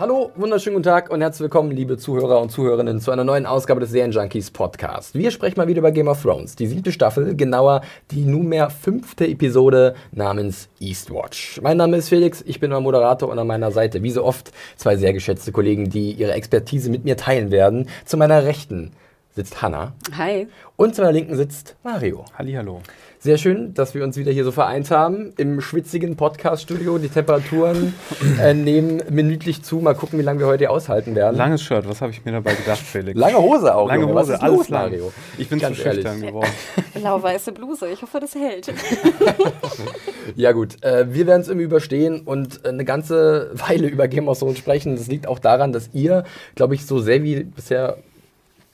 Hallo, wunderschönen guten Tag und herzlich willkommen, liebe Zuhörer und Zuhörerinnen, zu einer neuen Ausgabe des Serienjunkies Podcast. Wir sprechen mal wieder über Game of Thrones, die siebte Staffel, genauer die nunmehr fünfte Episode namens Eastwatch. Mein Name ist Felix, ich bin euer Moderator und an meiner Seite, wie so oft, zwei sehr geschätzte Kollegen, die ihre Expertise mit mir teilen werden. Zu meiner Rechten sitzt Hanna. Hi. Und zu meiner Linken sitzt Mario. Hallihallo. Sehr schön, dass wir uns wieder hier so vereint haben im schwitzigen Podcast-Studio. Die Temperaturen äh, nehmen minütlich zu. Mal gucken, wie lange wir heute hier aushalten werden. Langes Shirt, was habe ich mir dabei gedacht, Felix? Lange Hose auch. Lange Junge. Hose, Was ist alles los, lang. Mario? Ich bin Ganz zu ehrlich. schüchtern geworden. Blau-weiße Bluse. Ich hoffe, das hält. Ja gut, äh, wir werden es irgendwie überstehen und eine ganze Weile über Game of Thrones sprechen. Das liegt auch daran, dass ihr, glaube ich, so sehr wie bisher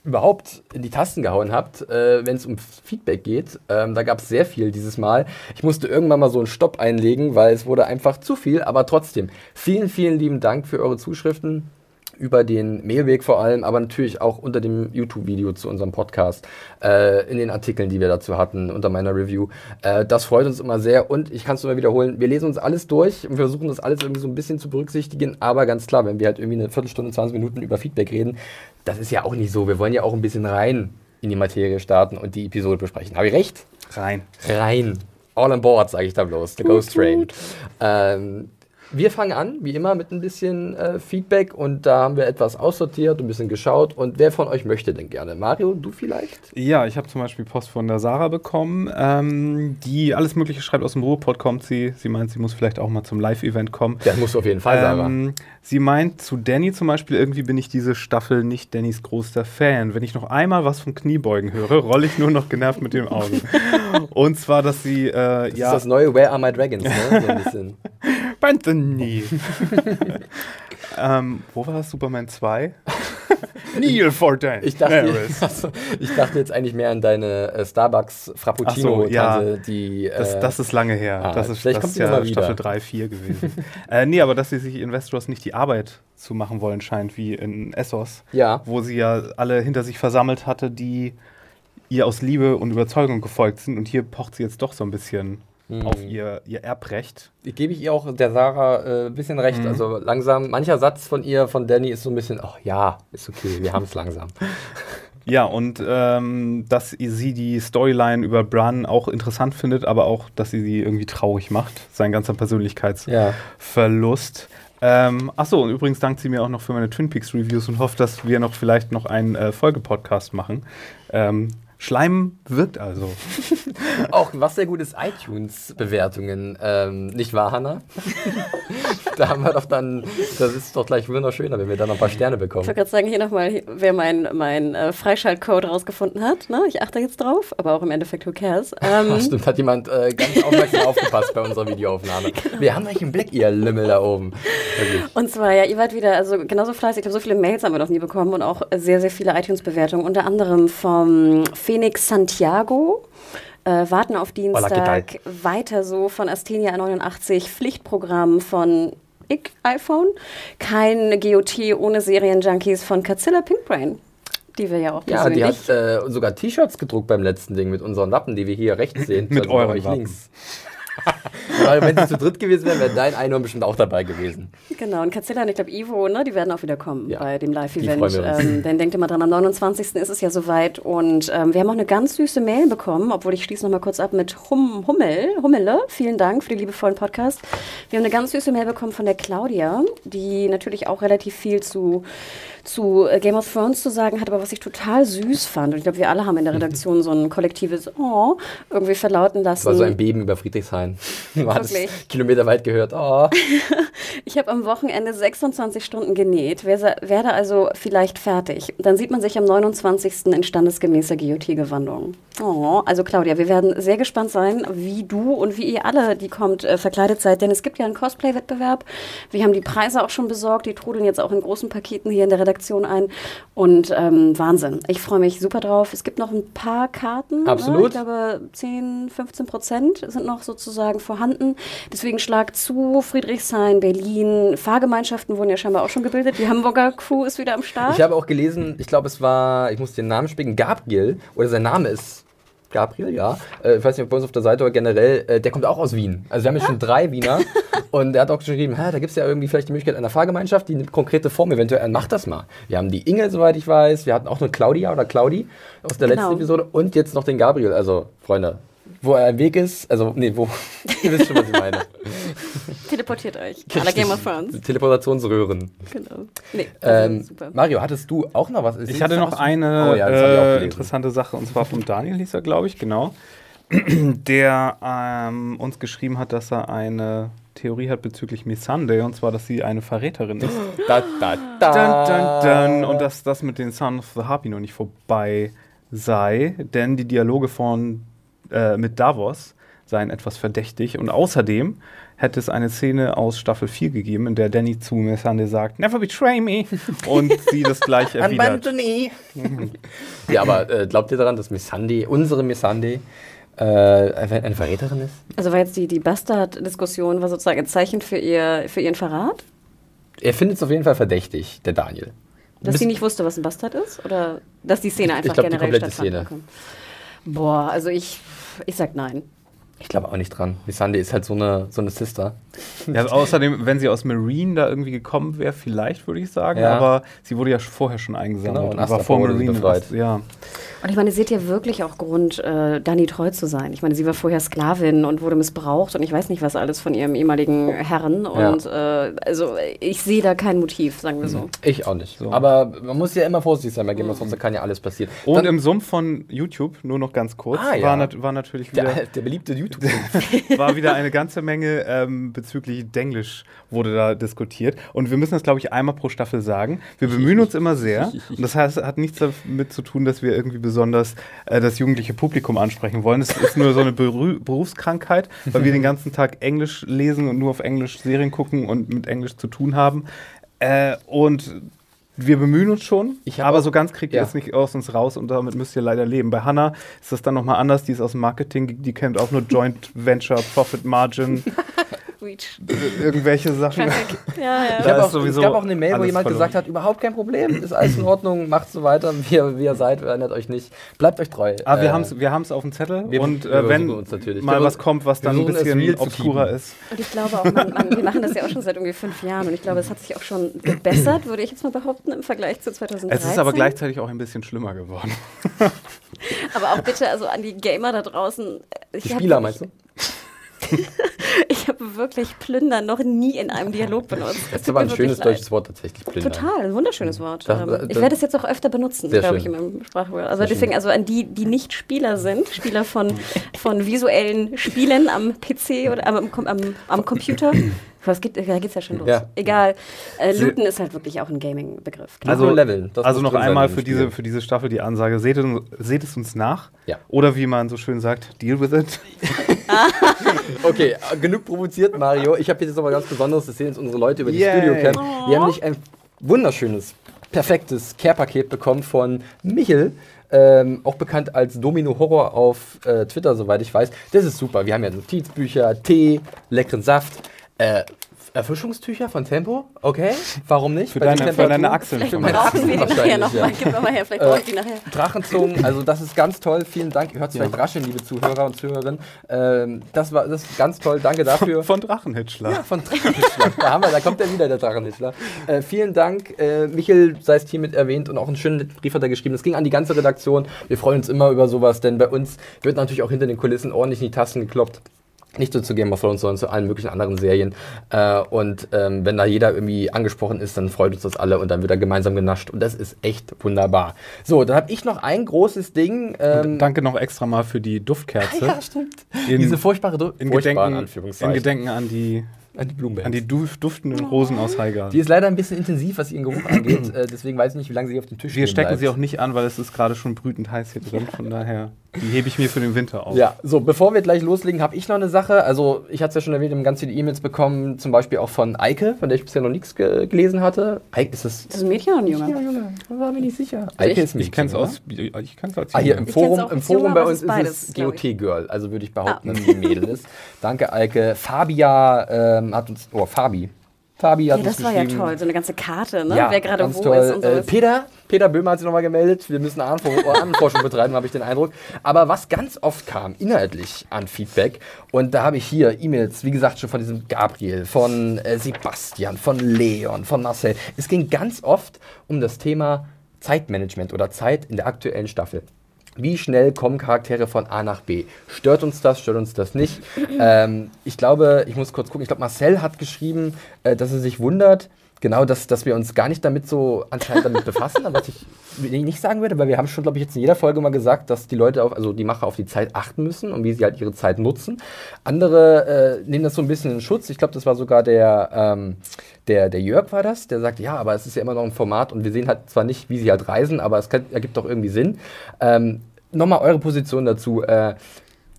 überhaupt in die Tasten gehauen habt, äh, wenn es um Feedback geht. Ähm, da gab es sehr viel dieses Mal. Ich musste irgendwann mal so einen Stopp einlegen, weil es wurde einfach zu viel. Aber trotzdem, vielen, vielen lieben Dank für eure Zuschriften über den Mailweg vor allem, aber natürlich auch unter dem YouTube-Video zu unserem Podcast, äh, in den Artikeln, die wir dazu hatten, unter meiner Review. Äh, das freut uns immer sehr und ich kann es nur mal wiederholen, wir lesen uns alles durch und versuchen das alles irgendwie so ein bisschen zu berücksichtigen, aber ganz klar, wenn wir halt irgendwie eine Viertelstunde, 20 Minuten über Feedback reden, das ist ja auch nicht so. Wir wollen ja auch ein bisschen rein in die Materie starten und die Episode besprechen. Habe ich recht? Rein. rein. All on board, sage ich da bloß. The Ghost Train. Ähm, wir fangen an, wie immer, mit ein bisschen äh, Feedback und da haben wir etwas aussortiert, ein bisschen geschaut. Und wer von euch möchte denn gerne? Mario, du vielleicht? Ja, ich habe zum Beispiel Post von der Sarah bekommen, ähm, die alles Mögliche schreibt. Aus dem Ruhrpott kommt sie. Sie meint, sie muss vielleicht auch mal zum Live-Event kommen. Das musst du auf jeden Fall, Sarah. Sie meint zu Danny zum Beispiel, irgendwie bin ich diese Staffel nicht Dannys größter Fan. Wenn ich noch einmal was von Kniebeugen höre, rolle ich nur noch genervt mit den Augen. Und zwar, dass sie, äh, das ja, ist das neue Where Are My Dragons, ne? So ein bisschen. Anthony. Ähm, wo war das? Superman 2? Neil Fortin. Ich dachte, also, ich dachte jetzt eigentlich mehr an deine äh, Starbucks Frappuccino, so, ja. Die. Das, äh, das ist lange her. ah, das ist, vielleicht das kommt ist ja wieder. Staffel 3, 4 gewesen. äh, nee, aber dass sie sich Investors nicht die Arbeit zu machen wollen scheint, wie in Essos, ja. wo sie ja alle hinter sich versammelt hatte, die ihr aus Liebe und Überzeugung gefolgt sind. Und hier pocht sie jetzt doch so ein bisschen Mhm. auf ihr, ihr Erbrecht. gebe ich ihr auch der Sarah äh, ein bisschen recht. Mhm. Also langsam, mancher Satz von ihr, von Danny, ist so ein bisschen, ach ja, ist okay, wir haben es langsam. Ja, und ähm, dass sie die Storyline über Bran auch interessant findet, aber auch, dass sie sie irgendwie traurig macht, sein ganzer Persönlichkeitsverlust. Ja. Ähm, achso, und übrigens dankt sie mir auch noch für meine Twin Peaks Reviews und hofft, dass wir noch vielleicht noch einen äh, Folgepodcast machen. Ähm, Schleim wirkt also. Auch was sehr gut ist, iTunes-Bewertungen. Ähm, nicht wahr, Hanna? da haben wir doch dann, das ist doch gleich wunderschöner, wenn wir dann noch ein paar Sterne Ich bekommen. wollte gerade sagen, hier nochmal, wer mein, mein äh, Freischaltcode rausgefunden hat. Ne? Ich achte jetzt drauf, aber auch im Endeffekt, who cares? Ähm, Ach, stimmt, hat jemand äh, ganz aufmerksam aufgepasst bei unserer Videoaufnahme. Wir haben euch im Blick, ihr Lümmel da oben. Wirklich. Und zwar, ja, ihr wart wieder, also genauso fleißig, ich habe so viele Mails haben wir noch nie bekommen und auch sehr, sehr viele iTunes-Bewertungen, unter anderem vom Phoenix Santiago. Äh, warten auf Hola, ¿qué Dienstag. Weiter so von Astenia 89, Pflichtprogramm von ich, iPhone. Kein GOT ohne Serienjunkies von Kazilla Pinkbrain, die wir ja auch Ja, die hat äh, sogar T-Shirts gedruckt beim letzten Ding mit unseren Lappen, die wir hier rechts sehen. Mit also euren Wappen. links. Weil wenn sie zu dritt gewesen wären, wäre dein Einhorn bestimmt auch dabei gewesen. Genau, und Kazilla und ich glaube Ivo, ne, die werden auch wieder kommen Ja, bei dem Live-Event. Ähm, denn denkt immer dran, am 29. ist es ja soweit. Und ähm, wir haben auch eine ganz süße Mail bekommen, obwohl ich schließe noch mal kurz ab mit hum, Hummel, Hummele. Vielen Dank für den liebevollen Podcast. Wir haben eine ganz süße Mail bekommen von der Claudia, die natürlich auch relativ viel zu zu äh, Game of Thrones zu sagen hat, aber was ich total süß fand, und ich glaube, wir alle haben in der Redaktion so ein kollektives Oh irgendwie verlauten Das lassen. war so ein Beben über Friedrichshain. Du hast Wirklich? Kilometer weit gehört. Oh. Ich habe am Wochenende 26 Stunden genäht, werde also vielleicht fertig. Dann sieht man sich am 29. in standesgemäßer GOT-Gewandung. Oh, also Claudia, wir werden sehr gespannt sein, wie du und wie ihr alle, die kommt, äh, verkleidet seid, denn es gibt ja einen Cosplay-Wettbewerb. Wir haben die Preise auch schon besorgt, die trudeln jetzt auch in großen Paketen hier in der Redaktion ein. Und ähm, Wahnsinn, ich freue mich super drauf. Es gibt noch ein paar Karten. Ne? Absolut. Ich glaube, 10, 15 Prozent sind noch sozusagen vorhanden. Deswegen schlag zu, Friedrichshain, Berlin, Fahrgemeinschaften wurden ja scheinbar auch schon gebildet. Die Hamburger Crew ist wieder am Start. Ich habe auch gelesen, ich glaube, es war, ich muss den Namen spicken, Gabriel, oder sein Name ist Gabriel, ja. Äh, ich weiß nicht, ob bei uns auf der Seite oder generell, äh, der kommt auch aus Wien. Also wir haben jetzt schon drei Wiener. und der hat auch geschrieben, Hä, da gibt es ja irgendwie vielleicht die Möglichkeit einer Fahrgemeinschaft, die eine konkrete Form eventuell macht das mal. Wir haben die Inge, soweit ich weiß. Wir hatten auch eine Claudia oder Claudi aus der Genau. letzten Episode. Und jetzt noch den Gabriel. Also, Freunde, wo er ein Weg ist, also, nee, wo, ihr wisst schon, was ich meine. Teleportiert euch. Aller Game of Thrones. Teleportationsröhren. Genau. Nee, Ähm, super. Mario, hattest du auch noch was? Ich hatte noch eine Oh ja, äh, interessante Sache, und zwar vom Daniel hieß er, glaube ich, genau. Der ähm, uns geschrieben hat, dass er eine Theorie hat bezüglich Missandei, und zwar, dass sie eine Verräterin ist. Da, da, da. Dun, dun, dun. Und dass das mit den Son of the Harpy noch nicht vorbei sei, denn die Dialoge von äh, mit Davos seien etwas verdächtig. Und außerdem hätte es eine Szene aus Staffel 4 gegeben, in der Danny zu Missandei sagt, Never betray me. Und sie das gleich erwidert. Ja, aber äh, glaubt ihr daran, dass Missandei, unsere Missandei, äh, eine Verräterin ist? Also war jetzt die, die Bastard-Diskussion war sozusagen ein Zeichen für, ihr, für ihren Verrat? Er findet es auf jeden Fall verdächtig, der Daniel. Dass Miss- sie nicht wusste, was ein Bastard ist? Oder dass die Szene Ich- ich einfach glaub, die generell komplette stattfand? Szene. Boah, also ich, ich sag nein. Ich glaube auch nicht dran. Missandei ist halt so eine, so eine Sister. Ja, außerdem, wenn sie aus Marine da irgendwie gekommen wäre, vielleicht würde ich sagen, Ja. aber sie wurde ja vorher schon eingesammelt Genau, in und war vor Marine. befreit. Ja. Und ich meine, sie hat ja wirklich auch Grund, äh, Dani treu zu sein. Ich meine, sie war vorher Sklavin und wurde missbraucht und ich weiß nicht, was alles von ihrem ehemaligen Herren. Ja. Und äh, also ich sehe da kein Motiv, sagen wir so. Ich auch nicht. So. Aber man muss ja immer vorsichtig sein bei Game of Thrones, da kann ja alles passieren. Und Dann- im Sumpf von YouTube, nur noch ganz kurz, Ah, ja. war, nat war natürlich wieder, der, der beliebte YouTube. war wieder eine ganze Menge ähm, bezüglich Denglisch wurde da diskutiert. Und wir müssen das, glaube ich, einmal pro Staffel sagen. Wir bemühen uns immer sehr. Und das heißt, hat nichts damit zu tun, dass wir irgendwie besonders äh, das jugendliche Publikum ansprechen wollen. Es ist nur so eine Berü Berufskrankheit, weil wir den ganzen Tag Englisch lesen und nur auf Englisch Serien gucken und mit Englisch zu tun haben. Äh, und wir bemühen uns schon, aber so ganz kriegt ihr ja. es nicht aus uns raus und damit müsst ihr leider leben. Bei Hannah ist das dann nochmal anders, die ist aus dem Marketing, die kennt auch nur Joint Venture, Profit Margin, Reach. irgendwelche Sachen. Ja, ja. Ich auch, sowieso es gab auch eine Mail, wo jemand verloren. gesagt hat, überhaupt kein Problem, ist alles in Ordnung, macht so weiter, wie ihr, wie ihr seid, verändert euch nicht, bleibt euch treu. Aber wir Äh, haben es wir haben's auf dem Zettel wir- und wir äh, wenn versuchen uns natürlich. mal Wir was kommt, was wir dann ein bisschen obskurer ist. Und ich glaube auch, man, man, wir machen das ja auch schon seit irgendwie fünf Jahren und ich glaube, es hat sich auch schon gebessert, würde ich jetzt mal behaupten, im Vergleich zu 2013. Es ist aber gleichzeitig auch ein bisschen schlimmer geworden. Aber auch bitte, also an die Gamer da draußen. Ich Die Spieler, meinst du? Ich habe wirklich Plündern noch nie in einem Dialog benutzt. Es Das ist aber ein schönes leid. deutsches Wort tatsächlich, Plündern. Total, ein wunderschönes Wort. Das- Ähm, das- ich werde es jetzt auch öfter benutzen, glaube ich, in meinem Sprachrohr. Also Sehr deswegen, schön. also an die, die nicht Spieler sind, Spieler von, von visuellen Spielen am PC oder am, am, am Computer. Was geht, da geht es ja schon los. Ja. Egal. Äh, Looten ist halt wirklich auch ein Gaming-Begriff. Also das also noch einmal für diese, für diese Staffel die Ansage, seht, es- seht es uns nach. Ja. Oder wie man so schön sagt, deal with it. Okay, genug provoziert, Mario. Ich habe jetzt noch mal ganz Besonderes. Das sehen jetzt unsere Leute über die Yay. Studio-Cam. Wir haben nämlich ein wunderschönes, perfektes Care-Paket bekommen von Michel. Ähm, auch bekannt als Domino Horror auf äh, Twitter, soweit ich weiß. Das ist super. Wir haben ja Notizbücher, Tee, leckeren Saft, äh, Erfrischungstücher von Tempo. Okay, warum nicht? Für deine, für deine Achseln. Vielleicht brauchen wir die nachher nochmal. ja. Gib mir mal her, vielleicht Äh, brauche ich die nachher. Drachenzungen, also das ist ganz toll. Vielen Dank. Ihr hört es vielleicht rascheln, liebe Zuhörer und Zuhörerinnen. Ähm, das, war, das ist ganz toll. Danke dafür. Von Drachenhitschler. Ja, von Drachenhitschler. da haben wir, da kommt er wieder, der Drachenhitschler. Äh, vielen Dank. Äh, Michel sei es hiermit erwähnt und auch einen schönen Brief hat er geschrieben. Das ging an die ganze Redaktion. Wir freuen uns immer über sowas, denn bei uns wird natürlich auch hinter den Kulissen ordentlich in die Tasten gekloppt. Nicht nur zu Game of Thrones, sondern zu allen möglichen anderen Serien. Äh, und ähm, wenn da jeder irgendwie angesprochen ist, dann freut uns das alle und dann wird er gemeinsam genascht. Und das ist echt wunderbar. So, dann habe ich noch ein großes Ding. Ähm, Danke noch extra mal für die Duftkerze. ja, stimmt. In- Diese furchtbare, Du In Gedenken, in. Gedenken an die, an die Blumenbands. an die duf- duftenden Rosen aus Die Heigarten. ist leider ein bisschen intensiv, was ihren Geruch angeht. Äh, deswegen weiß ich nicht, wie lange sie auf dem Tisch Wir stehen stecken bleibt. sie auch nicht an, weil es ist gerade schon brütend heiß hier drin. Von daher, die hebe ich mir für den Winter auf. Ja, so, bevor wir gleich loslegen, habe ich noch eine Sache. Also, ich hatte es ja schon erwähnt, wir haben ganz viele E-Mails bekommen, zum Beispiel auch von Eike, von der ich bisher noch nichts ge gelesen hatte. Eike, ist das. Ist das ein Mädchen oder ein Junge? Ja, Junge, da war mir nicht sicher. Also Eike ich- ist Mädchen, Ich kenne es aus. Ich kenn's als Ah, hier im Forum, im Forum Junge, bei uns es ist ist es beides, glaub ich. GOT-Girl. Also würde ich behaupten, dass sie ein Mädel ist. Danke, Eike. Fabia ähm, hat uns. Oh, Fabi. Fabi hat Ja, das war ja toll, so eine ganze Karte, ne? Ja, wer gerade wo toll. ist und so. Äh, Peter, Peter Böhmer hat sich nochmal gemeldet. Wir müssen Ahnenfor- Ahnenforschung betreiben, habe ich den Eindruck. Aber was ganz oft kam, inhaltlich an Feedback, und da habe ich hier E-Mails, wie gesagt, schon von diesem Gabriel, von äh, Sebastian, von Leon, von Marcel. Es ging ganz oft um das Thema Zeitmanagement oder Zeit in der aktuellen Staffel. Wie schnell kommen Charaktere von A nach B? Stört uns das, stört uns das nicht? Ähm, ich glaube, ich muss kurz gucken, ich glaube, Marcel hat geschrieben, äh, dass er sich wundert, genau, dass, dass wir uns gar nicht damit so anscheinend damit befassen, was ich nicht sagen würde, weil wir haben schon, glaube ich, jetzt in jeder Folge mal gesagt, dass die Leute auf, also die Macher auf die Zeit achten müssen und wie sie halt ihre Zeit nutzen. Andere äh, nehmen das so ein bisschen in Schutz. Ich glaube, das war sogar der, ähm, der, der Jörg war das, der sagt, ja, aber es ist ja immer noch ein Format und wir sehen halt zwar nicht, wie sie halt reisen, aber es kann, ergibt doch irgendwie Sinn. Ähm, Nochmal eure Position dazu. Äh,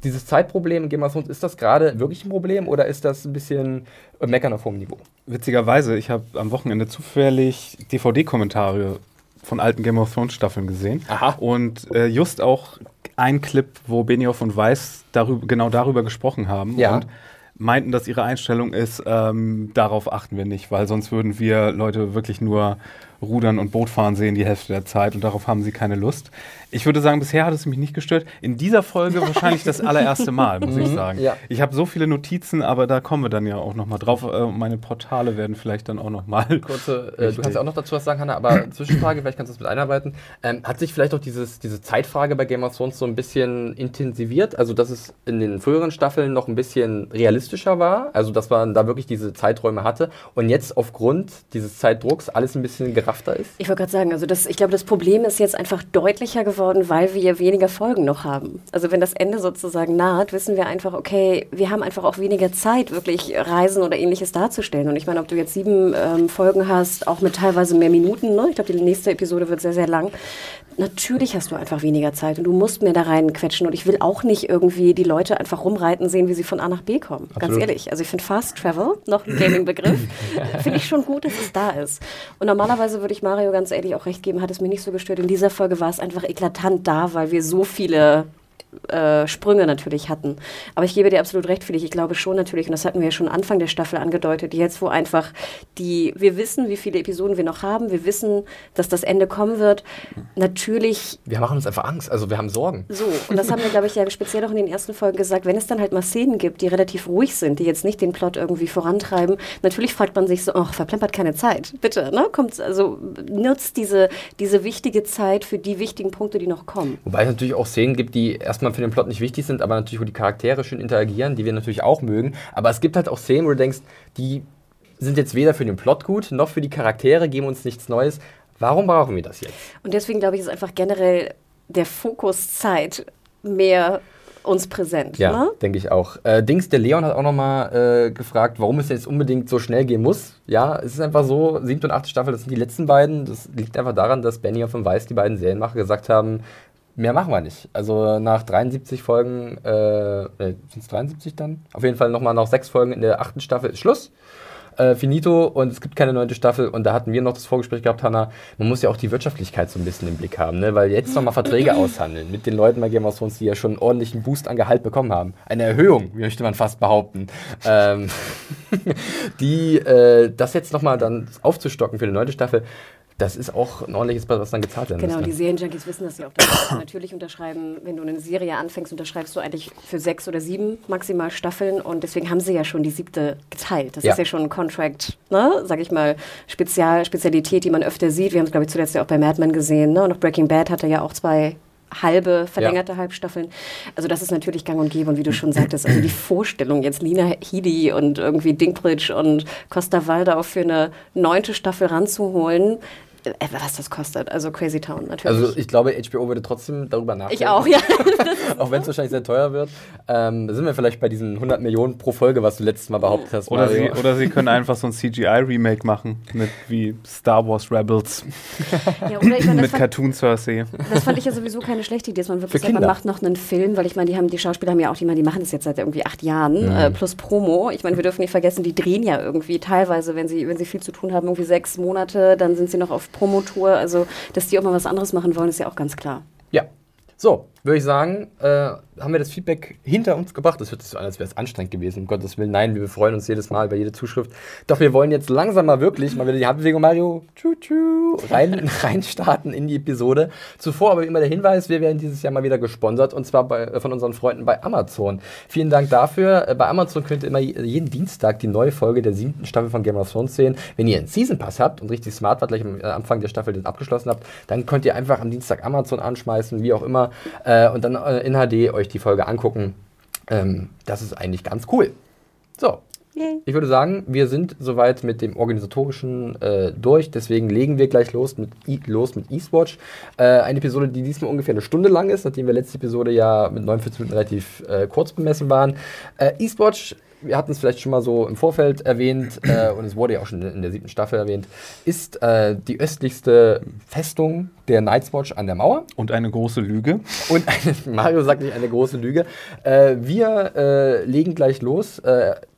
dieses Zeitproblem in Game of Thrones, ist das gerade wirklich ein Problem oder ist das ein bisschen äh, Meckern auf hohem Niveau? Witzigerweise, ich habe am Wochenende zufällig DVD-Kommentare von alten Game of Thrones Staffeln gesehen. Aha. Und äh, just auch ein Clip, wo Benioff und Weiss darüber, genau darüber gesprochen haben. Ja. Und meinten, dass ihre Einstellung ist, ähm, darauf achten wir nicht, weil sonst würden wir Leute wirklich nur rudern und Boot fahren sehen die Hälfte der Zeit und darauf haben sie keine Lust. Ich würde sagen, bisher hat es mich nicht gestört. In dieser Folge wahrscheinlich das allererste Mal, muss ich sagen. ja. Ich habe so viele Notizen, aber da kommen wir dann ja auch noch mal drauf. Äh, meine Portale werden vielleicht dann auch noch mal. Kurze, äh, du kannst ja auch noch dazu was sagen, Hanna, aber Zwischenfrage, vielleicht kannst du das mit einarbeiten. Ähm, hat sich vielleicht auch dieses, diese Zeitfrage bei Game of Thrones so ein bisschen intensiviert? Also, dass es in den früheren Staffeln noch ein bisschen realistischer war? Also, dass man da wirklich diese Zeiträume hatte und jetzt aufgrund dieses Zeitdrucks alles ein bisschen geraffter ist? Ich wollte gerade sagen, also das, ich glaube, das Problem ist jetzt einfach deutlicher geworden, weil wir weniger Folgen noch haben. Also wenn das Ende sozusagen naht, wissen wir einfach, okay, wir haben einfach auch weniger Zeit, wirklich Reisen oder ähnliches darzustellen. Und ich meine, ob du jetzt sieben ähm, Folgen hast, auch mit teilweise mehr Minuten, ne? ich glaube, die nächste Episode wird sehr, sehr lang. Natürlich hast du einfach weniger Zeit und du musst mehr da reinquetschen. Und ich will auch nicht irgendwie die Leute einfach rumreiten sehen, wie sie von A nach B kommen. Ganz Absolut. ehrlich. Also ich finde Fast Travel, noch ein Gaming-Begriff, finde ich schon gut, dass es da ist. Und normalerweise würde ich Mario ganz ehrlich auch recht geben, hat es mir nicht so gestört. In dieser Folge war es einfach eklatant da, weil wir so viele äh, Sprünge natürlich hatten. Aber ich gebe dir absolut recht, Felix. Ich glaube schon natürlich, und das hatten wir ja schon Anfang der Staffel angedeutet, jetzt wo einfach die, wir wissen, wie viele Episoden wir noch haben, wir wissen, dass das Ende kommen wird. Natürlich Wir machen uns einfach Angst, also wir haben Sorgen. so, und das haben wir, glaube ich, ja speziell auch in den ersten Folgen gesagt, wenn es dann halt mal Szenen gibt, die relativ ruhig sind, die jetzt nicht den Plot irgendwie vorantreiben, natürlich fragt man sich so, ach, verplempert keine Zeit, bitte, ne? Kommt, also nutzt diese, diese wichtige Zeit für die wichtigen Punkte, die noch kommen. Wobei es natürlich auch Szenen gibt, die erstmal für den Plot nicht wichtig sind, aber natürlich, wo die Charaktere schön interagieren, die wir natürlich auch mögen. Aber es gibt halt auch Szenen, wo du denkst, die sind jetzt weder für den Plot gut, noch für die Charaktere, geben uns nichts Neues. Warum brauchen wir das jetzt? Und deswegen, glaube ich, ist einfach generell der Fokus Zeit mehr uns präsent. Ja, Ne? denke ich auch. Äh, Dings, der Leon hat auch nochmal äh, gefragt, warum es jetzt unbedingt so schnell gehen muss. Ja, es ist einfach so, siebte und achte Staffel, das sind die letzten beiden. Das liegt einfach daran, dass Benioff und Weiss, die beiden Serienmacher, gesagt haben, mehr machen wir nicht. Also nach 73 Folgen, äh, sind es 73 dann? Auf jeden Fall nochmal noch sechs Folgen in der achten Staffel ist Schluss. Äh, finito und es gibt keine neunte Staffel und da hatten wir noch das Vorgespräch gehabt, Hanna, man muss ja auch die Wirtschaftlichkeit so ein bisschen im Blick haben, ne? weil jetzt nochmal Verträge aushandeln mit den Leuten bei Game of Thrones, die ja schon einen ordentlichen Boost an Gehalt bekommen haben. Eine Erhöhung, möchte man fast behaupten. Ähm, die, äh, das jetzt nochmal dann aufzustocken für eine neunte Staffel, das ist auch ein ordentliches, was dann gezahlt werden Genau, muss. die ne? Serienjunkies wissen das ja auch. Dass natürlich unterschreiben, wenn du eine Serie anfängst, unterschreibst du eigentlich für sechs oder sieben maximal Staffeln und deswegen haben sie ja schon die siebte geteilt. Das Ja. ist ja schon ein Contract, ne, sag ich mal, Spezial, Spezialität, die man öfter sieht. Wir haben es, glaube ich, zuletzt ja auch bei Mad Men gesehen, ne? Und auch Breaking Bad hatte ja auch zwei halbe, verlängerte Halbstaffeln. Also das ist natürlich gang und gäbe und wie du schon sagtest, also die Vorstellung jetzt Lina Headey und irgendwie Dinklage und Costa Waldau für eine neunte Staffel ranzuholen, was das kostet, also Crazy Town natürlich. Also ich glaube, HBO würde trotzdem darüber nachdenken. ich auch, ja. Auch wenn es wahrscheinlich sehr teuer wird. Ähm, da sind wir vielleicht bei diesen 100 Millionen pro Folge, was du letztes Mal behauptet hast. Oder sie, Mario. oder sie können einfach so ein CGI-Remake machen, mit wie Star Wars Rebels, ja oder ich meine, das, mit fand, Cartoon Cersei. das fand ich ja sowieso keine schlechte Idee, dass man wirklich sagt, man macht noch einen Film, weil ich meine, die haben die Schauspieler haben ja auch, die, die machen das jetzt seit irgendwie acht Jahren, äh, plus Promo. Ich meine, wir dürfen nicht vergessen, die drehen ja irgendwie teilweise, wenn sie, wenn sie viel zu tun haben, irgendwie sechs Monate, dann sind sie noch auf Promotour. Also, dass die auch mal was anderes machen wollen, ist ja auch ganz klar. Ja. So, würde ich sagen, äh, haben wir das Feedback hinter uns gebracht. Das hört sich so an, als wäre es anstrengend gewesen. Um Gottes Willen, nein, wir freuen uns jedes Mal über jede Zuschrift. Doch wir wollen jetzt langsam mal wirklich mal wieder die Handbewegung, Mario, tschu, tschu, rein, reinstarten in die Episode. Zuvor aber immer der Hinweis, wir werden dieses Jahr mal wieder gesponsert und zwar bei, äh, von unseren Freunden bei Amazon. Vielen Dank dafür. Äh, bei Amazon könnt ihr immer jeden Dienstag die neue Folge der siebten Staffel von Game of Thrones sehen. Wenn ihr einen Season Pass habt und richtig smart wart, gleich am äh, Anfang der Staffel den abgeschlossen habt, dann könnt ihr einfach am Dienstag Amazon anschmeißen, wie auch immer, äh, und dann äh, in HD euch die Folge angucken. Ähm, das ist eigentlich ganz cool. So. Yay. Ich würde sagen, wir sind soweit mit dem organisatorischen äh, durch, deswegen legen wir gleich los mit, E- los mit Eastwatch. Äh, eine Episode, die diesmal ungefähr eine Stunde lang ist, nachdem wir letzte Episode ja mit 49 Minuten relativ äh, kurz bemessen waren. Äh, Eastwatch, wir hatten es vielleicht schon mal so im Vorfeld erwähnt äh, und es wurde ja auch schon in der siebten Staffel erwähnt, ist äh, die östlichste Festung der Night's Watch an der Mauer. Und eine große Lüge. Und eine, Mario sagt nicht eine große Lüge. Äh, wir äh, legen gleich los.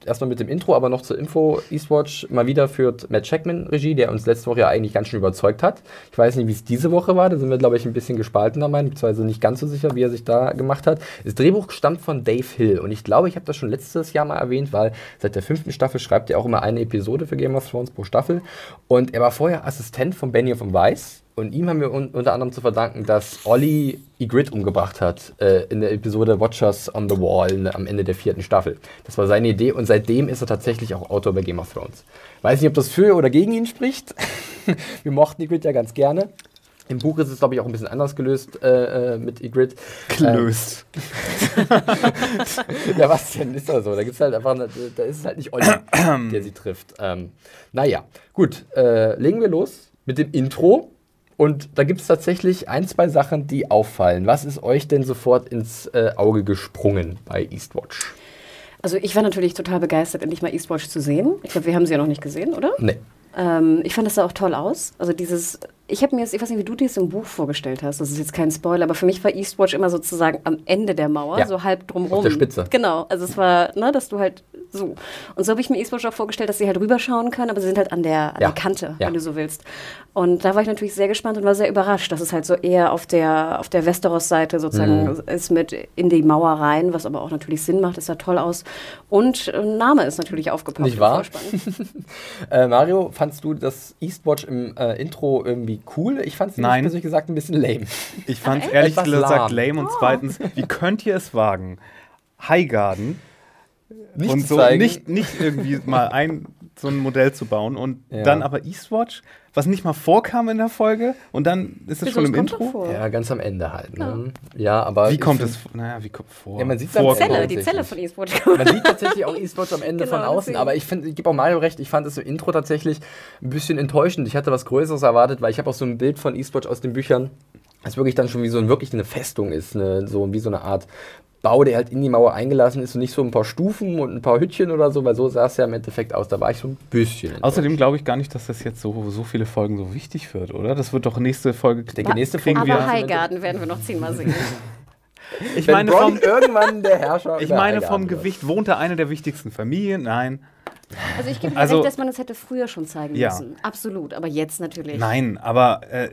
Erstmal mit dem Intro, aber noch zur Info. Eastwatch mal wieder führt Matt Checkman Regie, der uns letzte Woche ja eigentlich ganz schön überzeugt hat. Ich weiß nicht, wie es diese Woche war. Da sind wir, glaube ich, ein bisschen gespaltener Meinung, beziehungsweise nicht ganz so sicher, wie er sich da gemacht hat. Das Drehbuch stammt von Dave Hill. Und ich glaube, ich habe das schon letztes Jahr mal erwähnt, weil seit der fünften Staffel schreibt er auch immer eine Episode für Game of Thrones pro Staffel. Und er war vorher Assistent von Benioff von Weiss. Und ihm haben wir un unter anderem zu verdanken, dass Olli Ygritte umgebracht hat äh, in der Episode Watchers on the Wall ne, am Ende der vierten Staffel. Das war seine Idee und seitdem ist er tatsächlich auch Autor bei Game of Thrones. Weiß nicht, ob das für oder gegen ihn spricht. wir mochten Ygritte ja ganz gerne. Im Buch ist es, glaube ich, auch ein bisschen anders gelöst äh, äh, mit Ygritte. Gelöst. ja, was denn? Ist das so? Da gibt's halt einfach, eine, da ist es halt nicht Olli, der sie trifft. Ähm, naja, gut, äh, legen wir los mit dem Intro. Und da gibt es tatsächlich ein, zwei Sachen, die auffallen. Was ist euch denn sofort ins äh, Auge gesprungen bei Eastwatch? Also ich war natürlich total begeistert, endlich mal Eastwatch zu sehen. Ich glaube, wir haben sie ja noch nicht gesehen, oder? Nee. Ähm, ich fand das sah auch toll aus. Also dieses, ich habe mir jetzt, ich weiß nicht, wie du dir das im Buch vorgestellt hast, das ist jetzt kein Spoiler, aber für mich war Eastwatch immer sozusagen am Ende der Mauer, Ja. so halb drumrum. Auf der Spitze. Genau, also es war, ne, dass du halt so. Und so habe ich mir Eastwatch auch vorgestellt, dass sie halt rüberschauen können, aber sie sind halt an der, an Ja. der Kante, Ja. wenn du so willst. Und da war ich natürlich sehr gespannt und war sehr überrascht, dass es halt so eher auf der, auf der Westeros-Seite sozusagen Mhm. ist mit in die Mauer rein, was aber auch natürlich Sinn macht, das sah toll aus. Und äh, Name ist natürlich aufgepoppt. Nicht wahr? Äh, Mario, fandst du das Eastwatch im äh, Intro irgendwie cool? Ich fand es persönlich gesagt ein bisschen lame. Ich fand es ehrlich gesagt lahm. lame. Und zweitens, wie könnt ihr es wagen, Highgarden Nicht und zu so zeigen. nicht, nicht irgendwie mal ein so ein Modell zu bauen und Ja. dann aber Eastwatch, was nicht mal vorkam in der Folge und dann ist es Wieso, schon im das Intro. vor. Ja, ganz am Ende halt. Ne? Ja, aber Wie kommt es? Naja, wie kommt vor? Ja, man sieht's vor am Ende. Zelle, die. Zelle von Eastwatch. Man sieht tatsächlich auch Eastwatch am Ende Genau, von außen, deswegen. aber ich finde, ich gebe auch Mario recht, ich fand es im Intro tatsächlich ein bisschen enttäuschend. Ich hatte was Größeres erwartet, weil ich habe auch so ein Bild von Eastwatch aus den Büchern, das wirklich dann schon wie so ein, wirklich eine Festung ist, eine, so wie so eine Art Bau, der halt in die Mauer eingelassen ist und nicht so ein paar Stufen und ein paar Hütchen oder so, weil so sah es ja im Endeffekt aus. Da war ich so ein bisschen. Außerdem glaube ich gar nicht, dass das jetzt so, so viele Folgen so wichtig wird, oder? Das wird doch nächste Folge. Ich denke, nächste kriegen Folge Aber wir- Highgarden werden wir noch zehnmal sehen. Ich Wenn meine, Bronn vom, irgendwann der Herrscher ich meine vom wird. Gewicht wohnt da eine der wichtigsten Familien. Nein. Also ich gebe Also- recht, dass man es hätte früher schon zeigen Ja. müssen. Absolut, aber jetzt natürlich. Nein, aber äh,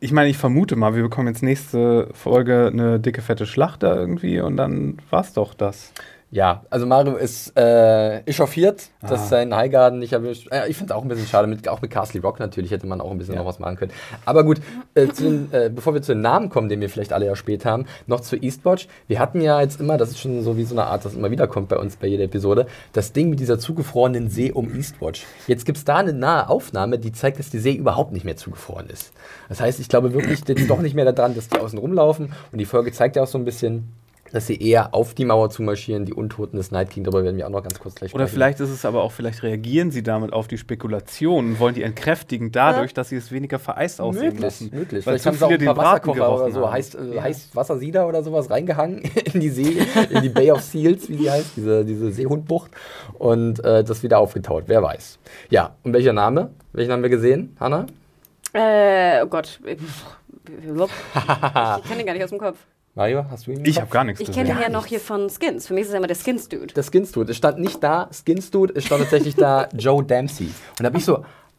ich- meine, ich vermute mal, wir bekommen jetzt nächste Folge eine dicke, fette Schlacht da irgendwie und dann war's doch das. Ja, also Mario ist äh, echauffiert, Ah. dass sein Highgarden nicht erwischt. Äh, ich finde es auch ein bisschen schade, mit, auch mit Castle Rock natürlich hätte man auch ein bisschen Ja. noch was machen können. Aber gut, äh, den, äh, bevor wir zu den Namen kommen, den wir vielleicht alle ja spät haben, noch zu Eastwatch. Wir hatten ja jetzt immer, das ist schon so wie so eine Art, das immer wieder kommt bei uns bei jeder Episode, das Ding mit dieser zugefrorenen See um Eastwatch. Jetzt gibt es da eine nahe Aufnahme, die zeigt, dass die See überhaupt nicht mehr zugefroren ist. Das heißt, ich glaube wirklich jetzt doch nicht mehr daran, dass die außen rumlaufen und die Folge zeigt ja auch so ein bisschen, dass sie eher auf die Mauer zu marschieren, die Untoten des Night King, darüber werden wir auch noch ganz kurz gleich Oder sprechen. vielleicht ist es aber auch, vielleicht reagieren sie damit auf die Spekulation und wollen die entkräftigen dadurch, dass sie es weniger vereist aussehen Möglich, lassen. möglich. Weil Vielleicht haben sie auch ein paar Wasserkocher oder so, haben. heißt, äh, Ja. heißt Wassersieder oder sowas reingehangen in die See, in die Bay of Seals, wie die heißt, diese, diese Seehundbucht und äh, das wieder aufgetaut, wer weiß. Ja, und welcher Name? Welchen haben wir gesehen, Hanna? Äh, oh Gott. Ich kenne den gar nicht aus dem Kopf. Mario, hast du ihn? Ich habe gar nichts Ich kenne gesehen. ja noch hier von Skins. Für mich ist es immer der Skins-Dude. Der Skins Dude. Es stand nicht da Skins Dude, es stand tatsächlich da Joe Dempsey. Und da bin ich so,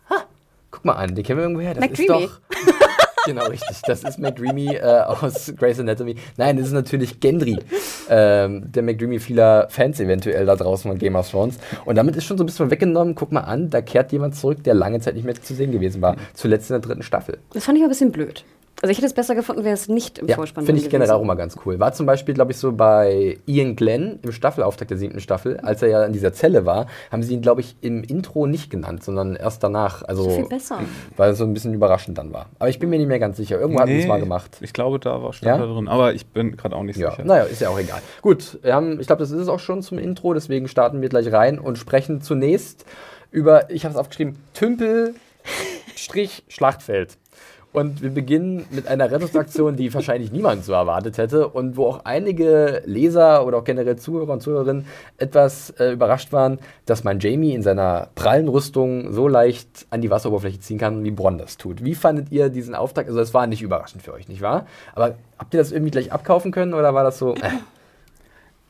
ha, guck mal an, den kennen wir irgendwoher. Das ist McDreamy. doch. Genau, richtig. Das ist McDreamy äh, aus Grey's Anatomy. Nein, das ist natürlich Gendry, ähm, der McDreamy vieler Fans eventuell da draußen von Game of Thrones. Und damit ist schon so ein bisschen weggenommen. Guck mal an, da kehrt jemand zurück, der lange Zeit nicht mehr zu sehen gewesen war. Zuletzt in der dritten Staffel. Das fand ich ein bisschen blöd. Also ich hätte es besser gefunden, wäre es nicht im Ja, Vorspann finde ich gewesen. generell auch immer ganz cool. War zum Beispiel, glaube ich, so bei Ian Glenn im Staffelauftakt der siebten Staffel, als er ja in dieser Zelle war, haben sie ihn, glaube ich, im Intro nicht genannt, sondern erst danach. Also, Viel besser. Weil es so ein bisschen überraschend dann war. Aber ich bin mir nicht mehr ganz sicher. Irgendwo hatten sie es mal gemacht. Ich glaube, da war stand Ja? da drin. Aber ich bin gerade auch nicht Ja, sicher. naja, ist ja auch egal. Gut, wir haben, ich glaube, das ist es auch schon zum Intro, deswegen starten wir gleich rein und sprechen zunächst über, ich habe es aufgeschrieben, Tümpel-Schlachtfeld. Und wir beginnen mit einer Rettungsaktion, die wahrscheinlich niemand so erwartet hätte und wo auch einige Leser oder auch generell Zuhörer und Zuhörerinnen etwas äh, überrascht waren, dass man Jamie in seiner prallen Rüstung so leicht an die Wasseroberfläche ziehen kann, wie Bronn das tut. Wie fandet ihr diesen Auftakt? Also, es war nicht überraschend für euch, nicht wahr? Aber habt ihr das irgendwie gleich abkaufen können oder war das so? Äh,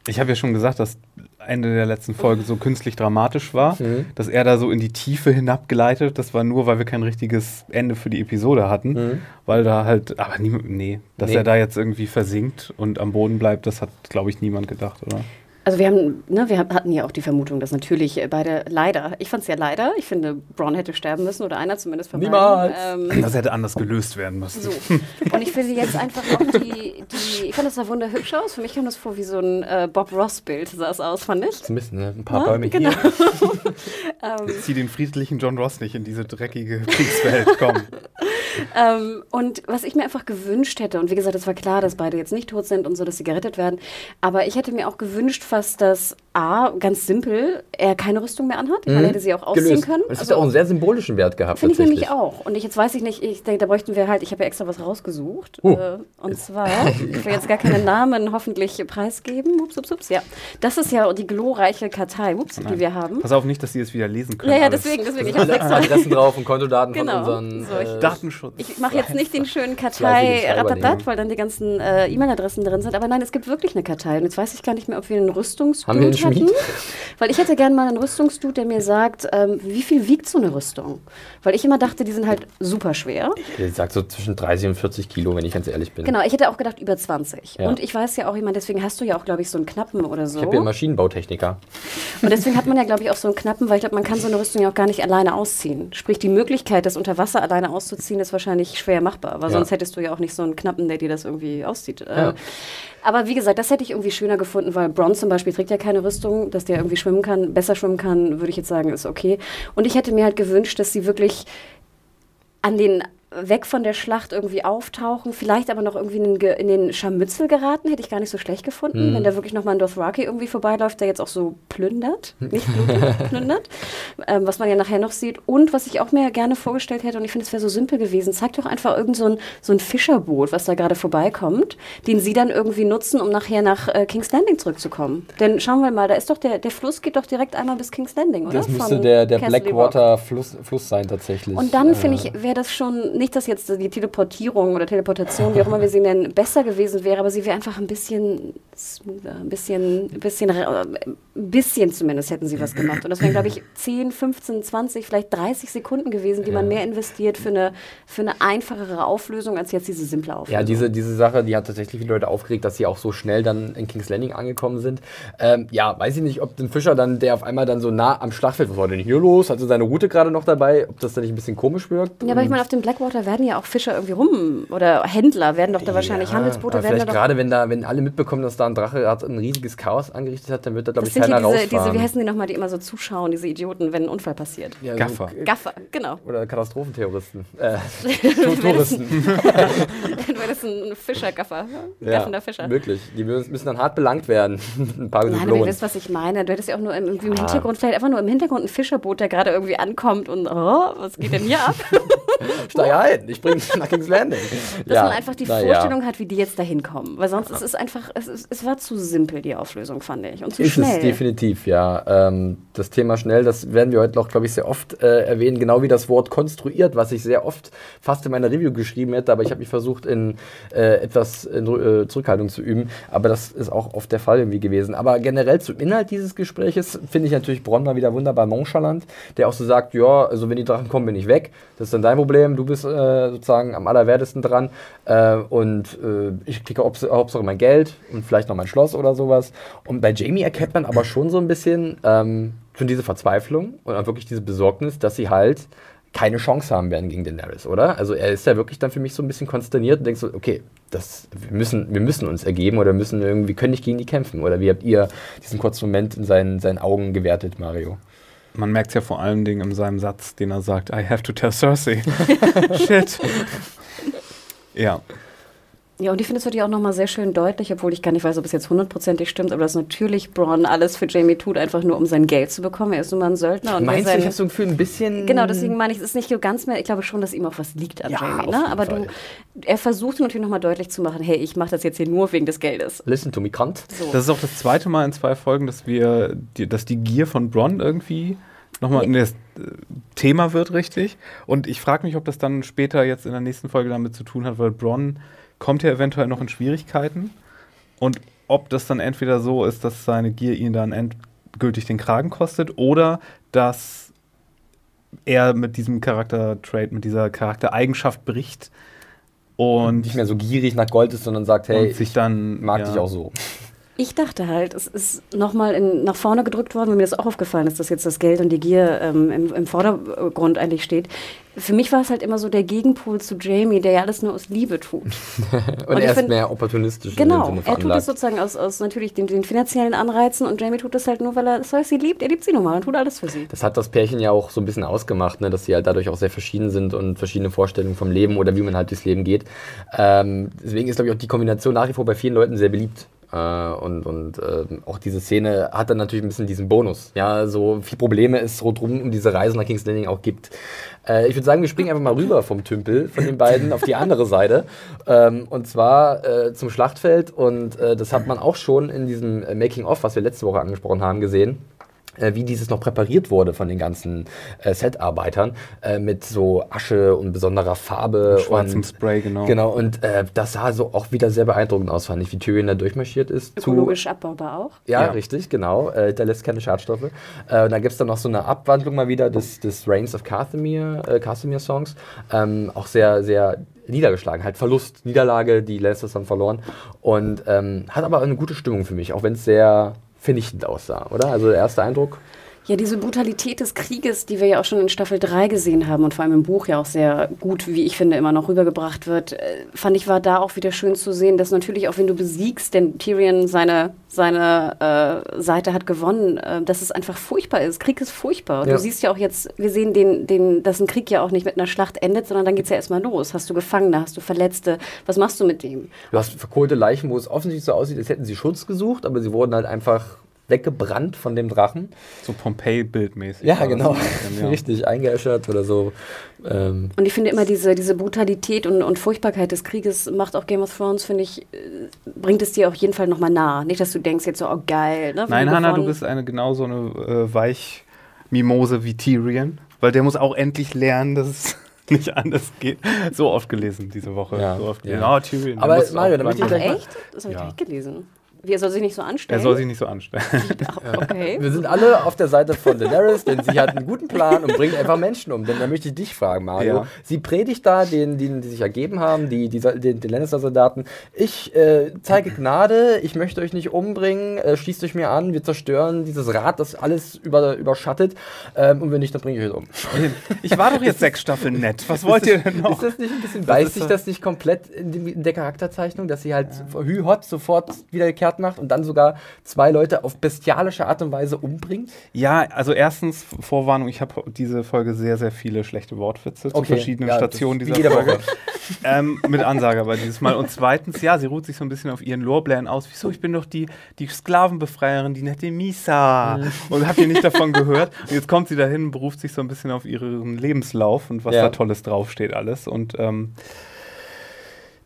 Ich habe ja schon gesagt, dass Ende der letzten Folge so künstlich dramatisch war, Mhm. dass er da so in die Tiefe hinabgleitet. Das war nur, weil wir kein richtiges Ende für die Episode hatten, Mhm. weil da halt, aber niemand, nee, dass Nee. er da jetzt irgendwie versinkt und am Boden bleibt, das hat, glaube ich, niemand gedacht, oder? Also wir haben, ne, wir hatten ja auch die Vermutung, dass natürlich äh, beide leider, ich fand es ja leider, ich finde, Braun hätte sterben müssen oder einer zumindest von Niemals. beiden. Ähm, Das hätte anders gelöst werden müssen. so. Und ich finde jetzt einfach auch die, die ich fand das sah wunderhübsch aus. Für mich kam das vor wie so ein äh, Bob Ross-Bild, sah es aus, fand ich. ein bisschen, ne? Ein paar Ja, Bäume genau. hier. Zieh den friedlichen John Ross nicht in diese dreckige Kriegswelt, komm. Ähm, und was ich mir einfach gewünscht hätte, und wie gesagt, es war klar, dass beide jetzt nicht tot sind und so, dass sie gerettet werden, aber ich hätte mir auch gewünscht fast, dass A, ganz simpel, er keine Rüstung mehr anhat. Ich meine, er hätte sie auch ausziehen Mhm. Gelöst. können. Das Also- hat auch einen sehr symbolischen Wert gehabt. Finde ich nämlich auch. Und ich, jetzt weiß ich nicht, ich denke, da bräuchten wir halt, ich habe ja extra was rausgesucht. Oh. Äh, und zwar, ich will jetzt gar keine Namen hoffentlich preisgeben. Ups, ups, ups, ja. Das ist ja die glorreiche Kartei, ups, die wir haben. Pass auf nicht, dass sie es wieder lesen können. Ja, ja, deswegen, deswegen. Ich habe. Adressen drauf und Kontodaten Genau. von unseren. So, ich äh, Datenschutz. Ich mache jetzt nicht den schönen Fleißige Kartei Schreiber ratatat, nehmen. weil dann die ganzen äh, E-Mail-Adressen drin sind. Aber nein, es gibt wirklich eine Kartei. Und jetzt weiß ich gar nicht mehr, ob wir einen Rüstungsdude einen Schmied? hatten. Weil ich hätte gerne mal einen Rüstungsdude, der mir sagt, ähm, wie viel wiegt so eine Rüstung? Weil ich immer dachte, die sind halt super schwer. Ich sag so zwischen 30 und 40 Kilo, wenn ich ganz ehrlich bin. Genau, ich hätte auch gedacht über 20. Ja. Und ich weiß ja auch, ich meine, deswegen hast du ja auch, glaube ich, so einen Knappen oder so. Ich habe hier einen Maschinenbautechniker. Und deswegen hat man ja, glaube ich, auch so einen Knappen, weil ich glaube, man kann so eine Rüstung ja auch gar nicht alleine ausziehen. Sprich, die Möglichkeit, das unter Wasser alleine auszuziehen, ist wahrscheinlich schwer machbar, weil Ja. sonst hättest du ja auch nicht so einen Knappen, der dir das irgendwie auszieht. Ja. Aber wie gesagt, das hätte ich irgendwie schöner gefunden, weil Bronn zum Beispiel trägt ja keine Rüstung, dass der irgendwie schwimmen kann, besser schwimmen kann, würde ich jetzt sagen, ist okay. Und ich hätte mir halt gewünscht, dass sie wirklich an den weg von der Schlacht irgendwie auftauchen, vielleicht aber noch irgendwie in den, in den Scharmützel geraten, hätte ich gar nicht so schlecht gefunden, wenn da wirklich nochmal ein Dothraki irgendwie vorbeiläuft, der jetzt auch so plündert, nicht blutig, plündert, ähm, was man ja nachher noch sieht. Und was ich auch mir gerne vorgestellt hätte, und ich finde, es wäre so simpel gewesen, zeig doch einfach irgend so ein, so ein Fischerboot, was da gerade vorbeikommt, den sie dann irgendwie nutzen, um nachher nach äh, King's Landing zurückzukommen. Denn schauen wir mal, da ist doch der, der Fluss geht doch direkt einmal bis King's Landing, oder? Das müsste Von der, der Castle Rock. Blackwater-Fluss Fluss sein, tatsächlich. Und dann Äh, finde ich, wäre das schon, nicht, dass jetzt die Teleportierung oder Teleportation, wie auch immer wir sie nennen, besser gewesen wäre, aber sie wäre einfach ein bisschen smoother, ein bisschen, ein bisschen, äh, ein bisschen zumindest hätten sie was gemacht. Und das wären, glaube ich, 10, 15, 20, vielleicht 30 Sekunden gewesen, die man mehr investiert für eine, für eine einfachere Auflösung als jetzt diese simple Auflösung. Ja, diese, diese Sache, die hat tatsächlich viele Leute aufgeregt, dass sie auch so schnell dann in King's Landing angekommen sind. Ähm, ja, weiß ich nicht, ob den Fischer dann, der auf einmal dann so nah am Schlachtfeld, was war denn hier los? Hatte seine Route gerade noch dabei, ob das dann nicht ein bisschen komisch wirkt? Ja, aber ich meine, auf dem Blackwater werden ja auch Fischer irgendwie rum oder Händler werden doch da wahrscheinlich, Ja, Handelsboote werden da vielleicht doch gerade, wenn da, wenn alle mitbekommen, dass da ein Drache hat, ein riesiges Chaos angerichtet hat, dann wird da, glaube Das ich, sind keiner diese, rausfahren. diese, wie heißen die nochmal, die immer so zuschauen, diese Idioten, wenn ein Unfall passiert. Ja, so- Gaffer. Gaffer, genau. Oder Katastrophenterroristen. Äh, Du Touristen. Du wärst ein Fischergaffer. Gaffender Fischer. Wirklich. Die müssen dann hart belangt werden. ein paar Nein, Diplomen. wisst, was ich meine. Du hättest ja auch nur im, irgendwie im Ah. Hintergrund, vielleicht einfach nur im Hintergrund ein Fischerboot, der gerade irgendwie ankommt und, oh, was geht denn hier ab? Steig ein, ich bring dich nach King's Landing. Dass man einfach die na Vorstellung hat, wie die jetzt da hinkommen. Weil sonst ist es einfach, es, ist, es war zu simpel, die Auflösung, fand ich. Und zu ist schnell. es definitiv, ja. Ähm, das Thema schnell, das werden wir heute noch, glaube ich, sehr oft äh, erwähnen, genau wie das Wort konstruiert, was ich sehr oft fast in meiner Review geschrieben hätte, aber ich habe mich versucht, in äh, etwas in, äh, Zurückhaltung zu üben. Aber das ist auch oft der Fall irgendwie gewesen. Aber generell zum Inhalt dieses Gespräches finde ich natürlich Bronn mal wieder wunderbar nonchalant, der auch so sagt, ja, also wenn die Drachen kommen, bin ich weg. Das ist dann dein Problem, du bist äh, sozusagen am allerwertesten dran äh, und äh, ich kriege Haupts Hauptsache mein Geld und vielleicht noch mein Schloss oder sowas. Und bei Jamie erkennt man aber schon so ein bisschen ähm, schon diese Verzweiflung und auch wirklich diese Besorgnis, dass sie halt keine Chance haben werden gegen Daenerys, oder? Also er ist ja wirklich dann für mich so ein bisschen konsterniert und denkt so, okay, das, wir, müssen, wir müssen uns ergeben oder müssen irgendwie, können nicht gegen die kämpfen. Oder wie habt ihr diesen kurzen Moment in seinen, seinen Augen gewertet, Mario? Man merkt es ja vor allen Dingen in seinem Satz, den er sagt, I have to tell Cersei. Shit. ja. Ja, und ich finde es natürlich auch nochmal sehr schön deutlich, obwohl ich gar nicht weiß, ob es jetzt hundertprozentig stimmt, aber dass natürlich Braun alles für Jamie tut, einfach nur um sein Geld zu bekommen. Er ist nun mal ein Söldner. Und Meinst du, ich habe so ein Gefühl, ein bisschen... Genau, deswegen meine ich, es ist nicht so ganz mehr, ich glaube schon, dass ihm auch was liegt an Ja, Jamie. auf Ne? jeden Aber Fall. du, er versucht natürlich nochmal deutlich zu machen, hey, ich mache das jetzt hier nur wegen des Geldes. Listen to me, Kant. So. Das ist auch das zweite Mal in zwei Folgen, dass wir, die, dass die Gier von Bronn irgendwie nochmal in das äh, Thema wird, richtig. Und ich frage mich, ob das dann später jetzt in der nächsten Folge damit zu tun hat, weil Bronn kommt ja eventuell noch in Schwierigkeiten. Und ob das dann entweder so ist, dass seine Gier ihn dann endgültig den Kragen kostet oder dass er mit diesem Charakter-Trait, mit dieser Charaktereigenschaft bricht und, nicht mehr so gierig nach Gold ist, sondern sagt, hey, und sich dann mag ja, dich auch so. Ich dachte halt, es ist nochmal nach vorne gedrückt worden, weil mir das auch aufgefallen ist, dass jetzt das Geld und die Gier ähm, im, im Vordergrund eigentlich steht. Für mich war es halt immer so der Gegenpol zu Jamie, der ja alles nur aus Liebe tut. Und, Und er ist find- mehr opportunistisch Genau, er tut es veranlagt. sozusagen aus, aus natürlich den, den finanziellen Anreizen und Jamie tut das halt nur, weil er Cersei liebt. Er liebt sie nun mal und tut alles für sie. Das hat das Pärchen ja auch so ein bisschen ausgemacht, ne? dass sie halt dadurch auch sehr verschieden sind und verschiedene Vorstellungen vom Leben oder wie man halt durchs Leben geht. Ähm, deswegen ist, glaube ich, auch die Kombination nach wie vor bei vielen Leuten sehr beliebt. Äh, und und ähm, auch diese Szene hat dann natürlich ein bisschen diesen Bonus. Ja, so viel Probleme es rundherum um diese Reise nach King's Landing auch gibt. Äh, ich würde sagen, wir springen einfach mal rüber vom Tümpel von den beiden auf die andere Seite. Ähm, und zwar äh, zum Schlachtfeld. Und äh, das hat man auch schon in diesem äh, Making-of, was wir letzte Woche angesprochen haben, gesehen äh, wie dieses noch präpariert wurde von den ganzen äh, Set-Arbeitern äh, mit so Asche und besonderer Farbe. schwarzem und, Spray, genau. Genau, und äh, das sah so auch wieder sehr beeindruckend aus, fand ich, wie Tyrion da durchmarschiert ist. zu- Ökologisch abbaubar auch. ja, Ja. richtig, genau. Äh, der lässt keine Schadstoffe. Äh, und dann gibt es dann noch so eine Abwandlung mal wieder des, des Reigns of Castamere, äh, Castamere Songs. Ähm, auch sehr, sehr niedergeschlagen. Halt Verlust, Niederlage, die Lannisters haben verloren. Und ähm, hat aber eine gute Stimmung für mich, auch wenn es sehr vernichtend aussah, oder? Also der erste Eindruck. Ja, diese Brutalität des Krieges, die wir ja auch schon in Staffel 3 gesehen haben und vor allem im Buch ja auch sehr gut, wie ich finde, immer noch rübergebracht wird, äh, fand ich, war da auch wieder schön zu sehen, dass natürlich auch, wenn du besiegst, denn Tyrion seine, seine äh, Seite hat gewonnen, äh, dass es einfach furchtbar ist. Krieg ist furchtbar. Und Ja. Du siehst ja auch jetzt, wir sehen, den, den, dass ein Krieg ja auch nicht mit einer Schlacht endet, sondern dann geht es ja erstmal los. Hast du Gefangene, hast du Verletzte, was machst du mit dem? Du hast verkohlte Leichen, wo es offensichtlich so aussieht, als hätten sie Schutz gesucht, aber sie wurden halt einfach weggebrannt von dem Drachen. So Pompeii-bildmäßig. Ja, genau. ein ja. Richtig, eingeäschert oder so. Ähm, Und ich finde immer diese, diese Brutalität und, und Furchtbarkeit des Krieges macht auch Game of Thrones, finde ich, äh, bringt es dir auf jeden Fall nochmal nah. Nicht, dass du denkst jetzt so, oh geil. Ne, Nein, Hannah, du bist eine genauso eine äh, Weichmimose wie Tyrion, weil der muss auch endlich lernen, dass es nicht anders geht. So oft gelesen diese Woche. Ja, so oft ja. gelesen. Oh, Tyrion. der Aber Mario, damit ich echt? Das habe ich Ja. nicht gelesen. Wie, er soll sich nicht so anstellen? er soll sich nicht so anstellen. Okay. Wir sind alle auf der Seite von Daenerys, denn sie hat einen guten Plan und bringt einfach Menschen um. Denn da möchte ich dich fragen, Mario. Ja. Sie predigt da den, den, die sich ergeben haben, die, die, den, den Lannister-Soldaten. Ich äh, zeige Gnade, ich möchte euch nicht umbringen, äh, schließt euch mir an, wir zerstören dieses Rad, das alles über, überschattet. Ähm, und wenn nicht, dann bringe ich euch um. Ich war doch jetzt sechs Staffeln nett. Was wollt ihr denn noch? Ist das nicht ein bisschen, beißt sich das nicht komplett in, die, in der Charakterzeichnung, dass sie halt hü hot sofort wiedergekehrt macht und dann sogar zwei Leute auf bestialische Art und Weise umbringt? Ja, also erstens, Vorwarnung, ich habe diese Folge sehr, sehr viele schlechte Wortwitze zu Okay, verschiedenen ja, Stationen dieser Folge. Ähm, mit Ansage aber dieses Mal. Und zweitens, ja, sie ruht sich so ein bisschen auf ihren Lorbeeren aus. Wieso, ich bin doch die, die Sklavenbefreierin, die nette Misa. Mhm. Und habt ihr nicht davon gehört? Und jetzt kommt sie dahin, beruft sich so ein bisschen auf ihren Lebenslauf und was Ja. da Tolles draufsteht alles. Und ähm,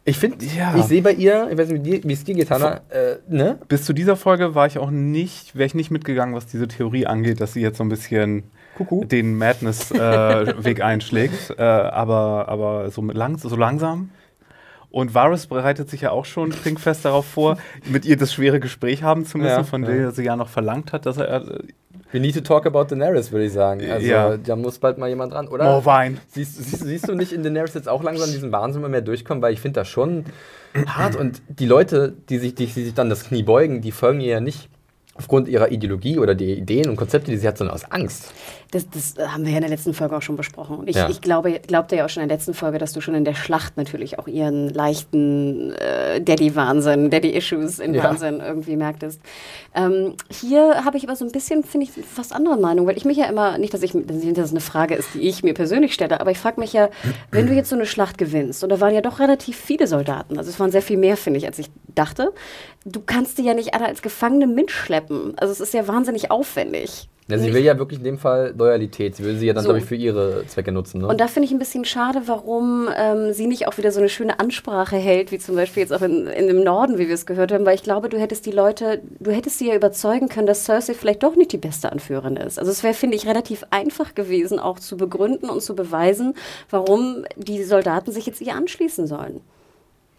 Ich finde, Ja. ich sehe bei ihr, ich weiß nicht, wie es dir geht, Hannah, äh, ne? Bis zu dieser Folge war ich auch nicht, wäre ich nicht mitgegangen, was diese Theorie angeht, dass sie jetzt so ein bisschen Kuckuck. den Madness-Weg einschlägt. Äh, aber aber so, mit lang, so langsam. Und Varys bereitet sich ja auch schon trinkfest darauf vor, mit ihr das schwere Gespräch haben zu müssen, Ja, von ja. dem sie ja noch verlangt hat, dass er. We need to talk about Daenerys, würde ich sagen. Also, Ja. da muss bald mal jemand dran, oder? oh, Wein. Siehst, siehst, siehst du nicht in Daenerys jetzt auch langsam diesen Wahnsinn immer mehr durchkommen? Weil ich finde das schon hart. Und die Leute, die sich, die, die sich dann das Knie beugen, die folgen ihr ja nicht aufgrund ihrer Ideologie oder die Ideen und Konzepte, die sie hat, sondern aus Angst. Das, das äh, haben wir ja in der letzten Folge auch schon besprochen. Und ich, Ja. ich glaube, glaubte ja auch schon in der letzten Folge, dass du schon in der Schlacht natürlich auch ihren leichten äh, Daddy-Wahnsinn, Daddy-Issues in Ja. Wahnsinn irgendwie merktest. Ähm, hier habe ich aber so ein bisschen, finde ich, fast andere Meinung, weil ich mich ja immer, nicht, dass ich, dass das eine Frage ist, die ich mir persönlich stelle, aber ich frage mich ja, wenn du jetzt so eine Schlacht gewinnst, und da waren ja doch relativ viele Soldaten, also es waren sehr viel mehr, finde ich, als ich dachte, du kannst die ja nicht alle als Gefangene mitschleppen. Also es ist ja wahnsinnig aufwendig. Ja, sie will ja wirklich in dem Fall Loyalität. Sie will sie ja dann, So. glaube ich, für ihre Zwecke nutzen. Ne? Und da finde ich ein bisschen schade, warum ähm, sie nicht auch wieder so eine schöne Ansprache hält, wie zum Beispiel jetzt auch in, in dem Norden, wie wir es gehört haben, weil ich glaube, du hättest die Leute, du hättest sie ja überzeugen können, dass Cersei vielleicht doch nicht die beste Anführerin ist. Also es wäre, finde ich, relativ einfach gewesen, auch zu begründen und zu beweisen, warum die Soldaten sich jetzt ihr anschließen sollen.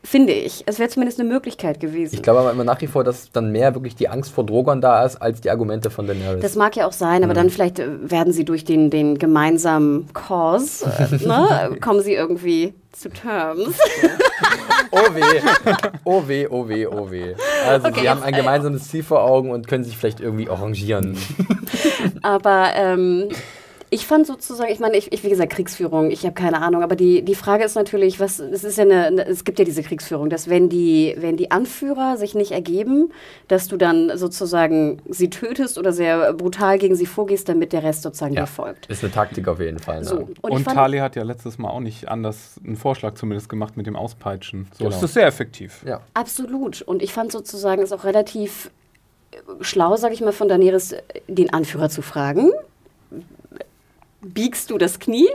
Finde ich. Es wäre zumindest eine Möglichkeit gewesen. ich glaube aber immer nach wie vor, dass dann mehr wirklich die Angst vor Drogon da ist, als die Argumente von Daenerys. Das mag ja auch sein, Mhm. aber dann vielleicht äh, werden sie durch den, den gemeinsamen Cause, äh, ne, kommen sie irgendwie zu Terms. Oh weh, oh weh, oh weh, oh weh. Also Okay, sie haben ein äh, gemeinsames Ziel vor Augen und können sich vielleicht irgendwie arrangieren. Aber ähm, ich fand sozusagen, ich meine, ich, ich wie gesagt, Kriegsführung, ich habe keine Ahnung, aber die, die Frage ist natürlich, was, es ist ja eine, es gibt ja diese Kriegsführung, dass wenn die, wenn die Anführer sich nicht ergeben, dass du dann sozusagen sie tötest oder sehr brutal gegen sie vorgehst, damit der Rest sozusagen dir folgt. Ist eine Taktik auf jeden Fall. Ne? So. Und, fand- Tali hat ja letztes Mal auch nicht anders einen Vorschlag zumindest gemacht mit dem Auspeitschen. So Genau. ist das sehr effektiv. Ja. Absolut. Und ich fand sozusagen es auch relativ schlau, sage ich mal, von Daenerys, den Anführer zu fragen. Biegst du das Knie?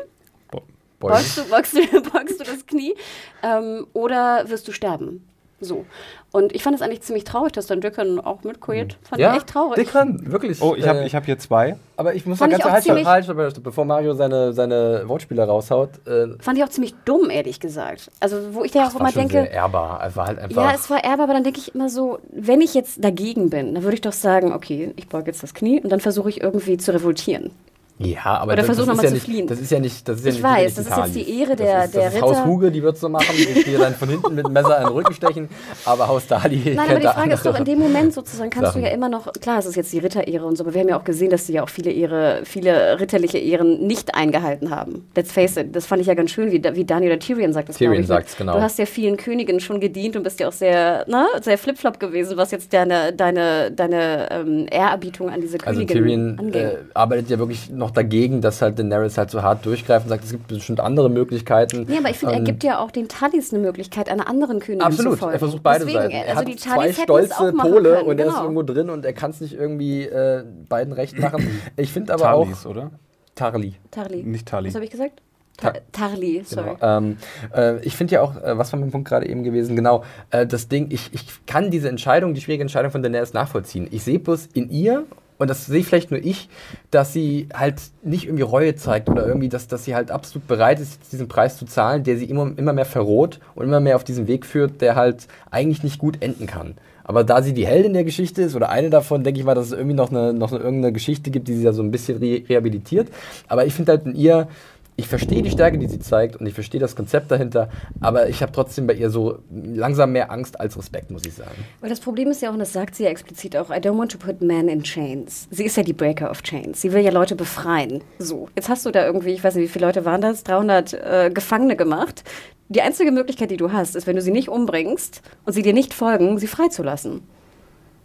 Beugen. Beugst du, beugst du, beugst du das Knie? Ähm, oder wirst du sterben? So. Und ich fand es eigentlich ziemlich traurig, dass dann Dickon auch mitkoet. Fand Ja, ich echt traurig. Dickon, wirklich. Oh, ich habe äh, ich hab hier zwei. aber ich muss Fand mal ich ganz halt, halt, bevor Mario seine, seine Wortspiele raushaut. Äh, Fand ich auch ziemlich dumm, ehrlich gesagt. Also, wo ich da auch immer denke. sehr ehrbar. War halt einfach. Ja, es war Erbe, aber dann denke ich immer so, wenn ich jetzt dagegen bin, dann würde ich doch sagen, okay, ich beuge jetzt das Knie und dann versuche ich irgendwie zu revoltieren. Ja, aber Oder das, versuch das, noch ist mal ja zu nicht, fliehen. das ist ja nicht. Das ist ja Ich nicht, weiß, das ist jetzt die. Ehre der- ist, der das ist Haus Ritter. Huge, die wird so machen, die dir dann von hinten mit dem Messer in den Rücken stechen. Aber Haus Dali Nein, aber die Frage ist doch, in dem Moment sozusagen kannst Sachen. du ja immer noch, klar, es ist jetzt die Ritterehre und so, aber wir haben ja auch gesehen, dass sie ja auch viele Ehre, viele ritterliche Ehren nicht eingehalten haben. Let's face it, das fand ich ja ganz schön, wie, wie Daniel oder Tyrion sagt das, Tyrion glaub ich, sagt's, genau. Du hast ja vielen Königen schon gedient und bist ja auch sehr, ne, sehr flipflop gewesen, was jetzt deine, deine, deine ähm, Ehrerbietung an diese Also Königin Tyrion anging. äh, arbeitet ja wirklich noch dagegen, dass halt Daenerys halt so hart durchgreift und sagt, es gibt bestimmt andere Möglichkeiten. Ja, aber ich finde, er Ähm, gibt ja auch den Tallis eine Möglichkeit, einer anderen Königin zu Absolut, folgen. er versucht beide Deswegen, Seiten. Er Also hat die zwei stolze auch Pole können, und er ist genau. irgendwo drin und er kann es nicht irgendwie äh, beiden recht machen. Ich finde aber auch Talis, oder? Tarly. Tarli. Nicht Tali. Was habe ich gesagt? Ta Ta- Tarli, sorry. Genau. Ähm, äh, ich finde ja auch, äh, was war mein Punkt gerade eben gewesen? Genau, äh, das Ding, ich, ich kann diese Entscheidung, die schwierige Entscheidung von Daenerys nachvollziehen. Ich sehe bloß in ihr, und das sehe vielleicht nur ich, dass sie halt nicht irgendwie Reue zeigt oder irgendwie, dass, dass sie halt absolut bereit ist, diesen Preis zu zahlen, der sie immer, immer mehr verroht und immer mehr auf diesen Weg führt, der halt eigentlich nicht gut enden kann. Aber da sie die Heldin der Geschichte ist, oder eine davon, denke ich mal, dass es irgendwie noch eine, noch eine, irgendeine Geschichte gibt, die sie ja so ein bisschen re rehabilitiert. Aber ich finde halt in ihr, ich verstehe die Stärke, die sie zeigt und ich verstehe das Konzept dahinter, aber ich habe trotzdem bei ihr so langsam mehr Angst als Respekt, muss ich sagen. Weil das Problem ist ja auch, und das sagt sie ja explizit auch, I don't want to put men in chains. Sie ist ja die Breaker of Chains. Sie will ja Leute befreien. So, jetzt hast du da irgendwie, ich weiß nicht, wie viele Leute waren das, 300 äh, Gefangene gemacht. Die einzige Möglichkeit, die du hast, ist, wenn du sie nicht umbringst und sie dir nicht folgen, sie freizulassen.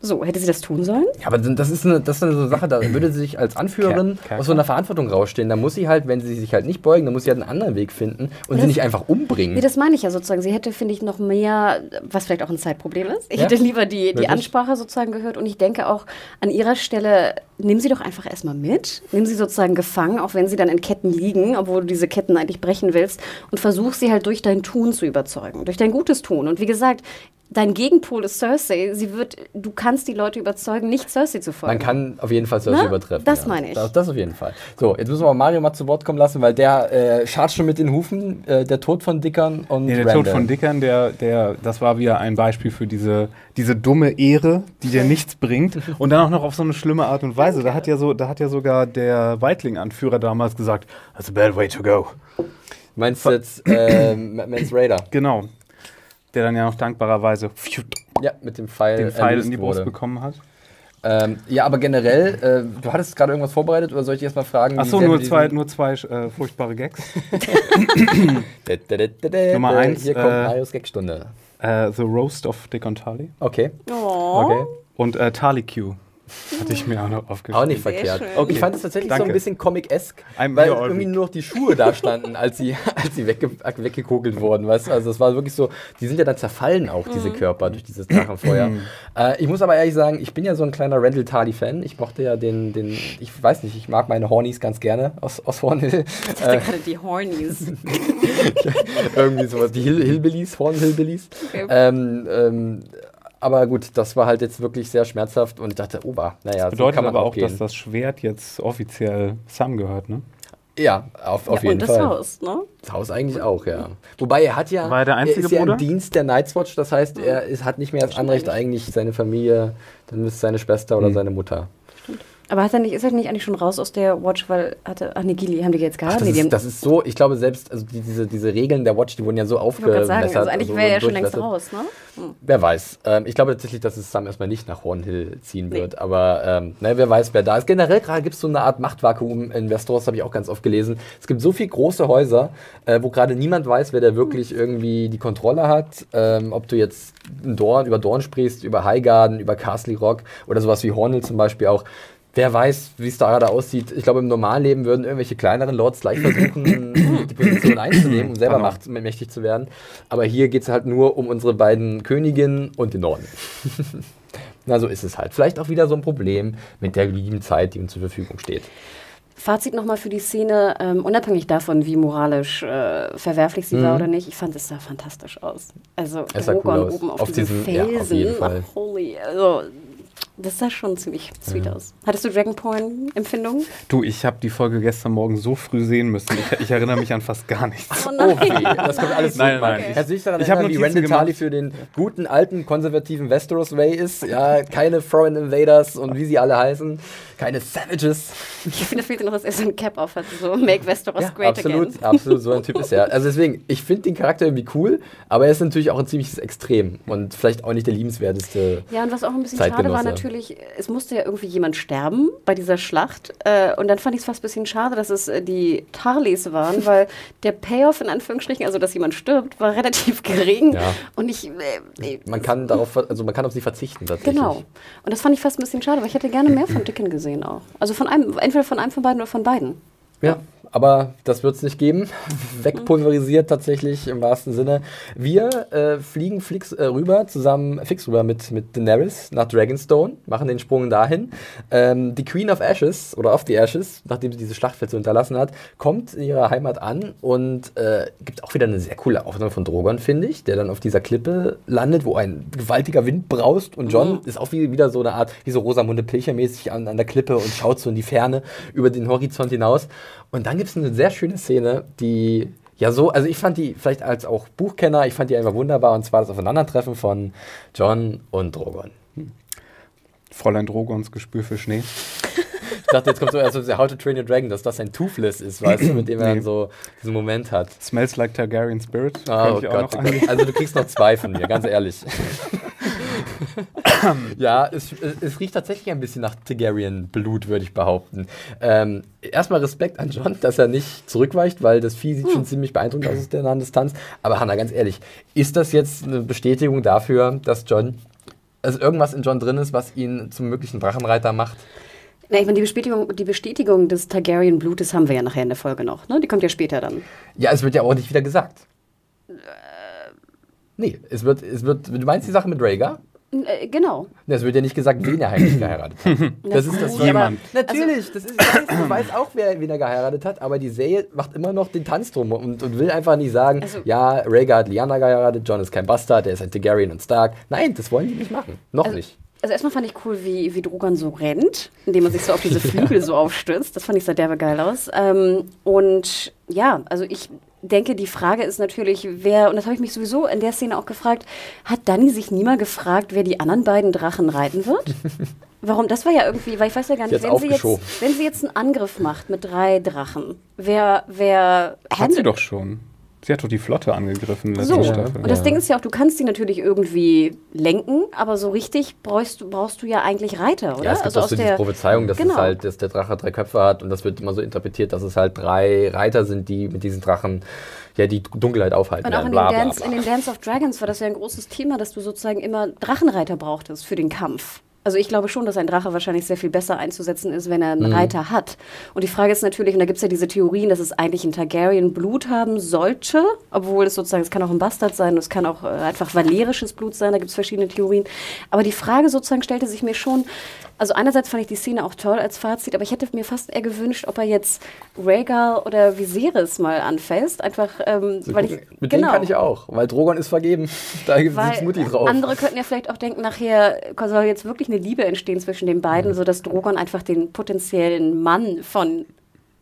So, hätte sie das tun sollen? Ja, aber das ist eine, das ist eine so Sache, da würde sie sich als Anführerin Ker- aus so einer Verantwortung rausstehen. Da muss sie halt, wenn sie sich halt nicht beugen, dann muss sie halt einen anderen Weg finden und sie nicht einfach umbringen. Nee, das meine ich ja sozusagen. Sie hätte, finde ich, noch mehr, was vielleicht auch ein Zeitproblem ist. Ich Ja? hätte lieber die, die Wirklich? Ansprache sozusagen gehört und ich denke auch an ihrer Stelle, nehmen Sie doch einfach erstmal mit. Nehmen Sie sozusagen gefangen, auch wenn Sie dann in Ketten liegen, obwohl du diese Ketten eigentlich brechen willst und versuch sie halt durch dein Tun zu überzeugen, durch dein gutes Tun. Und wie gesagt, dein Gegenpol ist Cersei. Sie wird, du kannst die Leute überzeugen, nicht Cersei zu folgen. Man kann auf jeden Fall Cersei Ne? übertreffen. Das ja. meine ich. Das, das auf jeden Fall. So, jetzt müssen wir Mario mal zu Wort kommen lassen, weil der äh, scharrt schon mit den Hufen. Äh, der Tod von Dickern und Nee, der Randall. Tod von Dickern, der, der, das war wieder ein Beispiel für diese, diese dumme Ehre, die dir nichts bringt. Und dann auch noch auf so eine schlimme Art und Weise. Da hat ja, so, da hat ja sogar der Weitling-Anführer damals gesagt, that's a bad way to go. Meinst du jetzt äh, Mans Raider? Genau. Der dann ja noch dankbarerweise Ja, mit dem Pfeil, den Pfeil in die Brust wurde. bekommen hat. Ähm, ja, aber generell, äh, du hattest gerade irgendwas vorbereitet oder soll ich erst mal fragen? Achso, nur zwei, nur zwei äh, furchtbare Gags. Nummer eins, Hier kommt äh, Marios Gagstunde. äh, The Roast of Dick und Tali. Okay. Oh. Okay. Und äh, Tali Q. Hatte ich mir auch noch aufgeschrieben. Auch nicht verkehrt. Okay. Ich fand es tatsächlich so Danke. ein bisschen Comic-esque, I'm weil irgendwie nur noch die Schuhe da standen, als sie, als sie wegge weggekokelt wurden. Weißt? Also es war wirklich so, die sind ja dann zerfallen auch, diese Mhm. Körper, durch dieses Drachenfeuer. äh, ich muss aber ehrlich sagen, ich bin ja so ein kleiner Randall Tardy-Fan. Ich mochte ja den, den, ich weiß nicht, ich mag meine Hornies ganz gerne aus, aus Hornhill. Ich dachte gerade die Hornies. irgendwie sowas, die Hill Hillbillies, Horn Hillbillies. Okay. Ähm, ähm, aber gut, das war halt jetzt wirklich sehr schmerzhaft und ich dachte, oh, bah, naja, Bedeutet so kann man aber auch gehen. dass das Schwert jetzt offiziell Sam gehört, ne? ja, auf, auf ja, jeden und das Fall. Haus, ne? Das Haus eigentlich auch, ja. Wobei er hat ja, War er der einzige er ist ja Bruder? im Dienst der Night's Watch, das heißt, er ist, hat nicht mehr das Anrecht eigentlich seine Familie, dann müsste seine Schwester oder Hm. seine Mutter. Aber hat er nicht, ist er nicht eigentlich schon raus aus der Watch, weil hatte, ach nee, Gilly, haben die jetzt Ach, gehabt? das, nee, die haben, ist, das ist so, ich glaube selbst, also die, diese, diese Regeln der Watch, die wurden ja so ich wollte gerade aufgemessert. sagen, also eigentlich also wäre er ja schon längst raus, ne? Hm. Wer weiß. Ähm, ich glaube tatsächlich, dass es Sam erstmal nicht nach Hornhill ziehen Nee. wird. Aber ähm, ne, wer weiß, wer da ist. Generell gerade gibt es so eine Art Machtvakuum in Westeros, habe ich auch ganz oft gelesen. Es gibt so viele große Häuser, äh, wo gerade niemand weiß, wer da wirklich irgendwie die Kontrolle hat. Ähm, ob du jetzt Dorn, über Dorn sprichst, über Highgarden, über Castle Rock oder sowas wie Hornhill zum Beispiel auch. Wer weiß, wie es da gerade aussieht. Ich glaube, im Normalleben würden irgendwelche kleineren Lords gleich versuchen, die Position einzunehmen, um selber. Macht, mächtig zu werden. Aber hier geht es halt nur um unsere beiden Königinnen und den Norden. Na, so ist es halt. Vielleicht auch wieder so ein Problem mit der lieben Zeit, die uns zur Verfügung steht. Fazit nochmal für die Szene, ähm, unabhängig davon, wie moralisch äh, verwerflich sie war oder nicht, ich fand es sah fantastisch aus. Also Mhm. Es sah cool Drogon aus. oben auf, Auf diesem diesem- ja, auf Felsen, jeden Fall. ach, holy, also das sah schon ziemlich sweet aus. Hattest du Dragon Porn Empfindungen? Du, ich habe die Folge gestern Morgen so früh sehen müssen. Ich, ich erinnere mich an fast gar nichts. Oh Oh weh, das kommt alles Nein, nein, ich- Kannst du dich daran ich hab erinnern, wie Randall. Tarly für den guten, alten, konservativen Westeros Way ist? Ja, keine Foreign Invaders und wie sie alle heißen. Keine Savages. Ich finde, da fehlt noch, dass er so ein Cap auf hat, so Make Westeros Ja, Great absolut, Again. absolut, so ein Typ ist er. Also deswegen, ich finde den Charakter irgendwie cool, aber er ist natürlich auch ein ziemliches Extrem und vielleicht auch nicht der liebenswerteste. Ja, und was auch ein bisschen schade war Zeitgenosse. Natürlich, es musste ja irgendwie jemand sterben bei dieser Schlacht. Äh, und dann fand ich es fast ein bisschen schade, dass es äh, die Tarleys waren, weil der Payoff in Anführungsstrichen, also dass jemand stirbt, war relativ gering. Ja. Und ich. Äh, äh, Man kann darauf, also man kann auf sie verzichten tatsächlich. Genau. Und das fand ich fast ein bisschen schade, weil ich hätte gerne mehr von Dickon gesehen auch. Also von einem, entweder von einem von beiden oder von beiden. Ja, aber das wird es nicht geben. Wegpulverisiert tatsächlich im wahrsten Sinne. Wir äh, fliegen fix äh, rüber, zusammen fix rüber mit, mit Daenerys nach Dragonstone, machen den Sprung dahin. Ähm, die Queen of Ashes oder of the Ashes, nachdem sie diese Schlachtfeld so hinterlassen hat, kommt in ihrer Heimat an und äh, gibt auch wieder eine sehr coole Aufnahme von Drogon, finde ich, der dann auf dieser Klippe landet, wo ein gewaltiger Wind braust und John ist auch wie, wieder so eine Art, wie so Rosamunde Pilcher-mäßig an, an der Klippe und schaut so in die Ferne über den Horizont hinaus. Und dann gibt es eine sehr schöne Szene, die ja so, also ich fand die vielleicht als auch Buchkenner, ich fand die einfach wunderbar und zwar das Aufeinandertreffen von John und Drogon. Fräulein Drogons Gespür für Schnee. Ich dachte, jetzt kommt so erst so der How to Train Your Dragon, dass das ein Toothless ist, weißt du, mit dem er Nee. dann so diesen Moment hat. Smells like Targaryen Spirit. Oh Gott, noch oh angeben. Gott. Also du kriegst noch zwei von mir, ganz ehrlich. ja, es, es riecht tatsächlich ein bisschen nach Targaryen-Blut, würde ich behaupten. Ähm, erstmal Respekt an John, dass er nicht zurückweicht, weil das Vieh sieht schon ziemlich beeindruckend aus aus der nahen Distanz. Aber Hannah, ganz ehrlich, ist das jetzt eine Bestätigung dafür, dass John also irgendwas in John drin ist, was ihn zum möglichen Drachenreiter macht. Na, ich meine, die Bestätigung, die Bestätigung des Targaryen-Blutes haben wir ja nachher in der Folge noch. Ne? Die kommt ja später dann. Ja, es wird ja auch nicht wieder gesagt. Nee, es wird, es wird, du meinst die Sache mit Rhaegar? Äh, genau. Es wird ja nicht gesagt, wen er heimlich geheiratet hat. Das ist das Jemand. Natürlich, das ist, ich weiß, ich weiß auch, wer, wen er geheiratet hat, aber die Serie macht immer noch den Tanz drum und, und will einfach nicht sagen, Also- ja, Rhaegar hat Lyanna geheiratet, John ist kein Bastard, er ist ein Targaryen und Stark. Nein, das wollen die nicht machen. Noch Also, nicht. Also erstmal fand ich cool, wie, wie Drogon so rennt, indem er sich so auf diese Flügel so aufstützt. Das fand ich sah derbe geil aus. Ähm, und ja, also ich denke, die Frage ist natürlich, wer, und das habe ich mich sowieso in der Szene auch gefragt, hat Dani sich nie mal gefragt, wer die anderen beiden Drachen reiten wird? Warum? Das war ja irgendwie, weil ich weiß ja gar nicht, wenn sie, jetzt, wenn sie jetzt einen Angriff macht mit drei Drachen, wer, wer Hat sie doch schon. Sie hat doch die Flotte angegriffen so, Staffel. und das Ja. Ding ist ja auch, du kannst die natürlich irgendwie lenken, aber so richtig brauchst, du- brauchst du ja eigentlich Reiter, oder? Ja, es gibt auch so diese Prophezeiung, dass, Genau. es halt, dass der Drache drei Köpfe hat und das wird immer so interpretiert, dass es halt drei Reiter sind, die mit diesen Drachen ja die Dunkelheit aufhalten Und auch in, Bla, den bla, Dance, bla. in den Dance of Dragons war das ja ein großes Thema, dass du sozusagen immer Drachenreiter brauchtest für den Kampf. Also ich glaube schon, dass ein Drache wahrscheinlich sehr viel besser einzusetzen ist, wenn er Mhm. einen Reiter hat. Und die Frage ist natürlich, und da gibt es ja diese Theorien, dass es eigentlich ein Targaryen-Blut haben sollte, obwohl es sozusagen, es kann auch ein Bastard sein, es kann auch äh, einfach valerisches Blut sein, da gibt es verschiedene Theorien. Aber die Frage sozusagen stellte sich mir schon, also einerseits fand ich die Szene auch toll als Fazit, aber ich hätte mir fast eher gewünscht, ob er jetzt Rhaegar oder Viserys mal anfasst, einfach, ähm, weil ich, Mit denen kann ich auch, weil Drogon ist vergeben. Da gibt es Mutti drauf. andere könnten ja vielleicht auch denken, nachher soll jetzt wirklich eine Liebe entstehen zwischen den beiden, sodass Drogon einfach den potenziellen Mann von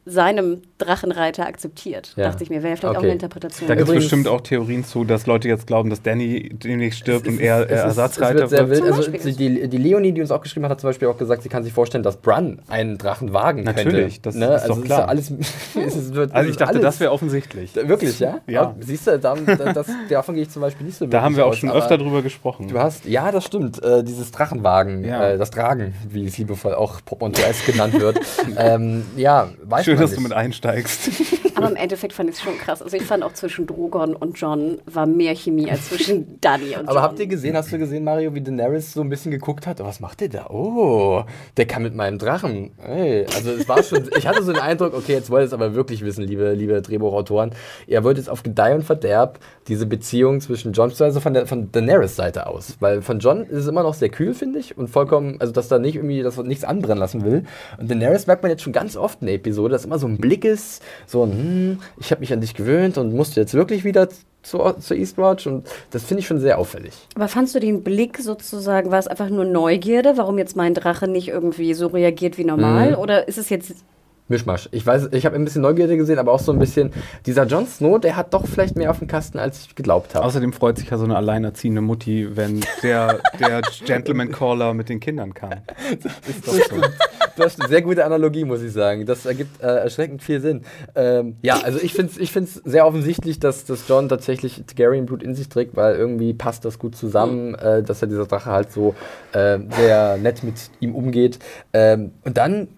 seinem Drachenreiter akzeptiert. Ja. Dachte ich mir, wäre vielleicht auch Okay. eine Interpretation. Da gibt es bestimmt auch Theorien zu, dass Leute jetzt glauben, dass Danny demnächst stirbt Es und ist- er es ist- Ersatzreiter es wird sehr wird. wild. Also die, die Leonie, die uns auch geschrieben hat, hat zum Beispiel auch gesagt, sie kann sich vorstellen, dass Bran einen Drachen wagen Natürlich, könnte. das ne? ist also doch klar. ja alles, es ist, wird, Also ich ist dachte, alles. das wäre offensichtlich. Wirklich, ja? Ja. Siehst du, da, da, das, davon gehe ich zum Beispiel nicht so Da haben wir auch aus, schon öfter drüber gesprochen. Du hast, ja, das stimmt, äh, dieses Drachenwagen, Ja. äh, das Tragen, wie es liebevoll auch Portmanteau-esque genannt wird. ähm, ja, weiß Schön, dass du mit einsteigst. Aber im Endeffekt fand ich es schon krass. Also ich fand auch zwischen Drogon und John war mehr Chemie als zwischen Dani und John. Aber habt ihr gesehen, hast du gesehen, Mario, wie Daenerys so ein bisschen geguckt hat? Oh, was macht der da? Oh, der kann mit meinem Drachen. Hey, also es war schon, ich hatte so den Eindruck, okay, jetzt wollt ihr es aber wirklich wissen, liebe, liebe Drehbuchautoren. Ihr wollt jetzt auf Gedeih und Verderb diese Beziehung zwischen John, also von, der, von Daenerys Seite aus. Weil von John ist es immer noch sehr kühl, finde ich, und vollkommen, also dass da nicht irgendwie, dass er nichts anbrennen lassen will. Und Daenerys merkt man jetzt schon ganz oft in der Episode, dass immer so ein Blick ist, so ein, hm, ich habe mich an dich gewöhnt und musste jetzt wirklich wieder zur, zur Eastwatch und das finde ich schon sehr auffällig. Aber fandst du den Blick sozusagen, war es einfach nur Neugierde, warum jetzt mein Drache nicht irgendwie so reagiert wie normal? Mhm. Oder ist es jetzt Mischmasch. Ich weiß, ich habe ein bisschen Neugierde gesehen, aber auch so ein bisschen, dieser Jon Snow, der hat doch vielleicht mehr auf dem Kasten, als ich geglaubt habe. Außerdem freut sich ja so eine alleinerziehende Mutti, wenn der, der Gentleman Caller mit den Kindern kann. Ist doch so. Das ist eine sehr gute Analogie, muss ich sagen. Das ergibt äh, erschreckend viel Sinn. Ähm, ja, also ich finde es ich find's sehr offensichtlich, dass, dass John tatsächlich Targaryen-Blut in sich trägt, weil irgendwie passt das gut zusammen, äh, dass er dieser Drache halt so äh, sehr nett mit ihm umgeht. Ähm, und dann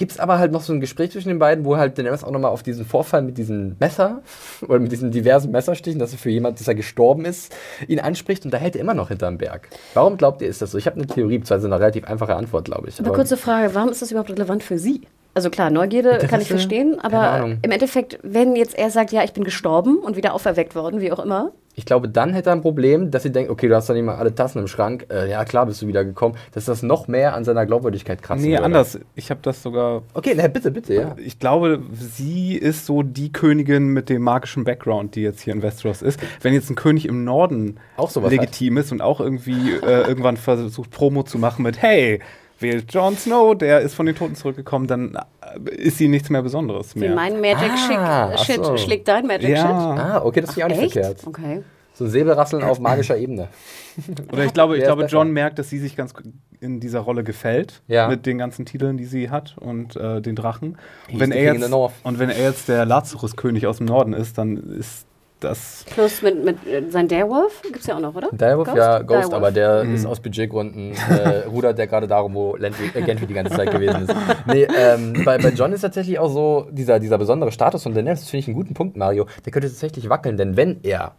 gibt es aber halt noch so ein Gespräch zwischen den beiden, wo halt Daenerys auch nochmal auf diesen Vorfall mit diesem Messer oder mit diesen diversen Messerstichen, dass er für jemand, dass er gestorben ist, ihn anspricht und da hält er immer noch hinterm Berg. Warum glaubt ihr, ist das so? Ich habe eine Theorie, beziehungsweise eine relativ einfache Antwort, glaube ich. Aber kurze Frage, warum ist das überhaupt relevant für Sie? Also klar, Neugierde kann ich verstehen, aber im Endeffekt, wenn jetzt er sagt, ja, ich bin gestorben und wieder auferweckt worden, wie auch immer, Ich glaube, dann hätte er ein Problem, dass sie denkt, okay, du hast doch nicht mal alle Tassen im Schrank. Äh, ja, klar, bist du wieder gekommen. Dass das noch mehr an seiner Glaubwürdigkeit kratzen Nee, würde. anders. Ich habe das sogar. Okay, na, bitte, bitte, ja. Ich glaube, sie ist so die Königin mit dem magischen Background, die jetzt hier in Westeros ist. Wenn jetzt ein König im Norden Auch sowas legitim ist und auch irgendwie äh, irgendwann versucht, Promo zu machen mit Hey, wählt Jon Snow, der ist von den Toten zurückgekommen, dann äh, ist sie nichts mehr Besonderes wie mehr. mein Magic Ah, Shit, so. Schlägt dein Magic Ja. Shit. Ah, okay, das finde ich auch nicht Echt? verkehrt. Okay. So Säbelrasseln auf magischer Ebene. Oder ich glaube, ich ist glaube? John merkt, dass sie sich ganz in dieser Rolle gefällt Ja. mit den ganzen Titeln, die sie hat und äh, den Drachen. Und wenn, er jetzt, und wenn er jetzt der Lazarus-König aus dem Norden ist, dann ist das. Plus mit, mit sein Direwolf gibt es ja auch noch, oder? Direwolf, ja, Ghost, Direwolf. aber der Mhm. ist aus Budgetgründen, äh, rudert der gerade darum, wo äh, Gentry die ganze Zeit gewesen ist. Nee, ähm, bei, bei John ist tatsächlich auch so, dieser, dieser besondere Status von Daenerys, das finde ich einen guten Punkt, Mario, der könnte tatsächlich wackeln, denn wenn er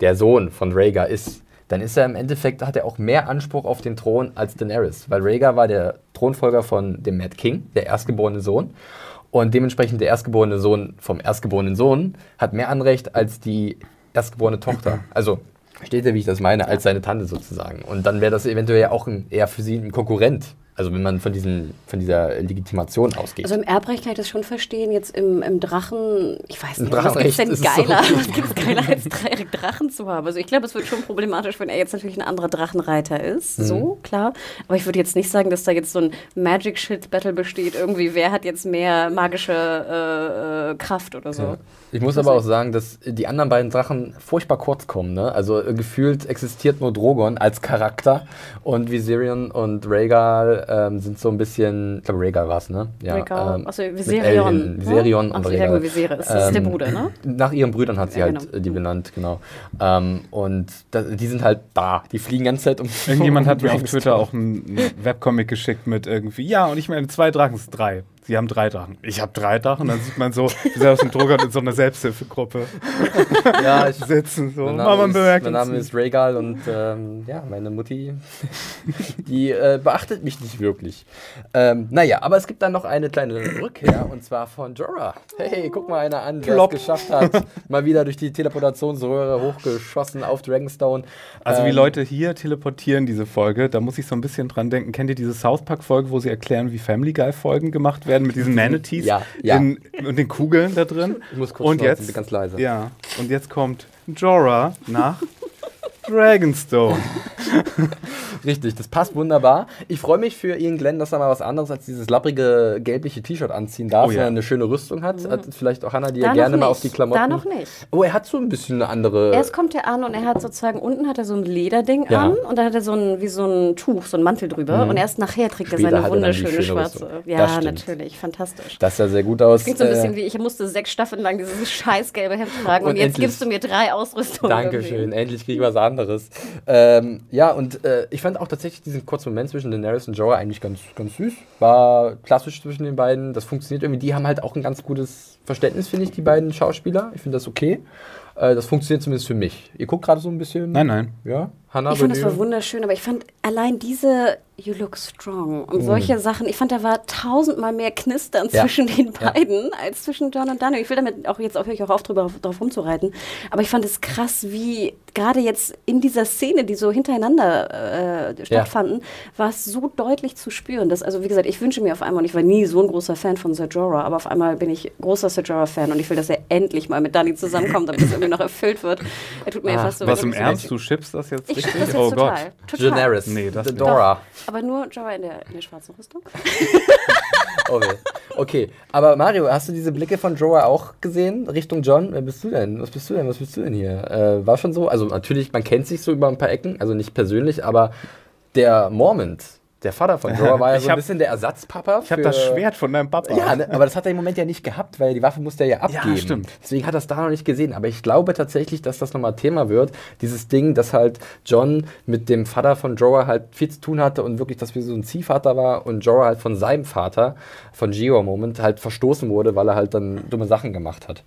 der Sohn von Rhaegar ist, dann ist er im Endeffekt, hat er auch mehr Anspruch auf den Thron als Daenerys. Weil Rhaegar war der Thronfolger von dem Mad King, der erstgeborene Sohn. Und dementsprechend der erstgeborene Sohn vom erstgeborenen Sohn hat mehr Anrecht als die erstgeborene Tochter. Also, versteht ihr, wie ich das meine, als seine Tante sozusagen. Und dann wäre das eventuell ja auch ein, eher für sie ein Konkurrent. Also wenn man von, diesen, von dieser Legitimation ausgeht. Also im Erbrecht kann ich das schon verstehen. Jetzt im, im Drachen, ich weiß nicht, was gibt's denn geiler? so. Was gibt's geiler als drei Drachen zu haben? Also ich glaube, es wird schon problematisch, wenn er jetzt natürlich ein anderer Drachenreiter ist. Mhm. So, klar. Aber ich würde jetzt nicht sagen, dass da jetzt so ein Magic-Shit-Battle besteht. Irgendwie, wer hat jetzt mehr magische äh, äh, Kraft oder so. Ja. Ich muss aber auch sagen, dass die anderen beiden Drachen furchtbar kurz kommen. Ne? Also äh, gefühlt existiert nur Drogon als Charakter und Viserion und Ähm, sind so ein bisschen, ich glaube Rhaegal war es, ne? Ja, Rhaegal, ähm, also mit Viserion. Viserion Ach, und Rhaegal. sagen Viserys. Das ist der Bruder, ne? Nach ihren Brüdern hat sie Ja, halt genau. äh, die benannt, genau. Ähm, und da, die sind halt da. Die fliegen die ganze Zeit um. Irgendjemand hat mir auf. Twitter auch einen Webcomic geschickt mit irgendwie, ja, und ich meine zwei ist drei. Sie haben drei Drachen. Ich habe drei Drachen. Dann sieht man so, wie sie aus dem Drucker in so einer Selbsthilfegruppe Ja, ich, sitzen. So, Mein Name, ist, bemerkt mein uns Name ist Rhaegal und ähm, ja, meine Mutti, die äh, beachtet mich nicht wirklich. Ähm, naja, aber es gibt dann noch eine kleine Rückkehr und zwar von Jorah. Hey, guck mal einer an, der es geschafft hat. Mal wieder durch die Teleportationsröhre hochgeschossen auf Dragonstone. Also wie Ähm, Leute hier teleportieren, diese Folge, da muss ich so ein bisschen dran denken. Kennt ihr diese South Park-Folge, wo sie erklären, wie Family Guy-Folgen gemacht werden mit diesen Manatees Ja, ja. In, und den Kugeln da drin? Ich muss kurz und jetzt, ganz leise. Ja, und jetzt kommt Jorah nach Dragonstone. Richtig, das passt wunderbar. Ich freue mich für Ian Glenn, dass er mal was anderes als dieses lapprige, gelbliche T-Shirt anziehen darf, Oh ja. eine schöne Rüstung hat. hat vielleicht auch Hannah, die Da ja gerne mal auf die Klamotten. Da noch nicht. Oh, er hat so ein bisschen eine andere. Erst kommt er an und er hat sozusagen unten hat er so ein Lederding Ja. an und dann hat er so ein wie so ein Tuch, so ein Mantel drüber und erst nachher trägt Mhm. Später er seine er wunderschöne schöne schwarze. Rüstung. Ja, Das natürlich, fantastisch. Das sah sehr gut aus. Klingt so ein Äh, bisschen wie, ich musste sechs Staffeln lang dieses scheiß gelbe Hemd tragen und, Und jetzt endlich- gibst du mir drei Ausrüstungen. Dankeschön, irgendwie. endlich kriege ich was anderes. Ähm, ja, und äh, ich fand auch tatsächlich diesen kurzen Moment zwischen Daenerys und Jorah eigentlich ganz, ganz süß. War klassisch zwischen den beiden. Das funktioniert irgendwie. Die haben halt auch ein ganz gutes Verständnis, finde ich, die beiden Schauspieler. Ich finde das okay. Äh, das funktioniert zumindest für mich. Ihr guckt gerade so ein bisschen. Nein, nein. Ja, Hannah, Ich fand das war wunderschön, aber ich fand allein diese You look strong und solche Sachen, ich fand, da war tausendmal mehr Knistern Ja. zwischen den Ja. beiden als zwischen John und Daniel. Ich will damit auch jetzt auch, höre ich auch auf, drüber, drauf rumzureiten, aber ich fand es krass, wie gerade jetzt in dieser Szene, die so hintereinander äh, stattfanden, war es so deutlich zu spüren. Dass, also wie gesagt, ich wünsche mir auf einmal, und ich war nie so ein großer Fan von Ser Jorah, aber auf einmal bin ich großer Ser Jorah-Fan und ich will, dass er endlich mal mit Dani zusammenkommt, damit es irgendwie noch erfüllt wird. Er tut mir Ah, ja fast so Was im Ernst? Du schippst das jetzt Ich richtig? das oh total. Gott. total. Daenerys. Nee, das nicht. Dora. Aber nur Jorah in der, in der schwarzen Rüstung? Oh, weh. okay, aber Mario, hast du diese Blicke von Jorah auch gesehen Richtung John? Wer bist du denn? Was bist du denn? Was bist du denn hier? Äh, war schon so? Also natürlich, man kennt sich so über ein paar Ecken, also nicht persönlich, aber der Mormont, der Vater von Jorah, war ja so ein bisschen der Ersatzpapa. Ich habe das Schwert von deinem Papa. Ja, ne, aber das hat er im Moment ja nicht gehabt, weil die Waffe musste er ja abgeben. stimmt. Deswegen hat er es da noch nicht gesehen. Aber ich glaube tatsächlich, dass das nochmal Thema wird. Dieses Ding, dass halt John mit dem Vater von Jorah halt viel zu tun hatte und wirklich, dass wir so ein Ziehvater war und Jorah halt von seinem Vater, von Geo Moment, halt verstoßen wurde, weil er halt dann dumme Sachen gemacht hat.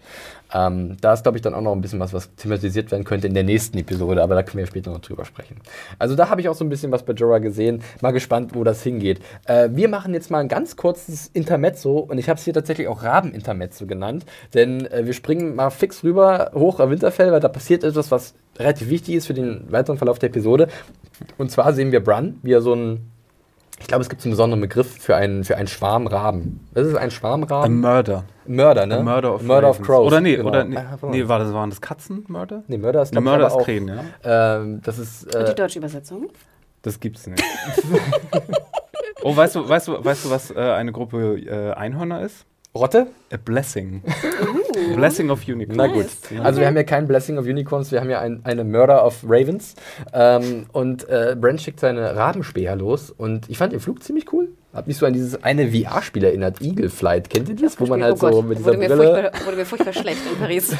Ähm, da ist, glaube ich, dann auch noch ein bisschen was, was thematisiert werden könnte in der nächsten Episode, aber da können wir später noch drüber sprechen. Also da habe ich auch so ein bisschen was bei Jorah gesehen. Mal gespannt, wo das hingeht. Äh, wir machen jetzt mal ein ganz kurzes Intermezzo und ich habe es hier tatsächlich auch Raben-Intermezzo genannt, denn äh, wir springen mal fix rüber hoch auf Winterfell, weil da passiert etwas, was relativ wichtig ist für den weiteren Verlauf der Episode. Und zwar sehen wir Bran, wie er so ein ich glaube, es gibt so einen besonderen Begriff für einen, für einen Schwarmraben. Was ist ein Ein Schwarmraben? Murder. Mörder, ne? A Murder of, Murder of. Crows. Oder nee, genau. oder nee, Ah, nee war das, waren das Katzenmörder? Nee, Mörder ist, Ne, glaub ich, Mörder aber ist auch, Krähen, ja. Ähm, das ist. Und Äh, die deutsche Übersetzung? Das gibt's nicht. oh, weißt du, weißt du, weißt du, was äh, eine Gruppe äh, Einhörner ist? Rotte? A Blessing. A blessing of Unicorns. Na gut. Also wir haben ja kein Blessing of Unicorns, wir haben ja ein, eine Murder of Ravens. Ähm, und äh, Brent schickt seine Rabenspäher los und ich fand den Flug ziemlich cool. Hab mich so an dieses eine VR-Spiel erinnert, Eagle Flight. Kennt ihr das? Wo man halt oh so Gott, mit dieser wurde mir, Brille. furchtbar, wurde mir furchtbar schlecht in Paris.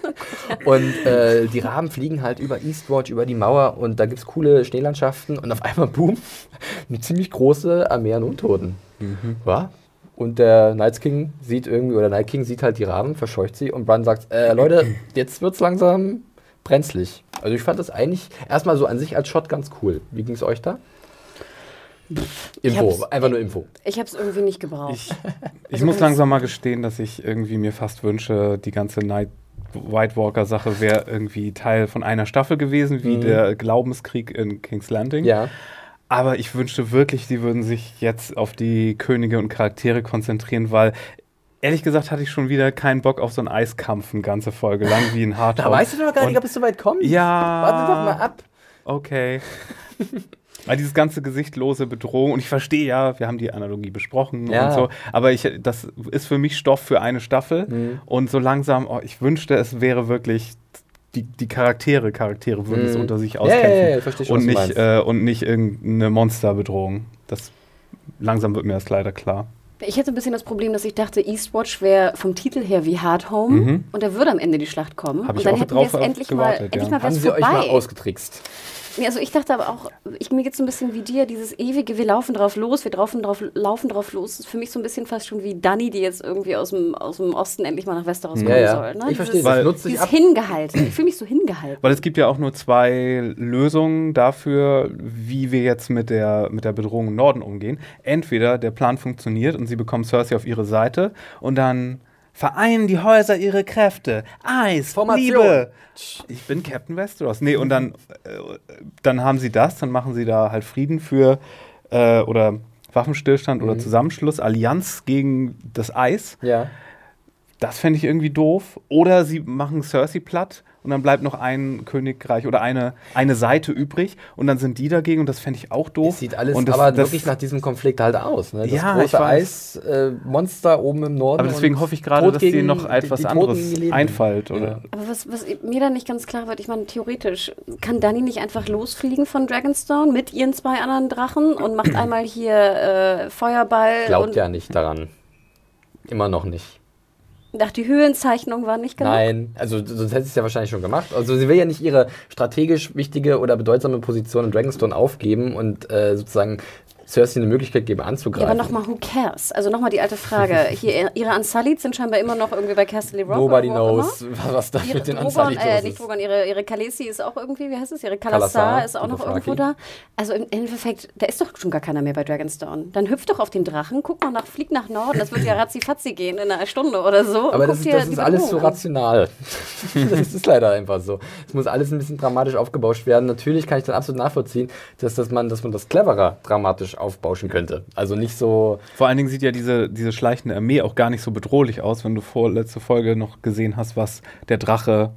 Und äh, die Raben fliegen halt über Eastwatch, über die Mauer und da gibt es coole Schneelandschaften und auf einmal, boom, eine ziemlich große Armee an Untoten. Ja? Und der Night King sieht irgendwie, oder Night King sieht halt die Raben, verscheucht sie und Bran sagt, äh, Leute, jetzt wird's langsam brenzlig. Also ich fand das eigentlich erstmal so an sich als Shot ganz cool. Wie ging es euch da? Info, einfach nur Info. Ich habe es irgendwie nicht gebraucht. Ich, ich Also muss langsam mal gestehen, dass ich irgendwie mir fast wünsche, die ganze Night White Walker Sache wäre irgendwie Teil von einer Staffel gewesen, wie Mhm. der Glaubenskrieg in King's Landing. Ja. Aber ich wünschte wirklich, sie würden sich jetzt auf die Könige und Charaktere konzentrieren, weil ehrlich gesagt hatte ich schon wieder keinen Bock auf so einen Eiskampf eine ganze Folge lang wie ein Hardcore. Da weißt du doch gar nicht, ob es so weit kommt. Ja. Warte doch mal ab. Okay. Weil dieses ganze gesichtlose Bedrohung, und ich verstehe ja, wir haben die Analogie besprochen Ja. und so, aber ich, das ist für mich Stoff für eine Staffel. Mhm. Und so langsam, oh, ich wünschte, es wäre wirklich, die, die Charaktere, Charaktere würden es Mhm. unter sich Ja, auskämpfen. ja, ja, ich verstehe schon, und, nicht, äh, und nicht irgendeine Monsterbedrohung. Das langsam wird mir das leider klar. Ich hätte ein bisschen das Problem, dass ich dachte, Eastwatch wäre vom Titel her wie Hard Home Mhm. und da würde am Ende die Schlacht kommen. Hab ich und dann auch hätten wir es endlich mal, gewartet, endlich ja. mal Haben sie euch mal vorbei. ausgetrickst? Also ich dachte aber auch, ich, mir geht es so ein bisschen wie dir, dieses ewige, wir laufen drauf los, wir laufen drauf, laufen drauf los, ist für mich so ein bisschen fast schon wie Dani, die jetzt irgendwie aus dem, aus dem Osten endlich mal nach Westeros kommen Ja, ja. soll. Ne? Ich verstehe, das das nutzt sich ab. Hingehalten. Ich fühle mich so hingehalten. Weil es gibt ja auch nur zwei Lösungen dafür, wie wir jetzt mit der, mit der Bedrohung im Norden umgehen. Entweder der Plan funktioniert und sie bekommen Cersei auf ihre Seite und dann vereinen die Häuser ihre Kräfte. Eis, Formation. Liebe. Ich bin Captain Westeros. Nee, und dann, äh, dann haben sie das, dann machen sie da halt Frieden für äh, oder Waffenstillstand oder Zusammenschluss, Allianz gegen das Eis. Ja. Das fände ich irgendwie doof. Oder sie machen Cersei platt und dann bleibt noch ein Königreich oder eine, eine Seite übrig und dann sind die dagegen und das fände ich auch doof. Es sieht alles und das, aber das, wirklich nach diesem Konflikt halt aus. Ne? Das Ja, ich große weiß. Eismonster oben im Norden. Aber deswegen und hoffe ich gerade, dass denen noch etwas die- die anderes einfällt. Oder? Ja. Aber was, was mir dann nicht ganz klar wird, ich meine, theoretisch, kann Dani nicht einfach losfliegen von Dragonstone mit ihren zwei anderen Drachen und macht einmal hier äh, Feuerball Glaubt und ja nicht daran. Immer noch nicht. Ach, die Höhenzeichnung war nicht genug. Nein, also sonst hätte sie es ja wahrscheinlich schon gemacht. Also sie will ja nicht ihre strategisch wichtige oder bedeutsame Position in Dragonstone aufgeben und äh, sozusagen Cersei eine Möglichkeit geben Ja, anzugreifen. aber nochmal, who cares? Also nochmal die alte Frage. Hier, ihre Unsullied sind scheinbar immer noch irgendwie bei Casterly Rock. Nobody knows, was da immer. mit den Drogon, Unsullied äh, los nicht ist. Drogon, ihre, ihre Khaleesi ist auch irgendwie, wie heißt es? Ihre Kalasar ist auch noch irgendwo da. Also im Endeffekt, da ist doch schon gar keiner mehr bei Dragonstone. Dann hüpf doch auf den Drachen, guck mal nach, flieg nach Norden. Das wird ja ratzi-fatzi gehen in einer Stunde oder so. Aber das ist, das ist alles so rational. das ist leider einfach so. Es muss alles ein bisschen dramatisch aufgebauscht werden. Natürlich kann ich dann absolut nachvollziehen, dass, dass, man, dass man das cleverer dramatisch aufbauschen könnte. Also nicht so. Vor allen Dingen sieht ja diese, diese schleichende Armee auch gar nicht so bedrohlich aus, wenn du vorletzte Folge noch gesehen hast, was der Drache,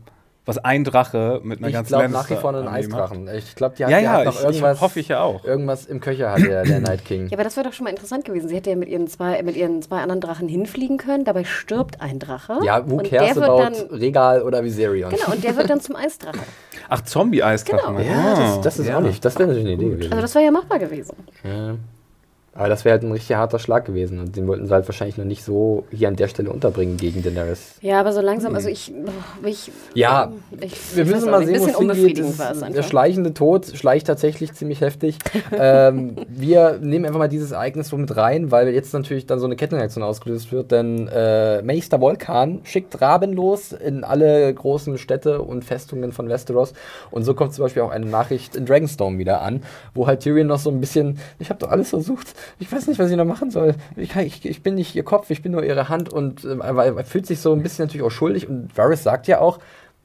was ein Drache mit einer Ich ganzen glaube nach wie vor einen. Eisdrachen. Ich glaube, die hat, Ja, die ja, hat noch ich, ich irgendwas. hoffe ich ja auch. Irgendwas im Köcher hat der, der Night King. Ja, aber das wäre doch schon mal interessant gewesen. Sie hätte ja mit ihren zwei, mit ihren zwei anderen Drachen hinfliegen können. Dabei stirbt ein Drache. Ja, who und cares der wird about dann, Regal oder Viserion? Genau, und der wird dann zum Eisdrache. Ach, Zombie-Eisdrachen. Genau. Ja, das, das ist ja. auch nicht. Das wäre natürlich eine Idee gewesen. Also das wäre ja machbar gewesen. ja. Aber das wäre halt ein richtig harter Schlag gewesen. Und den wollten sie halt wahrscheinlich noch nicht so hier an der Stelle unterbringen gegen Daenerys. Ja, aber so langsam, also ich, oh, ich Ja, ich, Wir ich müssen mal sehen, ein bisschen unbefriedigend war es ist- Der einfach. schleichende Tod schleicht tatsächlich ziemlich heftig. ähm, wir nehmen einfach mal dieses Ereignis so mit rein, weil jetzt natürlich dann so eine Kettenreaktion ausgelöst wird, denn äh, Meister Volkan schickt Raben los in alle großen Städte und Festungen von Westeros. Und so kommt zum Beispiel auch eine Nachricht in Dragonstone wieder an, wo halt Tyrion noch so ein bisschen, ich habe doch alles versucht, ich weiß nicht, was ich noch machen soll. Ich, kann, ich, ich bin nicht ihr Kopf, ich bin nur ihre Hand und äh, er fühlt sich so ein bisschen natürlich auch schuldig. Und Varys sagt ja auch,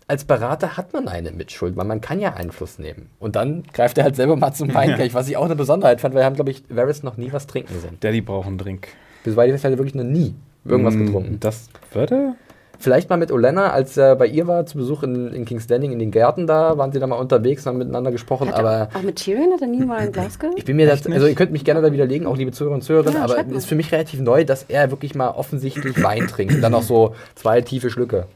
als Berater hat man eine Mitschuld, weil man kann ja Einfluss nehmen. Und dann greift er halt selber mal zum Weinkelch, was ich auch eine Besonderheit fand, weil wir haben, glaube ich, Varys noch nie was trinken sehen. Daddy braucht einen Drink. Bisweilen hat er wirklich noch nie irgendwas Mm, getrunken. Das würde? Vielleicht mal mit Olenna, als er bei ihr war, zu Besuch in, in King's Landing, in den Gärten da, waren sie da mal unterwegs, haben miteinander gesprochen, Hat aber... er, auch mit Tyrion hat er nie mal ein Glas gehabt? Ich bin mir das, also ihr könnt mich gerne da widerlegen, auch liebe Zuhörer und Zuhörerinnen, Ja, aber es ist für mich relativ neu, dass er wirklich mal offensichtlich Wein trinkt und dann noch so zwei tiefe Schlücke.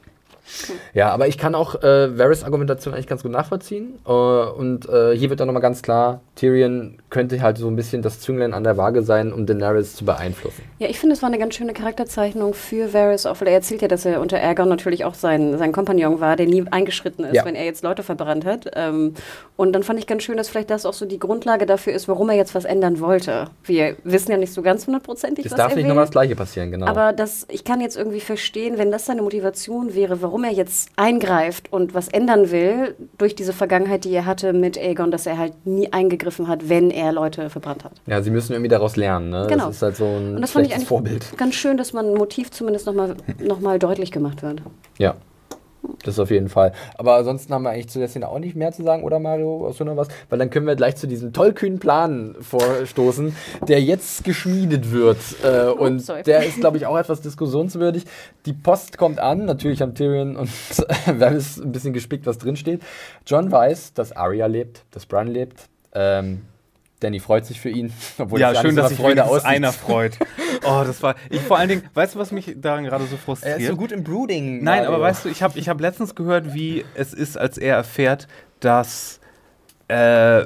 Ja, aber ich kann auch äh, Varys Argumentation eigentlich ganz gut nachvollziehen. Äh, und äh, hier wird dann nochmal ganz klar, Tyrion könnte halt so ein bisschen das Zünglein an der Waage sein, um Daenerys zu beeinflussen. Ja, ich finde, es war eine ganz schöne Charakterzeichnung für Varys, auch weil er erzählt ja, dass er unter Aegon natürlich auch sein, sein Kompagnon war, der nie eingeschritten ist, Ja. wenn er jetzt Leute verbrannt hat. Ähm, und dann fand ich ganz schön, dass vielleicht das auch so die Grundlage dafür ist, warum er jetzt was ändern wollte. Wir wissen ja nicht so ganz hundertprozentig, Es was darf er nicht will. nochmal das Gleiche passieren, genau. Aber das, ich kann jetzt irgendwie verstehen, wenn das seine Motivation wäre, warum warum er jetzt eingreift und was ändern will durch diese Vergangenheit, die er hatte mit Aegon, dass er halt nie eingegriffen hat, wenn er Leute verbrannt hat. Ja, sie müssen irgendwie daraus lernen. Ne? Genau. Das ist halt so ein Und das fand ich Vorbild. ganz schön, dass man ein Motiv zumindest nochmal noch mal deutlich gemacht wird. Ja. Das auf jeden Fall. Aber ansonsten haben wir eigentlich zu der Szene auch nicht mehr zu sagen, oder Mario? Hast du noch was? Weil dann können wir gleich zu diesem tollkühnen Plan vorstoßen, der jetzt geschmiedet wird. Äh, und sorry. der ist, glaube ich, auch etwas diskussionswürdig. Die Post kommt an, natürlich haben Tyrion und Varys ein bisschen gespickt, was drinsteht. John weiß, dass Arya lebt, dass Bran lebt. Ähm, Danny freut sich für ihn, obwohl ja, schön, dass sich Freude aussieht. einer freut. Oh, das war. Ich vor allen Dingen, weißt du, was mich daran gerade so Er frustriert? ist so gut im Brooding. Nein, Mario. aber weißt du, ich habe ich hab letztens gehört, wie es ist, als er erfährt, dass äh,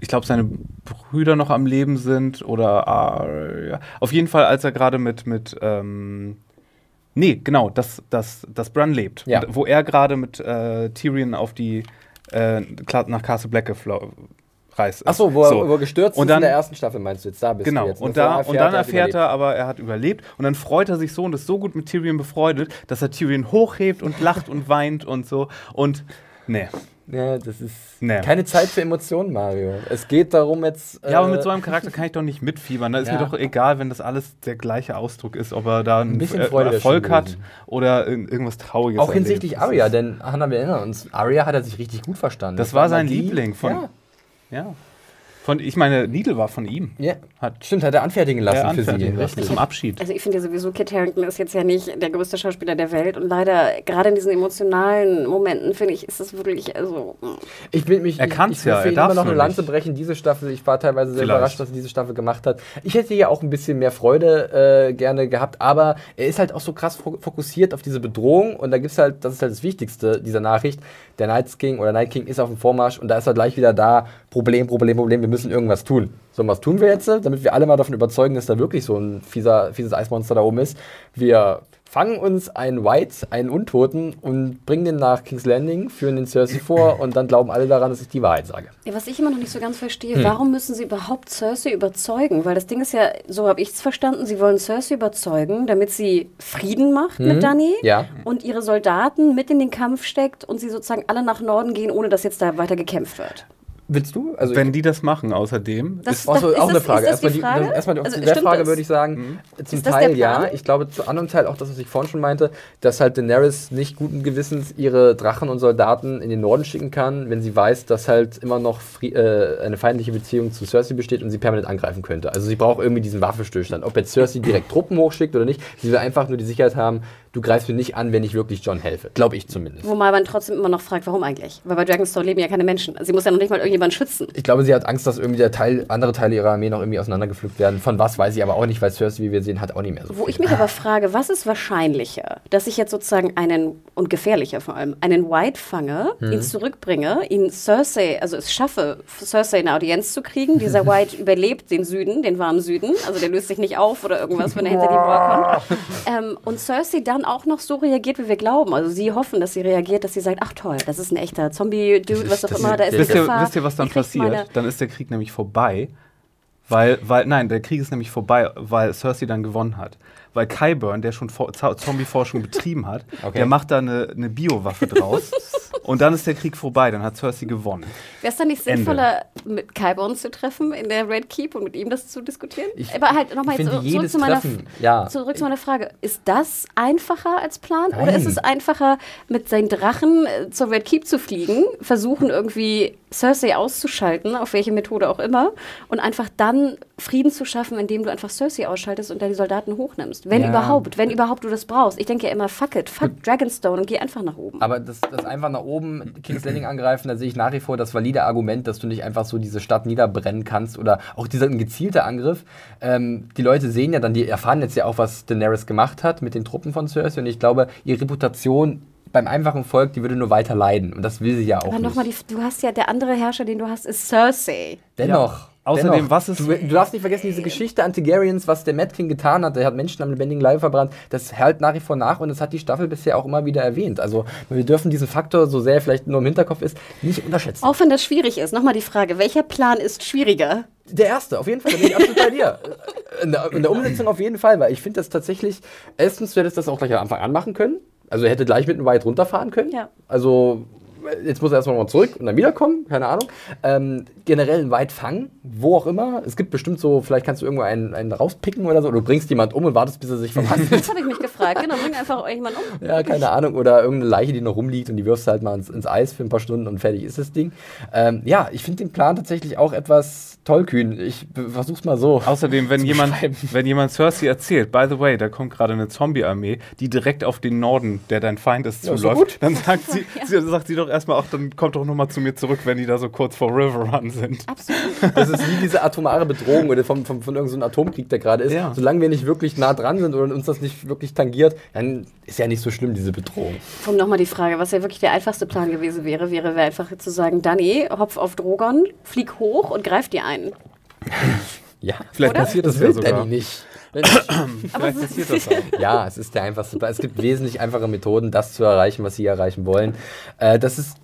ich glaube, seine Brüder noch am Leben sind oder äh, ja. auf jeden Fall, als er gerade mit mit ähm, nee, genau, dass dass dass Bran lebt, Ja. Wo er gerade mit äh, Tyrion auf die äh, nach Castle Black geflo- reist. ist. Achso, wo, er- So. wo er gestürzt Und ist dann- in der ersten Staffel, meinst du jetzt? Da bist Genau, du jetzt. und, da, und dann er, erfährt überlebt. er aber, er hat überlebt und dann freut er sich so und ist so gut mit Tyrion befreundet, dass er Tyrion hochhebt und lacht und weint und so. Und nee. Ja, das ist Nee. keine Zeit für Emotionen, Mario. Es geht darum jetzt. Ja, aber äh, mit so einem Charakter kann ich doch nicht mitfiebern. Da ist Ja. mir doch egal, wenn das alles der gleiche Ausdruck ist, ob er da einen bisschen äh, Erfolg hat oder ir- irgendwas Trauriges. Auch hinsichtlich Das Arya, ist- denn Hannah, wir erinnern uns, Arya hat er sich richtig gut verstanden. Das war sein die- Liebling von. Ja, Ja. Von, ich meine, Needle war von ihm. ja. Hat Stimmt, hat er anfertigen lassen er für sie. anfertigen lassen Richtig. zum Abschied. Also ich finde ja sowieso, Kit Harington ist jetzt ja nicht der größte Schauspieler der Welt und leider gerade in diesen emotionalen Momenten finde ich, ist das wirklich, also mm. Ich will mich Er ich will ja, er ihn immer noch eine Lanze nicht. brechen, diese Staffel. Ich war teilweise sehr Vielleicht. überrascht, dass er diese Staffel gemacht hat. Ich hätte ja auch ein bisschen mehr Freude äh, gerne gehabt, aber er ist halt auch so krass fo- fokussiert auf diese Bedrohung und da gibt's halt, das ist halt das Wichtigste dieser Nachricht. Der Night King oder Night King ist auf dem Vormarsch und da ist er gleich wieder da. Problem, Problem, Problem, wir müssen irgendwas tun. So, und was tun wir jetzt, damit wir alle mal davon überzeugen, dass da wirklich so ein fieser, fieses Eismonster da oben ist? Wir fangen uns einen White, einen Untoten und bringen den nach King's Landing, führen den Cersei vor und dann glauben alle daran, dass ich die Wahrheit sage. Ja, was ich immer noch nicht so ganz verstehe, Hm. warum müssen sie überhaupt Cersei überzeugen? Weil das Ding ist ja, so habe ich es verstanden, sie wollen Cersei überzeugen, damit sie Frieden macht mit Dany Hm. Ja. und ihre Soldaten mit in den Kampf steckt und sie sozusagen alle nach Norden gehen, ohne dass jetzt da weiter gekämpft wird. Willst du? Also Wenn die das machen, außerdem. Das- ist, Also Ist auch das- eine Frage. ist das die erstmal, Frage? Die, erstmal Also der Frage das? würde ich sagen, Mhm. zum Ist das Teil ja. Ich glaube, zu anderen Teil auch das, was ich vorhin schon meinte, dass halt Daenerys nicht guten Gewissens ihre Drachen und Soldaten in den Norden schicken kann, wenn sie weiß, dass halt immer noch äh, eine feindliche Beziehung zu Cersei besteht und sie permanent angreifen könnte. Also sie braucht irgendwie diesen Waffenstillstand. Ob jetzt Cersei direkt Truppen hochschickt oder nicht, sie will einfach nur die Sicherheit haben, du greifst mir nicht an, wenn ich wirklich John helfe. Glaube ich zumindest. Wobei man trotzdem immer noch fragt, warum eigentlich? Weil bei Dragonstone leben ja keine Menschen. Sie muss ja noch nicht mal irgendjemanden schützen. Ich glaube, sie hat Angst, dass irgendwie der Teil, andere Teile ihrer Armee noch irgendwie auseinandergepflückt werden. Von was weiß ich aber auch nicht, weil Cersei, wie wir sehen, hat auch nicht mehr so Wo viel. ich mich aber frage, was ist wahrscheinlicher? Dass ich jetzt sozusagen einen, und gefährlicher vor allem, einen White fange, Mhm. ihn zurückbringe, ihn Cersei, also es schaffe, Cersei eine Audienz zu kriegen. Dieser White überlebt den Süden, den warmen Süden. Also der löst sich nicht auf oder irgendwas, wenn er hinter die Mauer kommt. Ähm, und Cersei dann auch noch so reagiert, wie wir glauben. Also sie hoffen, dass sie reagiert, dass sie sagt, ach toll, das ist ein echter Zombie-Dude, was auch immer, da ist eine wisst, ihr, Gefahr. wisst ihr, was dann passiert? Dann ist der Krieg nämlich vorbei. Weil, weil, nein, der Krieg ist nämlich vorbei, weil Cersei dann gewonnen hat. Weil Kyburn, der schon Fo- Zo- Zombie-Forschung betrieben hat, Okay. der macht da eine, eine Biowaffe draus. und dann ist der Krieg vorbei, dann hat Cersei gewonnen. Wäre es dann nicht Ende. sinnvoller, mit Kyborn zu treffen in der Red Keep und mit ihm das zu diskutieren? Ich- Aber halt nochmal jetzt zurück zu, meiner, ja. zurück zu meiner Frage. Ist das einfacher als Plan? Oder Nein. ist es einfacher, mit seinen Drachen äh, zur Red Keep zu fliegen, versuchen irgendwie Cersei auszuschalten, auf welche Methode auch immer, und einfach dann Frieden zu schaffen, indem du einfach Cersei ausschaltest und dann die Soldaten hochnimmst? Wenn Ja. überhaupt, wenn überhaupt du das brauchst. Ich denke ja immer, fuck it, fuck Dragonstone und geh einfach nach oben. Aber das, das einfach nach oben King's Landing angreifen, da sehe ich nach wie vor das valide Argument, dass du nicht einfach so diese Stadt niederbrennen kannst oder auch dieser gezielte Angriff. Ähm, die Leute sehen ja dann, die erfahren jetzt ja auch, was Daenerys gemacht hat mit den Truppen von Cersei und ich glaube, ihre Reputation beim einfachen Volk, die würde nur weiter leiden und das will sie ja auch Aber nochmal, du hast ja, der andere Herrscher, den du hast, ist Cersei. Dennoch. Außerdem, dennoch, was ist- Du, du darfst nicht vergessen, diese Geschichte an Targaryens, was der Mad King getan hat, der hat Menschen am lebendigen Leibe verbrannt, das hält nach wie vor nach und das hat die Staffel bisher auch immer wieder erwähnt. Also wir dürfen diesen Faktor, so sehr er vielleicht nur im Hinterkopf ist, nicht unterschätzen. Auch wenn das schwierig ist, nochmal die Frage, welcher Plan ist schwieriger? Der erste, auf jeden Fall, da bin ich absolut bei dir. In der, in der Umsetzung auf jeden Fall, weil ich finde das tatsächlich, erstens, du hättest das auch gleich am Anfang anmachen können. Also er hätte gleich mit einem White runterfahren können. Ja. Also jetzt muss er erstmal mal zurück und dann wiederkommen, keine Ahnung. Ähm, generell ein White fangen, wo auch immer. Es gibt bestimmt so, vielleicht kannst du irgendwo einen, einen rauspicken oder so, oder du bringst jemand um und wartest, bis er sich verwandelt. Das habe ich mich gefragt. Genau, bring einfach irgendjemand um. Ja, keine Ahnung. Oder irgendeine Leiche, die noch rumliegt und die wirfst du halt mal ins, ins Eis für ein paar Stunden und fertig ist das Ding. Ähm, ja, ich finde den Plan tatsächlich auch etwas tollkühn. Ich versuch's mal so. Außerdem, wenn jemand, wenn jemand Cersei erzählt, by the way, da kommt gerade eine Zombie-Armee, die direkt auf den Norden, der dein Feind ist, Ja, zuläuft, gut. dann sagt sie, sie, sagt sie doch erstmal, ach, dann kommt doch nochmal zu mir zurück, wenn die da so kurz vor River Run sind. Absolut. Das ist wie diese atomare Bedrohung oder vom, vom, von irgendeinem Atomkrieg, der gerade ist. Ja. Solange wir nicht wirklich nah dran sind oder uns das nicht wirklich tangiert, dann ist ja nicht so schlimm, diese Bedrohung. Um nochmal die Frage, was ja wirklich der einfachste Plan gewesen wäre, wäre wäre einfach zu sagen, Danny, hopf auf Drogon, flieg hoch und greif dir ein. Ja, Vielleicht Oder? passiert das das, ja will sogar. Danny nicht. Vielleicht passiert das auch. Ja, es ist der einfachste Plan. Es gibt wesentlich einfache Methoden, das zu erreichen, was sie erreichen wollen. Äh, das ist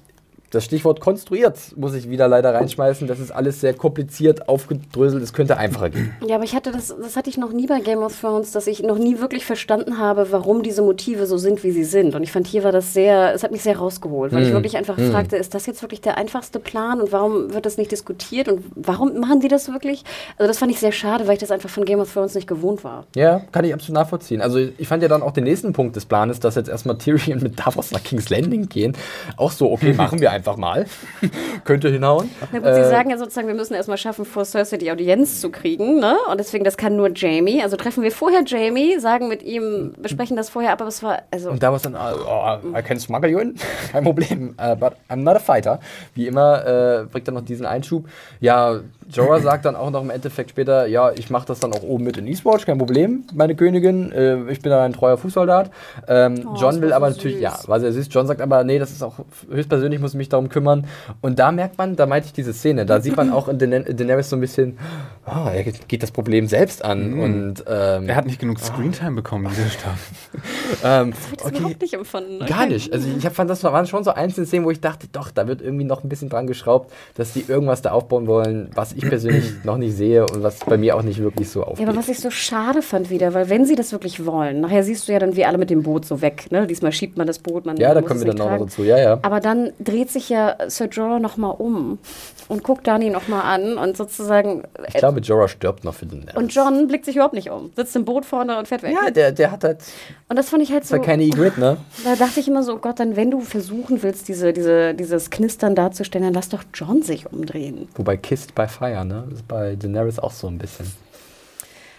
das Stichwort konstruiert, muss ich wieder leider reinschmeißen. Das ist alles sehr kompliziert, aufgedröselt. Es könnte einfacher gehen. Ja, aber ich hatte das, das hatte ich noch nie bei Game of Thrones, dass ich noch nie wirklich verstanden habe, warum diese Motive so sind, wie sie sind. Und ich fand, hier war das sehr, es hat mich sehr rausgeholt, weil ich wirklich einfach fragte, ist das jetzt wirklich der einfachste Plan und warum wird das nicht diskutiert und warum machen die das wirklich? Also das fand ich sehr schade, weil ich das einfach von Game of Thrones nicht gewohnt war. Ja, kann ich absolut nachvollziehen. Also ich fand ja dann auch den nächsten Punkt des Planes, dass jetzt erstmal Tyrion mit Davos nach King's Landing gehen. Auch so, okay, machen wir einfach mal. Könnte hinhauen. Na gut, sie sagen ja sozusagen, wir müssen erstmal schaffen, vor Cersei die Audienz zu kriegen, ne? Und deswegen, das kann nur Jamie. Also treffen wir vorher Jamie, sagen mit ihm, besprechen das vorher, aber es war, also. Und Davos dann, oh, I can smuggle you in, kein Problem, uh, but I'm not a fighter. Wie immer äh, bringt er noch diesen Einschub. Ja, Jorah sagt dann auch noch im Endeffekt später, ja, ich mache das dann auch oben mit in Eastwatch, kein Problem, meine Königin, äh, ich bin da ein treuer Fußsoldat. Ähm, Oh, John will aber so natürlich, süß. ja, war sehr süß. John sagt aber, nee, das ist auch höchstpersönlich, muss mich darum kümmern. Und da merkt man, da meinte ich diese Szene, da sieht man auch in Daener- Daenerys so ein bisschen, oh, er geht das Problem selbst an. Und ähm, Er hat nicht genug Screentime bekommen in dieser Staffel. ähm, das überhaupt nicht empfunden. Okay. Gar nicht. Also ich hab, fand, das waren schon so einzelne Szenen, wo ich dachte, doch, da wird irgendwie noch ein bisschen dran geschraubt, dass die irgendwas da aufbauen wollen, was ich persönlich noch nicht sehe und was bei mir auch nicht wirklich so Ja, aufgeht. aber was ich so schade fand wieder, weil wenn sie das wirklich wollen, nachher siehst du ja dann wie alle mit dem Boot so weg, ne? Diesmal schiebt man das Boot, man ja, da kommen wir dann nicht auch noch tragen. dazu. Ja, ja. Aber dann dreht sich ja Sir Jorah nochmal um und guckt Dani nochmal an und sozusagen. Ich glaube, Jorah stirbt noch für den Nerv. und John blickt sich überhaupt nicht um, sitzt im Boot vorne und fährt weg. Ja, der, der hat halt, Und das fand ich halt ist so. halt keine Ygritte, ne? Da dachte ich immer so, oh Gott, dann wenn du versuchen willst, diese, diese, dieses Knistern darzustellen, dann lass doch John sich umdrehen. Wobei Kissed by Fire, ne? Das ist bei Daenerys auch so ein bisschen.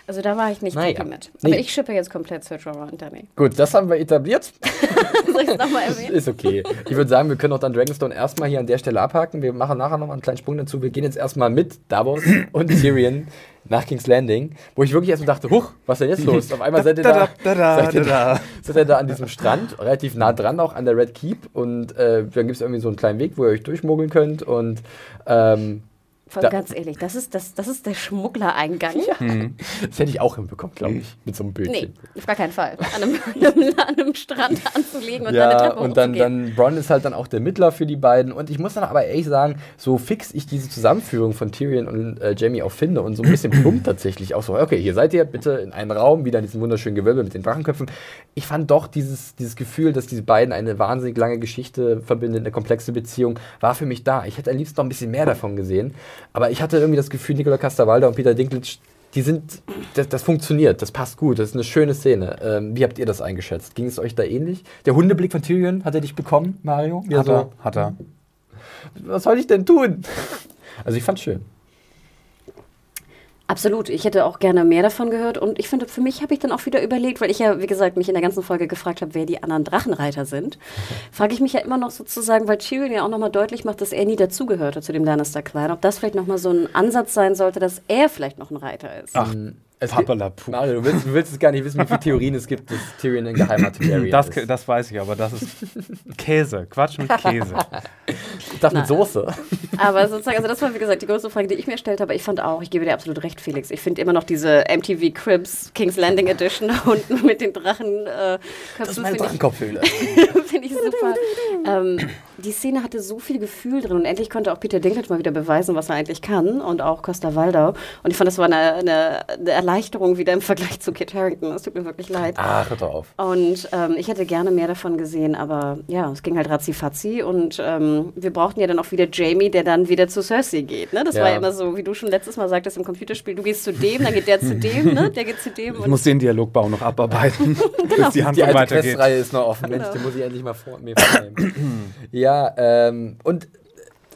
Also da war ich nicht Naja. happy mit. Aber Nee. ich schippe jetzt komplett Sir Jorah und Dani. Gut, das haben wir etabliert. Soll ich es nochmal erwähnen? Ist okay. Ich würde sagen, wir können auch dann Dragonstone erstmal hier an der Stelle abhaken. Wir machen nachher nochmal einen kleinen Sprung dazu. Wir gehen jetzt erstmal mit Davos und Tyrion nach King's Landing, wo ich wirklich erstmal dachte, huch, was ist denn jetzt los? Auf einmal seid ihr da, Da, da, da, seid ihr da. seid ihr da an diesem Strand, relativ nah dran auch an der Red Keep und äh, dann gibt es irgendwie so einen kleinen Weg, wo ihr euch durchmogeln könnt und ähm, Voll Da- ganz ehrlich, das ist, das, das ist der Schmugglereingang. das hätte ich auch hinbekommen, glaube ich, mit so einem Bötchen. Nee, auf gar keinen Fall. An einem, an einem, an einem Strand anzulegen und dann eine ja, Treppe und dann, dann Bronn ist halt dann auch der Mittler für die beiden. Und ich muss dann aber ehrlich sagen, so fix ich diese Zusammenführung von Tyrion und äh, Jamie auch finde und so ein bisschen plump tatsächlich auch so, okay, hier seid ihr bitte in einem Raum, wieder in diesem wunderschönen Gewölbe mit den Drachenköpfen. Ich fand doch dieses, dieses Gefühl, dass diese beiden eine wahnsinnig lange Geschichte verbindet, eine komplexe Beziehung, war für mich da. Ich hätte am liebsten noch ein bisschen mehr davon gesehen. Aber ich hatte irgendwie das Gefühl, Nicola Castavalda und Peter Dinklage die sind, das, das funktioniert, das passt gut, das ist eine schöne Szene. Ähm, wie habt ihr das eingeschätzt? Ging es euch da ähnlich? Der Hundeblick von Tyrion, hat er dich bekommen, Mario? Ja, Hat er, hat er. Was soll ich denn tun? Also ich fand's schön. Absolut, ich hätte auch gerne mehr davon gehört. Und ich finde, für mich habe ich dann auch wieder überlegt, weil ich ja, wie gesagt, mich in der ganzen Folge gefragt habe, wer die anderen Drachenreiter sind, frage ich mich ja immer noch sozusagen, weil Tyrion ja auch nochmal deutlich macht, dass er nie dazugehörte zu dem Lannister-Clan, ob das vielleicht nochmal so ein Ansatz sein sollte, dass er vielleicht noch ein Reiter ist. Ach, Es Papperlapu. Mario, du willst, du willst es gar nicht wissen, wie viele Theorien es gibt, dass Tyrion ein geheimer Targaryen Das, ist. das weiß ich, aber das ist Käse. Quatsch mit Käse. Ich dachte mit. Soße. Aber sozusagen, also das war wie gesagt die größte Frage, die ich mir gestellt habe. Ich fand auch, ich gebe dir absolut recht, Felix. Ich finde immer noch diese MTV Cribs King's Landing Edition unten mit den Drachen äh, Das ist meine finde ich, Drachenkopfhöhle. find ich super. ähm, die Szene hatte so viel Gefühl drin und endlich konnte auch Peter Dinklage mal wieder beweisen, was er eigentlich kann und auch Costa Waldau. Und ich fand, das war eine, eine, eine Erleichterung wieder im Vergleich zu Kit Harington. Es tut mir wirklich leid. Ach, hört doch auf. Und ähm, ich hätte gerne mehr davon gesehen, aber ja, es ging halt ratzi-fatzi und ähm, wir brauchten ja dann auch wieder Jamie, der dann wieder zu Cersei geht. Ne? Das Ja. war ja immer so, wie du schon letztes Mal sagtest im Computerspiel, du gehst zu dem, dann geht der zu dem, ne? der geht zu dem. Ich muss den Dialogbau noch abarbeiten, bis die Die Handlung alte weitergeht. Questreihe ist noch offen. Mensch, Genau. die muss ich endlich mal vor mir vornehmen. ja, ähm, und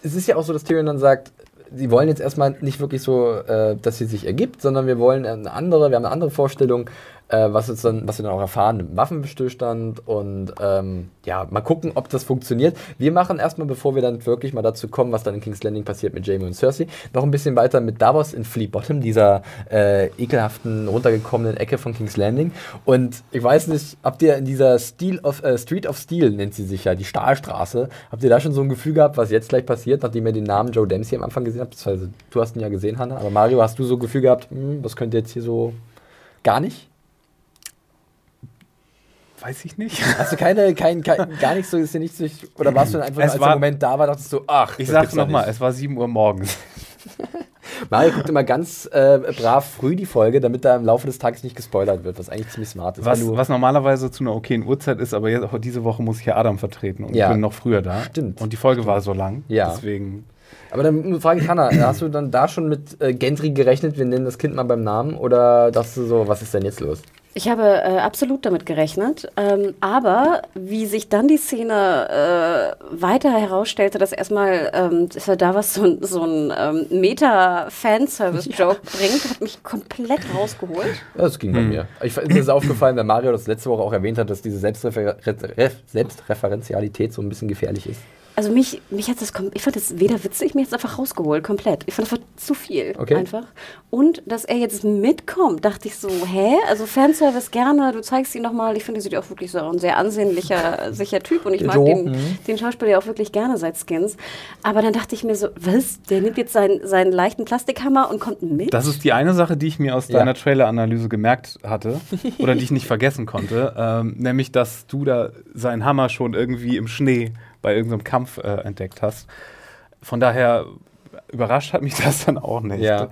es ist ja auch so, dass Tyrion dann sagt, sie wollen jetzt erstmal nicht wirklich so, äh, dass sie sich ergibt, sondern wir wollen eine andere, wir haben eine andere Vorstellung, äh, was, ist dann, was wir dann auch erfahren im Waffenstillstand und ähm, ja, mal gucken, ob das funktioniert. Wir machen erstmal, bevor wir dann wirklich mal dazu kommen, was dann in King's Landing passiert mit Jaime und Cersei, noch ein bisschen weiter mit Davos in Fleet Bottom, dieser äh, ekelhaften, runtergekommenen Ecke von King's Landing. Und ich weiß nicht, habt ihr in dieser Steel of, äh, Street of Steel, nennt sie sich ja, die Stahlstraße, habt ihr da schon so ein Gefühl gehabt, was jetzt gleich passiert, nachdem ihr den Namen Joe Dempsey am Anfang gesehen habt? Beziehungsweise du hast ihn ja gesehen, Hannah, aber Mario, hast du so ein Gefühl gehabt, hm, was könnte jetzt hier so gar nicht? Weiß ich nicht. Hast du keine, kein, kein gar nichts so, ist dir nicht so, oder warst du dann einfach, Es als war- der Moment da war, dachtest du, ach, Ich sag's nochmal, nicht. es war 7 Uhr morgens. Mario guckt immer ganz äh, brav früh die Folge, damit da im Laufe des Tages nicht gespoilert wird, was eigentlich ziemlich smart ist. Was, was normalerweise zu einer okayen Uhrzeit ist, aber jetzt, diese Woche muss ich ja Adam vertreten und Ja. ich bin noch früher da. Stimmt. Und die Folge war so lang. Ja. Deswegen. Aber dann frage ich Hannah, hast du dann da schon mit äh, Gendry gerechnet, wir nennen das Kind mal beim Namen, oder dachtest du so, was ist denn jetzt los? Ich habe äh, absolut damit gerechnet, ähm, aber wie sich dann die Szene äh, weiter herausstellte, dass erstmal ähm, dass er da was so, ein- so ein ähm, Meta-Fanservice-Joke bringt, hat mich komplett rausgeholt. Ja, das ging bei mir. Ich, mir ist aufgefallen, weil Mario das letzte Woche auch erwähnt hat, dass diese Selbstrefer Ref Selbstreferenzialität so ein bisschen gefährlich ist. Also mich, mich hat das, ich fand das weder witzig, mir hat es einfach rausgeholt, komplett. Ich fand das war zu viel Okay. einfach. Und dass er jetzt mitkommt, dachte ich so, hä? Also Fanservice gerne, du zeigst ihn nochmal. Ich finde, er sieht auch wirklich so ein sehr ansehnlicher, sicher Typ und ich mag So, den, mhm. den Schauspieler ja auch wirklich gerne seit Skins. Aber dann dachte ich mir so, was? Der nimmt jetzt seinen, seinen leichten Plastikhammer und kommt mit? Das ist die eine Sache, die ich mir aus Ja. deiner Trailer-Analyse gemerkt hatte oder die ich nicht vergessen konnte, ähm, nämlich, dass du da seinen Hammer schon irgendwie im Schnee bei irgendeinem Kampf äh, entdeckt hast. Von daher überrascht hat mich das dann auch nicht. Ja.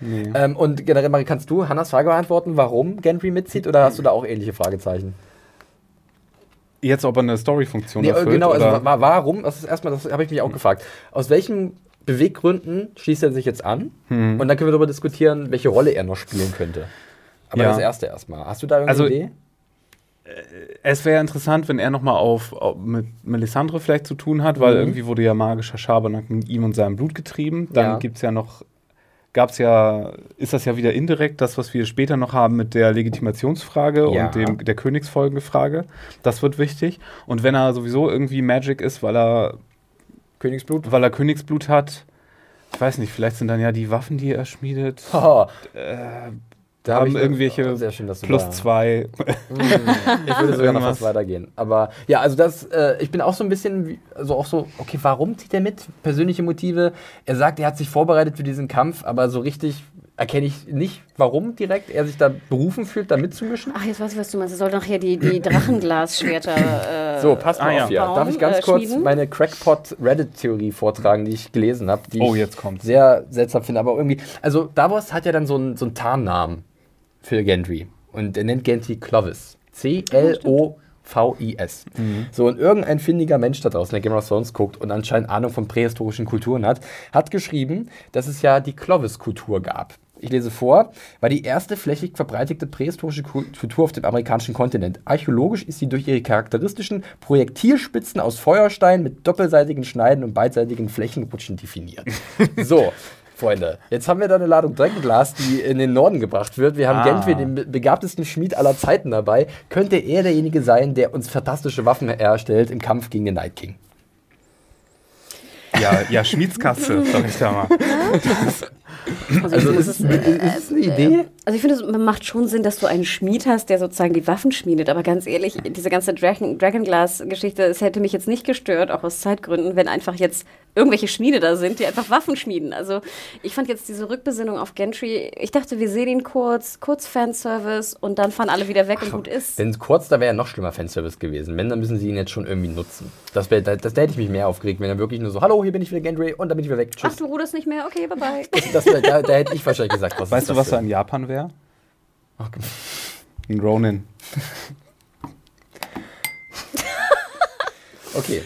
Nee. Ähm, und generell, Mario, kannst du Hannas Frage beantworten, warum Gendry mitzieht, oder hast du da auch ähnliche Fragezeichen? Jetzt, ob er eine Story-Funktion Nee, äh, erfüllt? genau, also oder? wa warum, das ist erstmal, das habe ich mich auch gefragt. Aus welchen Beweggründen schließt er sich jetzt an? Hm. Und dann können wir darüber diskutieren, welche Rolle er noch spielen könnte. Aber Ja. das erste erstmal. Hast du da irgendeine Also, Idee? Es wäre interessant, wenn er nochmal auf, auf mit Melisandre vielleicht zu tun hat, weil Mhm. irgendwie wurde ja magischer Schabernack mit ihm und seinem Blut getrieben. Dann Ja. gibt's ja noch, gab's ja, ist das ja wieder indirekt, das, was wir später noch haben mit der Legitimationsfrage Ja. und dem, der Königsfolgefrage. Das wird wichtig. Und wenn er sowieso irgendwie Magic ist, weil er, Königsblut? weil er Königsblut hat, ich weiß nicht, vielleicht sind dann ja die Waffen, die er schmiedet, äh, da hab haben ich- irgendwelche oh, sehr schön, dass du plus da- zwei. Ich würde sogar noch was weitergehen. Aber ja, also das, äh, ich bin auch so ein bisschen, wie, also auch so, okay, warum zieht er mit? Persönliche Motive. Er sagt, er hat sich vorbereitet für diesen Kampf, aber so richtig erkenne ich nicht, warum direkt er sich da berufen fühlt, da mitzumischen. Ach, jetzt weiß ich, was du meinst. Er soll nachher die, die Drachenglasschwerter. Äh, So, passt mal Ah, ja. auf hier. bauen, Darf ich ganz äh, kurz schmieden? meine Crackpot-Reddit-Theorie vortragen, die ich gelesen habe, die Oh, ich sehr seltsam finde. Aber irgendwie, also Davos hat ja dann so einen so einen Tarnnamen für Gendry. Und er nennt Gendry Clovis. C-L-O-V-I-S. So, und irgendein findiger Mensch da draußen, der Game of Thrones guckt und anscheinend Ahnung von prähistorischen Kulturen hat, hat geschrieben, dass es ja die Clovis-Kultur gab. Ich lese vor, war die erste flächig verbreitete prähistorische Kultur auf dem amerikanischen Kontinent. Archäologisch ist sie durch ihre charakteristischen Projektilspitzen aus Feuerstein mit doppelseitigen Schneiden und beidseitigen Flächenrutschen definiert. so. Freunde, jetzt haben wir da eine Ladung Dreckenglas, die in den Norden gebracht wird. Wir haben Ah. Gendry, den be- begabtesten Schmied aller Zeiten dabei. Könnte er derjenige sein, der uns fantastische Waffen erstellt im Kampf gegen den Night King? Ja, ja, Schmiedskatze, sag ich da mal. Also, Also ist, es es, ist es eine Idee? Also ich finde, es macht schon Sinn, dass du einen Schmied hast, der sozusagen die Waffen schmiedet. Aber ganz ehrlich, diese ganze Dragon, Dragonglass-Geschichte, es hätte mich jetzt nicht gestört, auch aus Zeitgründen, wenn einfach jetzt irgendwelche Schmiede da sind, die einfach Waffen schmieden. Also ich fand jetzt diese Rückbesinnung auf Gentry, ich dachte, wir sehen ihn kurz, kurz Fanservice und dann fahren alle wieder weg und gut ist. Wenn es kurz, da wäre ja noch schlimmer Fanservice gewesen. Wenn, dann müssen sie ihn jetzt schon irgendwie nutzen. Das, wär, da, das, da hätte ich mich mehr aufgeregt, wenn er wirklich nur so, hallo, hier bin ich wieder Gendry und dann bin ich wieder weg. Ach, Tschüss. du ruderst nicht mehr? Okay, bye bye. Das wär, da, da hätte ich wahrscheinlich gesagt, was Weißt ist du, was da denn? in Japan wäre? Ein Ronin. Okay,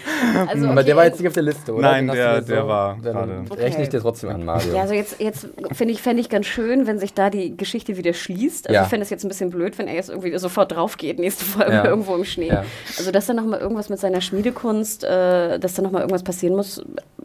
Also, aber der okay. war jetzt nicht auf der Liste, oder? Nein, der- jetzt der war Dann gerade- rechne ich Okay. dir trotzdem an, Mario. Ja, also jetzt, jetzt finde ich, fände ich ganz schön, wenn sich da die Geschichte wieder schließt. Also Ja. ich fände es jetzt ein bisschen blöd, wenn er jetzt irgendwie sofort drauf geht, nächste Folge Ja. irgendwo im Schnee. Ja. Also dass da nochmal irgendwas mit seiner Schmiedekunst, äh, dass da nochmal irgendwas passieren muss,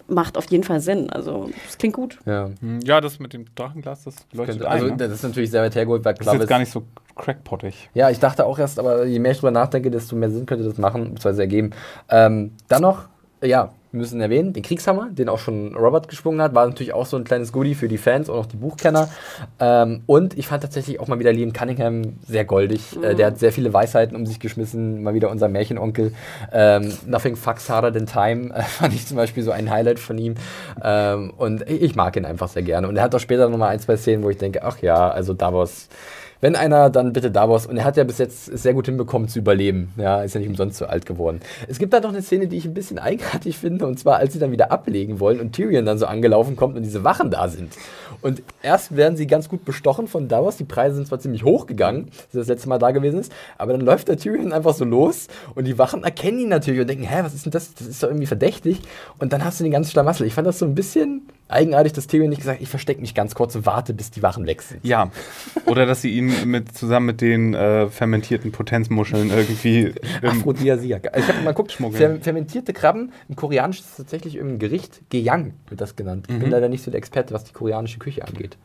macht auf jeden Fall Sinn. Also es klingt gut. ja. Hm, Ja, das mit dem Drachenglas, das leuchtet Könnte, ein. also, ne? das ist natürlich sehr weit hergeholt, weil Das ist klar jetzt ist- gar nicht so crackpottig. Ja, ich dachte auch erst, aber je mehr ich drüber nachdenke, desto mehr Sinn könnte das machen, beziehungsweise ergeben. Ähm, dann noch, ja, wir müssen erwähnen, den Kriegshammer, den auch schon Robert geschwungen hat, war natürlich auch so ein kleines Goodie für die Fans und auch die Buchkenner. Ähm, und ich fand tatsächlich auch mal wieder Liam Cunningham sehr goldig. Äh, der hat sehr viele Weisheiten um sich geschmissen, mal wieder unser Märchenonkel. Ähm, Nothing fucks harder than time, äh, fand ich zum Beispiel so ein Highlight von ihm. Ähm, und ich ich mag ihn einfach sehr gerne. Und er hat auch später nochmal ein, zwei Szenen, wo ich denke, ach ja, also Davos. Wenn einer, dann bitte Davos. Und er hat ja bis jetzt sehr gut hinbekommen zu überleben. Ja, ist ja nicht umsonst so alt geworden. Es gibt da noch eine Szene, die ich ein bisschen eigenartig finde. Und zwar, als sie dann wieder ablegen wollen und Tyrion dann so angelaufen kommt und diese Wachen da sind. Und erst werden sie ganz gut bestochen von Davos. Die Preise sind zwar ziemlich hoch gegangen, als er das letzte Mal da gewesen ist. Aber dann läuft der Tyrion einfach so los. Und die Wachen erkennen ihn natürlich und denken, hä, was ist denn das? Das ist doch irgendwie verdächtig. Und dann hast du den ganzen Schlamassel. Ich fand das so ein bisschen eigenartig, dass Tyrion nicht gesagt ich verstecke mich ganz kurz und warte, bis die Wachen weg sind. Ja. Oder dass sie ihn mit, zusammen mit den äh, fermentierten Potenzmuscheln irgendwie. im- Aphrodisiak. Ich habe mal geguckt, Schmuggeln. fer fermentierte Krabben, im Koreanisch ist tatsächlich irgendein Gericht, Geyang wird das genannt. Ich bin leider nicht so der Experte, was die koreanische Küche angeht.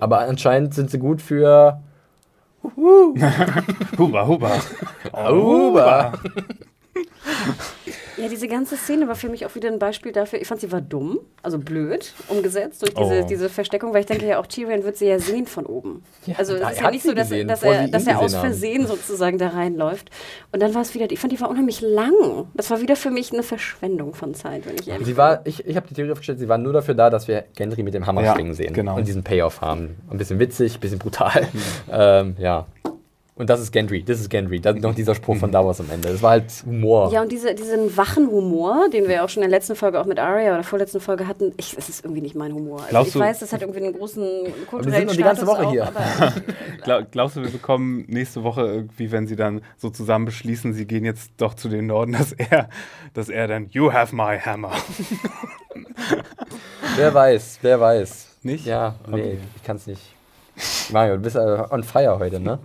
Aber anscheinend sind sie gut für Huba, Huba. Auba. Ja, diese ganze Szene war für mich auch wieder ein Beispiel dafür. Ich fand, sie war dumm, also blöd umgesetzt durch diese, Oh. diese Versteckung, weil ich denke ja auch, Tyrion wird sie ja sehen von oben. Ja, also es ist ja nicht so, dass, gesehen, dass er, dass er aus gesehen haben. Versehen sozusagen da reinläuft. Und dann war es wieder, ich fand, die war unheimlich lang. Das war wieder für mich eine Verschwendung von Zeit, wenn ich ehrlich Sie war, ich, ich habe die Theorie aufgestellt, sie war nur dafür da, dass wir Gendry mit dem Hammer Ja, schwingen sehen. genau. Und diesen Payoff haben. Ein bisschen witzig, ein bisschen brutal. ähm, ja. Und das ist Gendry, das ist Gendry. Da ist noch dieser Spruch von Davos am Ende. Das war halt Humor. Ja, und diese, diesen wachen Humor, den wir auch schon in der letzten Folge auch mit Arya oder vorletzten Folge hatten, ich, es ist irgendwie nicht mein Humor. Also Glaubst ich du- weiß, das hat irgendwie einen großen kulturellen noch die ganze Woche auch, hier. Glaub, glaubst du, wir bekommen nächste Woche irgendwie, wenn sie dann so zusammen beschließen, sie gehen jetzt doch zu den Norden, dass er, dass er dann, you have my hammer. Wer weiß, wer weiß. Nicht? Ja, nee, Okay. ich kann es nicht. Mario, du bist äh, on fire heute, ne?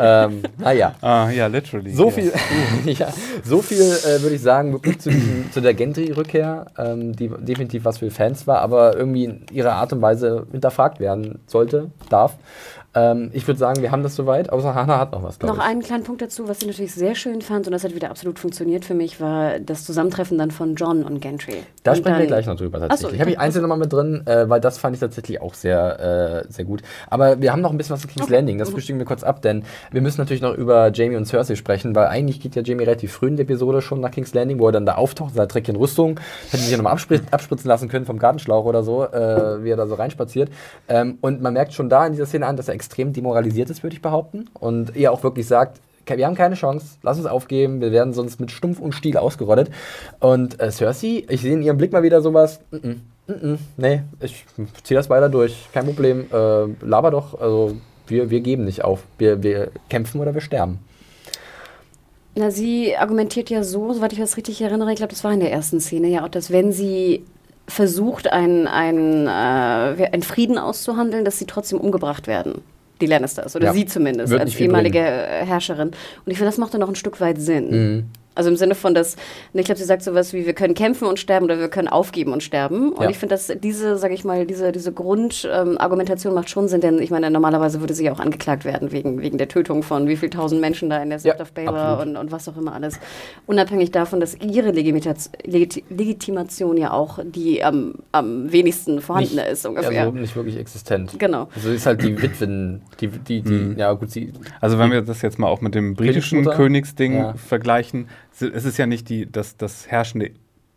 ähm, naja. Ah, ja, literally. So viel, ja, so viel äh, würde ich sagen, wirklich zu, diesem, zu der Gendry-Rückkehr, ähm, die definitiv was für Fans war, aber irgendwie in ihrer Art und Weise hinterfragt werden sollte, darf. Ähm, ich würde sagen, wir haben das soweit, außer Hannah hat noch was, Noch ich. einen kleinen Punkt dazu, was ich natürlich sehr schön fand und das hat wieder absolut funktioniert für mich, war das Zusammentreffen dann von John und Gentry. Da und sprechen wir gleich noch drüber Ach so, tatsächlich. ich habe ich einzeln nochmal mit drin, äh, weil das fand ich tatsächlich auch sehr, äh, sehr gut. Aber wir haben noch ein bisschen was zu King's Landing, das frühstücken wir kurz ab, denn wir müssen natürlich noch über Jamie und Cersei sprechen, weil eigentlich geht ja Jamie relativ früh in der Episode schon nach King's Landing, wo er dann da auftaucht, in seiner dreckigen Rüstung, hätte sich ja nochmal abspri abspritzen lassen können vom Gartenschlauch oder so, äh, wie er da so reinspaziert. Ähm, und man merkt schon da in dieser Szene an, dass er extrem demoralisiert ist, würde ich behaupten. Und er auch wirklich sagt, "Ke- wir haben keine Chance, lass uns aufgeben, wir werden sonst mit Stumpf und Stiel ausgerottet. Und äh, Cersei, ich sehe in ihrem Blick mal wieder sowas, mm -mm, mm -mm, nee, ich ziehe das weiter durch, kein Problem, äh, laber doch, also wir, wir geben nicht auf, wir, wir kämpfen oder wir sterben. Na, sie argumentiert ja so, soweit ich das richtig erinnere, ich glaube, das war in der ersten Szene ja auch, dass wenn sie versucht, einen, äh, einen Frieden auszuhandeln, dass sie trotzdem umgebracht werden. Die Lannisters, oder Ja. sie zumindest, Wird als ehemalige äh, Herrscherin. Und ich finde, das macht dann noch ein Stück weit Sinn. Mhm. Also im Sinne von, dass, ich glaube, sie sagt sowas wie, wir können kämpfen und sterben oder wir können aufgeben und sterben. Und Ja. ich finde, dass diese, sage ich mal, diese, diese Grundargumentation macht schon Sinn, denn ich meine, normalerweise würde sie ja auch angeklagt werden wegen, wegen der Tötung von wie viel tausend Menschen da in der South Ja, of Baylor und, und was auch immer alles. Unabhängig davon, dass ihre Legitimaz Legitimation ja auch die am, am wenigsten vorhandene Nicht- ist, ungefähr. Also nicht wirklich existent. Genau. Also ist halt die Witwen, die, die, die ja gut, sie. Also wenn wir das jetzt mal auch mit dem britischen? Königsding Ja. vergleichen, es ist ja nicht die, das, das herrschende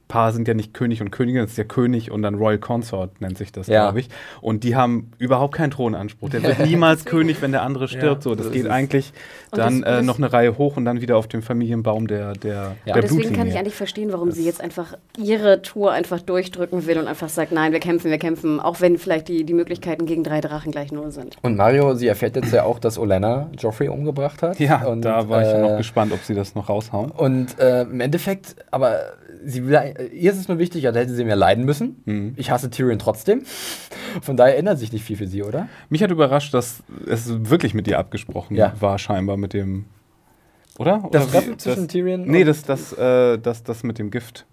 Paar sind ja nicht König und Königin, es ist ja König und dann Royal Consort nennt sich das, Ja. glaube ich. Und die haben überhaupt keinen Thronanspruch. Der wird niemals König, wenn der andere stirbt. so, das so geht eigentlich dann das- äh, das- noch eine Reihe hoch und dann wieder auf dem Familienbaum der, der, Ja. der deswegen kann ich eigentlich verstehen, warum sie jetzt einfach ihre Tour einfach durchdrücken will und einfach sagt, nein, wir kämpfen, wir kämpfen, auch wenn vielleicht die, die Möglichkeiten gegen drei Drachen gleich null sind. Und Mario, sie erfährt jetzt ja auch, dass Olenna Joffrey umgebracht hat. ja, und, da war ich äh, noch gespannt, ob sie das noch raushauen. Und äh, im Endeffekt, aber sie will, äh, ihr ist es nur wichtig, da hätte sie mehr leiden müssen. Mhm. Ich hasse Tyrion trotzdem. Von daher ändert sich nicht viel für sie, oder? Mich hat überrascht, dass es wirklich mit ihr abgesprochen Ja. war, scheinbar mit dem. Oder? Das Treffen zwischen das, Tyrion Nee, das, das, äh, das, das mit dem Gift.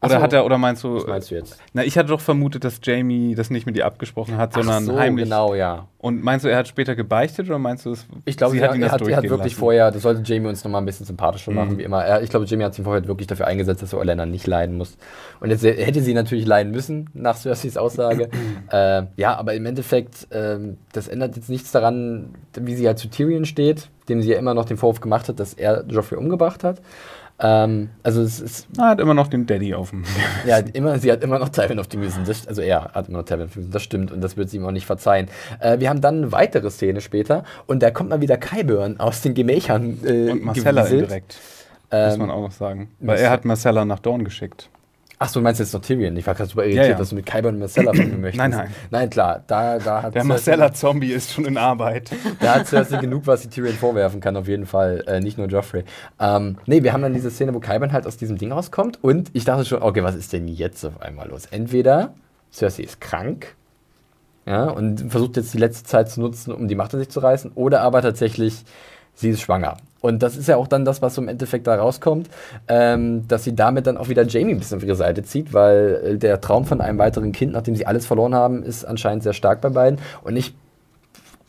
Oder so. hat er, oder meinst du. Was meinst du jetzt? Na, ich hatte doch vermutet, dass Jamie das nicht mit ihr abgesprochen hat, sondern so, heimlich. genau, ja. Und meinst du, er hat später gebeichtet oder meinst du, es, Ich glaube, sie er, hat ihn das hat, er hat wirklich lassen? vorher, das sollte Jamie uns nochmal ein bisschen sympathischer machen, Mhm. wie immer. Er, ich glaube, Jamie hat sich vorher wirklich dafür eingesetzt, dass Olenna nicht leiden muss. Und jetzt äh, hätte sie natürlich leiden müssen, nach Cerseis Aussage. äh, ja, aber im Endeffekt, ähm, das ändert jetzt nichts daran, wie sie halt zu Tyrion steht, dem sie ja immer noch den Vorwurf gemacht hat, dass er Joffrey umgebracht hat. Ähm, also es ist Er hat immer noch den Daddy auf dem. ja, immer, sie hat immer noch Tywin auf dem Gewissen. Das, also er hat immer noch Tywin auf dem Gewissen. Das stimmt und das wird sie ihm auch nicht verzeihen. Äh, wir haben dann eine weitere Szene später und da kommt mal wieder Kyburn aus den Gemächern. Äh, Und Marcella gewieselt. indirekt. Muss Ähm, man auch noch sagen. Weil er hat Marcella nach Dorn geschickt. Ach so, du meinst jetzt noch Tyrion? Ich war gerade super irritiert, Ja, ja. dass du mit Kyburn und Marcella fangen möchtest. Nein, nein. Nein, klar. Da, da hat Der Marcella-Zombie ist schon in Arbeit. Da hat Cersei genug, was sie Tyrion vorwerfen kann, auf jeden Fall. Äh, nicht nur Joffrey. Ähm, nee, wir haben dann diese Szene, wo Kyburn halt aus diesem Ding rauskommt und ich dachte schon, okay, was ist denn jetzt auf einmal los? Entweder Cersei ist krank ja, und versucht jetzt die letzte Zeit zu nutzen, um die Macht an sich zu reißen, oder aber tatsächlich, sie ist schwanger. Und das ist ja auch dann das, was so im Endeffekt da rauskommt, ähm, dass sie damit dann auch wieder Jamie ein bisschen auf ihre Seite zieht, weil äh, der Traum von einem weiteren Kind, nachdem sie alles verloren haben, ist anscheinend sehr stark bei beiden. Und ich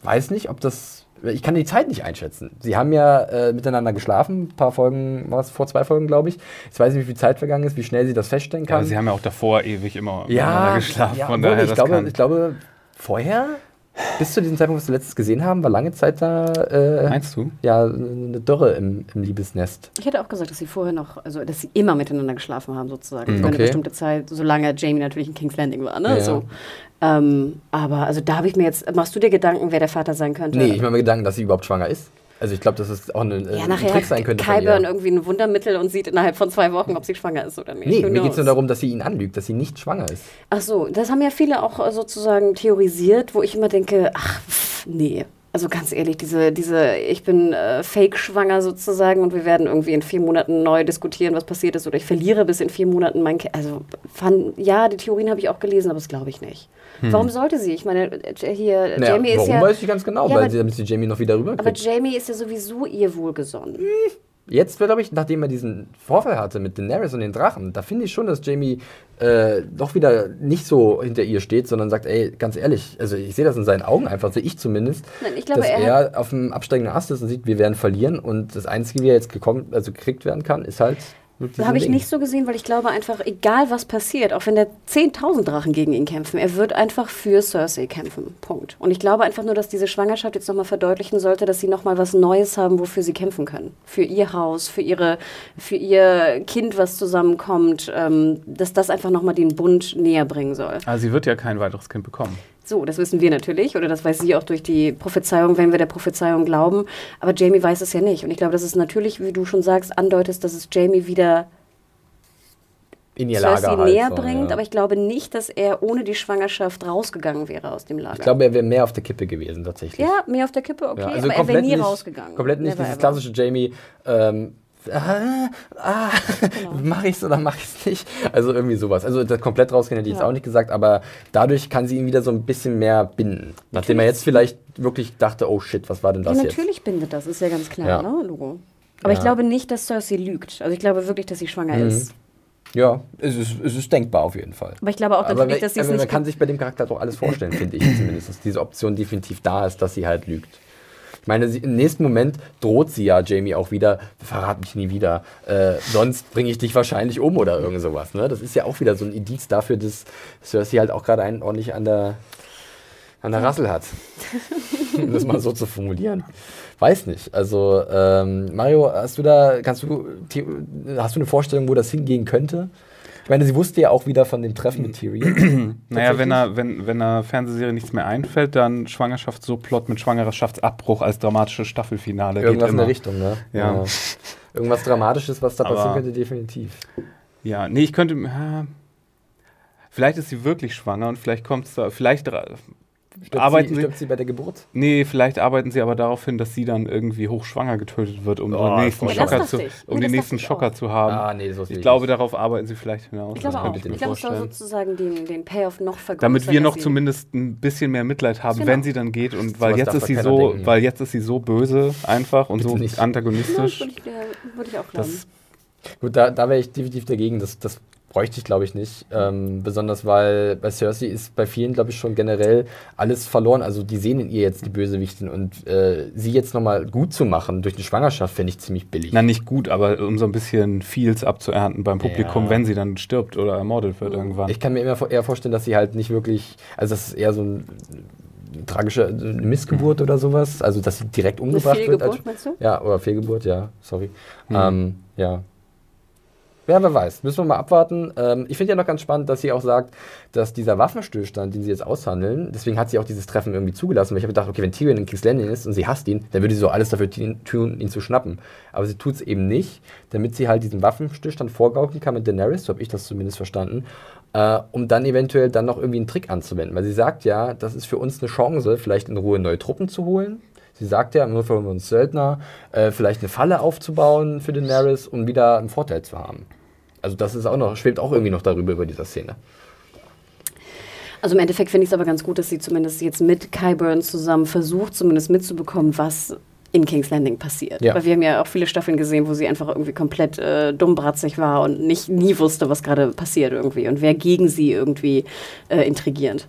weiß nicht, ob das. Ich kann die Zeit nicht einschätzen. Sie haben ja äh, miteinander geschlafen, ein paar Folgen, was vor zwei Folgen, glaube ich. Jetzt weiß ich nicht, wie viel Zeit vergangen ist, wie schnell sie das feststellen Ja, kann. sie haben ja auch davor ewig immer ja, miteinander geschlafen. ja, von daher, ich, das glaube, ich glaube, vorher, bis zu diesem Zeitpunkt, was wir letztes gesehen haben, war lange Zeit da äh, Meinst du? ja, eine Dürre im, im Liebesnest. Ich hätte auch gesagt, dass sie vorher noch, also dass sie immer miteinander geschlafen haben, sozusagen. Mhm. Über eine Okay. bestimmte Zeit, solange Jamie natürlich in King's Landing war, ne? Ja. So. Ähm, aber also da habe ich mir jetzt, machst du dir Gedanken, wer der Vater sein könnte? Nee, ich mache mir Gedanken, dass sie überhaupt schwanger ist. Also ich glaube, dass es auch eine, äh, ja, ein Trick sein könnte Kyburn ihr. irgendwie ein Wundermittel und sieht innerhalb von zwei Wochen, ob sie schwanger ist oder nicht. Nee, Who mir geht es nur darum, dass sie ihn anlügt, dass sie nicht schwanger ist. Ach so, das haben ja viele auch äh, sozusagen theorisiert, wo ich immer denke, ach, pff, nee. Also ganz ehrlich, diese, diese, ich bin äh, fake-schwanger sozusagen und wir werden irgendwie in vier Monaten neu diskutieren, was passiert ist, oder ich verliere bis in vier Monaten mein Kind. Also, fand, ja, die Theorien habe ich auch gelesen, aber das glaube ich nicht. Warum sollte sie? Ich meine, äh, hier, Hm. Naja, Jamie ist warum ja. weiß ich ganz genau, Ja, weil aber- sie, damit sie Jamie noch wieder aber rüberkriegt. Jamie ist ja sowieso ihr wohlgesonnen. Jetzt, glaube ich, nachdem er diesen Vorfall hatte mit Daenerys und den Drachen, da finde ich schon, dass Jamie äh, doch wieder nicht so hinter ihr steht, sondern sagt, ey, ganz ehrlich, also ich sehe das in seinen Augen einfach, sehe ich zumindest, Nein, ich glaube, dass er er, auf dem absteigenden Ast ist und sieht, wir werden verlieren und das Einzige, wie er jetzt gekommen, also gekriegt werden kann, ist halt habe ich Ding. nicht so gesehen, weil ich glaube einfach, egal was passiert, auch wenn da 10.000 Drachen gegen ihn kämpfen, er wird einfach für Cersei kämpfen. Punkt. Und ich glaube einfach nur, dass diese Schwangerschaft jetzt nochmal verdeutlichen sollte, dass sie nochmal was Neues haben, wofür sie kämpfen können. Für ihr Haus, für, ihre, für ihr Kind, was zusammenkommt, ähm, dass das einfach nochmal den Bund näher bringen soll. Also sie wird ja kein weiteres Kind bekommen. So, das wissen wir natürlich, oder das weiß sie auch durch die Prophezeiung, wenn wir der Prophezeiung glauben. Aber Jamie weiß es ja nicht. Und ich glaube, dass es natürlich, wie du schon sagst, andeutest, dass es Jamie wieder in ihr Cersei Lager halt näher so, bringt, ja. aber ich glaube nicht, dass er ohne die Schwangerschaft rausgegangen wäre aus dem Lager. Ich glaube, er wäre mehr auf der Kippe gewesen, tatsächlich. ja, mehr auf der Kippe, okay, Ja, aber er wäre nie rausgegangen. Komplett nicht Never dieses ever. klassische Jamie, ähm, ah, ah, Genau. mach ich's oder mach ich's nicht? Also irgendwie sowas. Also das komplett rausgehen hätte ich jetzt Ja. auch nicht gesagt, aber dadurch kann sie ihn wieder so ein bisschen mehr binden. Nachdem er jetzt vielleicht wirklich dachte, oh shit, was war denn Ja, das jetzt? natürlich bindet das, ist ja ganz klar, Ja. ne, Logo. Aber ich Ja. glaube nicht, dass Cersei lügt. Also ich glaube wirklich, dass sie schwanger Mhm. ist. Ja, es ist, es ist denkbar auf jeden Fall. Aber ich glaube auch Aber natürlich, wenn- dass sie es man nicht kann sich bei dem Charakter doch alles vorstellen, finde ich zumindest, dass diese Option definitiv da ist, dass sie halt lügt. Ich meine, sie, im nächsten Moment droht sie ja Jamie auch wieder, verrat mich nie wieder, äh, sonst bringe ich dich wahrscheinlich um oder irgend sowas. Ne? Das ist ja auch wieder so ein Indiz dafür, dass Cersei halt auch gerade einen ordentlich an der, an der Rassel hat. um das mal so zu formulieren. Weiß nicht. Also, ähm, Mario, hast du da, kannst du, hast du eine Vorstellung, wo das hingehen könnte? Ich meine, sie wusste ja auch wieder von dem Treffen mit Tyrion. Naja, wenn er, wenn, wenn er Fernsehserie nichts mehr einfällt, dann Schwangerschaft so Plot mit Schwangerschaftsabbruch als dramatisches Staffelfinale. Irgendwas geht in der. Richtung, ne? Ja. Irgendwas Dramatisches, was da Aber- passieren könnte, definitiv. Ja, nee, ich könnte. Ja, vielleicht ist sie wirklich schwanger und vielleicht kommt es da. Vielleicht Stirbt arbeiten sie, sie. stirbt sie bei der Geburt? Nee, vielleicht arbeiten sie aber darauf hin, dass sie dann irgendwie hochschwanger getötet wird, um Oh, den nächsten Ja, das Schocker, zu, um Ja, den das nächsten Schocker auch. zu haben. Ah, nee, so ich glaube, darauf arbeiten sie vielleicht hinaus. Ich das glaube auch. könnte Ich glaube, es soll sozusagen den, den Payoff noch vergrößern. Damit wir noch zumindest ein bisschen mehr Mitleid haben, Genau. wenn sie dann geht und weil Sowas jetzt ist sie so, denken. weil jetzt ist sie so böse einfach und Bitte so nicht. Ja, antagonistisch. würde ich, ja, würde ich auch glauben. Das, Gut, da, da wäre ich definitiv dagegen. Das, das bräuchte ich, glaube ich, nicht. Ähm, besonders weil bei Cersei ist bei vielen, glaube ich, schon generell alles verloren. Also die sehen in ihr jetzt die Bösewichtin und äh, sie jetzt nochmal gut zu machen durch eine Schwangerschaft, finde ich ziemlich billig. na, nicht gut, aber um so ein bisschen Feels abzuernten beim Publikum, Ja. wenn sie dann stirbt oder ermordet wird irgendwann. Ich kann mir immer eher vorstellen, dass sie halt nicht wirklich, also das ist eher so ein tragische eine Missgeburt oder sowas, also dass sie direkt umgebracht wird. Fehlgeburt, meinst du? Ja, oder Fehlgeburt, ja, sorry. Hm. Ähm, ja. Ja, wer weiß. Müssen wir mal abwarten. Ähm, ich finde ja noch ganz spannend, dass sie auch sagt, dass dieser Waffenstillstand, den sie jetzt aushandeln, deswegen hat sie auch dieses Treffen irgendwie zugelassen, weil ich habe gedacht, okay, wenn Tyrion in King's Landing ist und sie hasst ihn, dann würde sie so alles dafür tun, ihn zu schnappen. Aber sie tut es eben nicht, damit sie halt diesen Waffenstillstand vorgaukeln kann mit Daenerys, so habe ich das zumindest verstanden, äh, um dann eventuell dann noch irgendwie einen Trick anzuwenden. Weil sie sagt ja, das ist für uns eine Chance, vielleicht in Ruhe neue Truppen zu holen. Sie sagt ja, holen wir uns Söldner, äh, vielleicht eine Falle aufzubauen für Daenerys, um wieder einen Vorteil zu haben. Also das ist auch noch, schwebt auch irgendwie noch darüber über dieser Szene. Also im Endeffekt finde ich es aber ganz gut, dass sie zumindest jetzt mit Kyburn zusammen versucht, zumindest mitzubekommen, was in King's Landing passiert. Ja. Weil wir haben ja auch viele Staffeln gesehen, wo sie einfach irgendwie komplett äh, dummbratzig war und nicht nie wusste, was gerade passiert irgendwie und wer gegen sie irgendwie äh, intrigiert.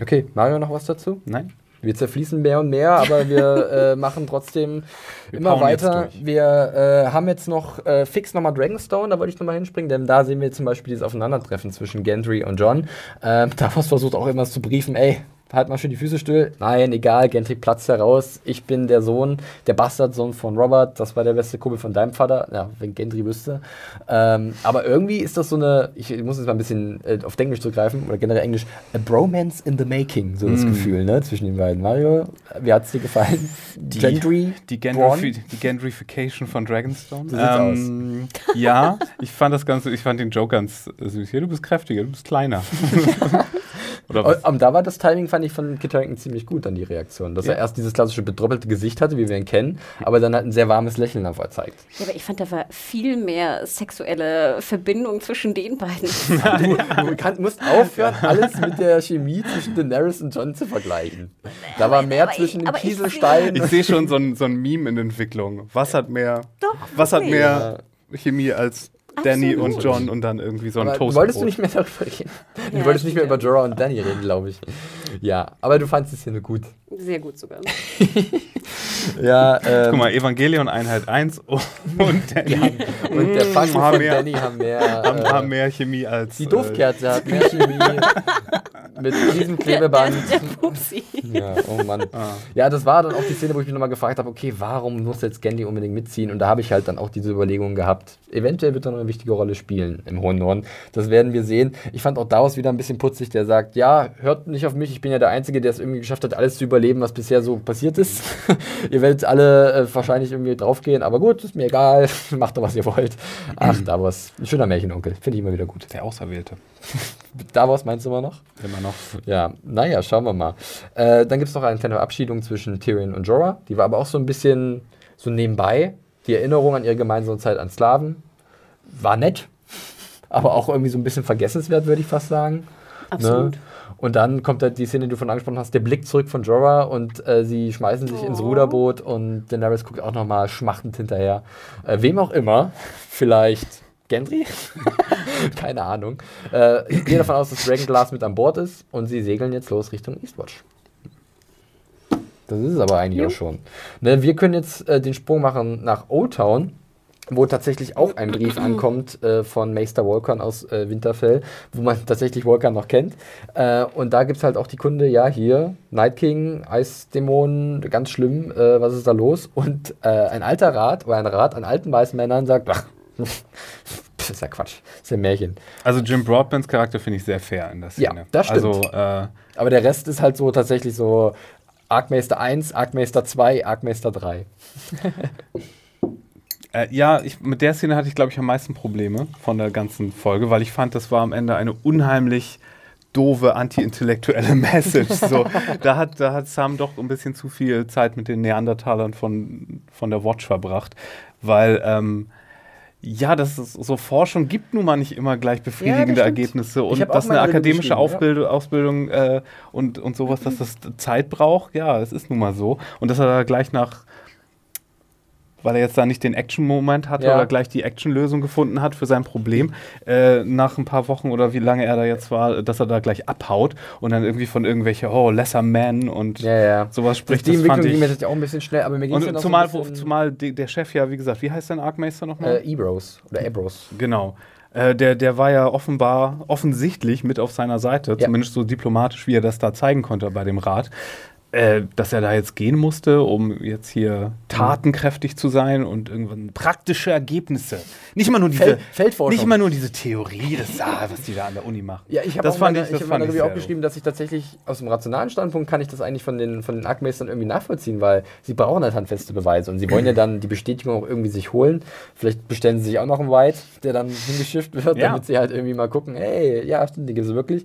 Okay, Mario noch was dazu? Nein? Wir zerfließen mehr und mehr, aber wir äh, machen trotzdem Wir immer weiter. Wir äh, haben jetzt noch äh, fix nochmal Dragonstone, da wollte ich nochmal hinspringen, denn da sehen wir zum Beispiel dieses Aufeinandertreffen zwischen Gendry und John. Ähm, Davos versucht auch immer zu briefen, ey, halt mal schön die Füße still. Nein, egal, Gendry platzt heraus. Ich bin der Sohn, der Bastardsohn von Robert. Das war der beste Kumpel von deinem Vater. Ja, wenn Gendry wüsste. Ähm, aber irgendwie ist das so eine, ich muss jetzt mal ein bisschen äh, auf Englisch zugreifen, oder generell Englisch, a bromance in the making, so das Mm. Gefühl, ne, zwischen den beiden. Mario, wie hat es dir gefallen? Die- Gendry? Die? Gendrifi die Gendrification von Dragonstone. So Ähm, ja, ich fand das Ganze, ich fand den Joke ganz süß. Ja, du bist kräftiger, du bist kleiner. Oder ähm, da war das Timing, fand ich, von Kit Harington ziemlich gut an die Reaktion. Dass Ja. er erst dieses klassische bedruppelte Gesicht hatte, wie wir ihn kennen, aber dann halt ein sehr warmes Lächeln auf er zeigt. Ja, aber ich fand, da war viel mehr sexuelle Verbindung zwischen den beiden. Du, du kann, musst aufhören, alles mit der Chemie zwischen Daenerys und John zu vergleichen. Da war mehr aber ich- zwischen ich Kieselstein. Ich sehe schon so ein, so ein Meme in Entwicklung. Was hat mehr, Doch, was hat mehr Chemie als Danny Absolut. und John und dann irgendwie so ein Toast. wolltest du nicht mehr darüber reden? Du Ja, wolltest nicht mehr über Jorah und Danny reden, glaube ich. Ja, aber du fandest es hier nur gut. Sehr gut sogar. Ja, ähm, Guck mal, Evangelion Einheit 1 und Danny und der Fang haben von mehr- Danny haben mehr. haben, äh, haben mehr Chemie als. die Doofkerze hat mehr Chemie mit diesem Klebeband. Der, der Pupsi. Ja, oh Mann. Ah. Ja, das war dann auch die Szene, wo ich mich nochmal gefragt habe, okay, warum muss jetzt Gandhi unbedingt mitziehen? Und da habe ich halt dann auch diese Überlegung gehabt, eventuell wird er noch eine wichtige Rolle spielen im Hohen Norden. Das werden wir sehen. Ich fand auch Davos wieder ein bisschen putzig, der sagt, ja, hört nicht auf mich, ich bin ja der Einzige, der es irgendwie geschafft hat, alles zu überleben, was bisher so passiert ist. ihr werdet alle äh, wahrscheinlich irgendwie draufgehen, aber gut, ist mir egal, macht doch, was ihr wollt. Ach, Davos, ein schöner Märchenonkel, finde ich immer wieder gut. Der Auserwählte. Davos meinst du immer noch? Immer noch. Ja, naja, schauen wir mal. Äh, dann gibt es noch eine kleine Verabschiedung zwischen Tyrion und Jorah. Die war aber auch so ein bisschen so nebenbei. Die Erinnerung an ihre gemeinsame Zeit an Sklaven war nett, aber auch irgendwie so ein bisschen vergessenswert, würde ich fast sagen. Absolut. Ne? Und dann kommt halt die Szene, die du von angesprochen hast, der Blick zurück von Jorah und äh, sie schmeißen sich ins Oh. Ruderboot und Daenerys guckt auch nochmal schmachtend hinterher. Äh, wem auch immer, vielleicht Gendry? Keine Ahnung. Äh, ich gehe davon aus, dass Dragonglass mit an Bord ist und sie segeln jetzt los Richtung Eastwatch. Das ist es aber eigentlich Jo. auch schon. Ne, wir können jetzt äh, den Sprung machen nach Old Town, wo tatsächlich auch ein Brief ankommt äh, von Meister Volkan aus äh, Winterfell, wo man tatsächlich Volkan noch kennt. Äh, und da gibt es halt auch die Kunde, ja, hier, Night King, Eisdämonen, ganz schlimm, äh, was ist da los? Und äh, ein alter Rat oder ein Rat an alten weißen Männern sagt, ach, das ist ja Quatsch, das ist ja ein Märchen. Also Jim Broadbents Charakter finde ich sehr fair in der Ja, Szene. das stimmt. Also, äh, Aber der Rest ist halt so tatsächlich so Arkmeister 1, Arkmeister 2, Arkmeister 3. Äh, ja, ich, mit der Szene hatte ich, glaube ich, am meisten Probleme von der ganzen Folge, weil ich fand, das war am Ende eine unheimlich doofe, anti-intellektuelle Message. So, da, hat, da hat Sam doch ein bisschen zu viel Zeit mit den Neandertalern von, von der Watch verbracht, weil ähm, ja, das ist, so Forschung gibt nun mal nicht immer gleich befriedigende stimmt. Ergebnisse und dass eine akademische ja. Ausbildung äh, und, und sowas, dass das Zeit braucht, ja, es ist nun mal so. Und dass er da gleich nach weil er jetzt da nicht den Action-Moment hatte Ja. oder gleich die Action-Lösung gefunden hat für sein Problem, äh, nach ein paar Wochen oder wie lange er da jetzt war, dass er da gleich abhaut und dann irgendwie von irgendwelche, oh, Lesser Man und Ja, ja. sowas spricht. die Das Entwicklung ging mir tatsächlich auch ein bisschen schnell, aber mir ging es Und zumal, wo- zumal der Chef ja, wie gesagt, wie heißt dein Arkmeister nochmal? äh, Ebros oder Ebros. Genau. Äh, der, der war ja offenbar, offensichtlich mit auf seiner Seite, Ja. zumindest so diplomatisch, wie er das da zeigen konnte bei dem Rat. Äh, dass er da jetzt gehen musste, um jetzt hier tatenkräftig zu sein und irgendwann praktische Ergebnisse. Nicht immer nur diese, Feld- nicht immer nur diese Theorie, das, ah, was die da an der Uni machen. Ja, ich habe auch meine, ich, ich, hab fand ich auch geschrieben, dass ich tatsächlich aus dem rationalen Standpunkt kann ich das eigentlich von den, von den Arkmeistern irgendwie nachvollziehen, weil sie brauchen halt handfeste Beweise und sie wollen ja dann die Bestätigung auch irgendwie sich holen. Vielleicht bestellen sie sich auch noch einen White, der dann hingeschifft wird, Ja. damit sie halt irgendwie mal gucken, hey, ja, stimmt, die gibt es wirklich.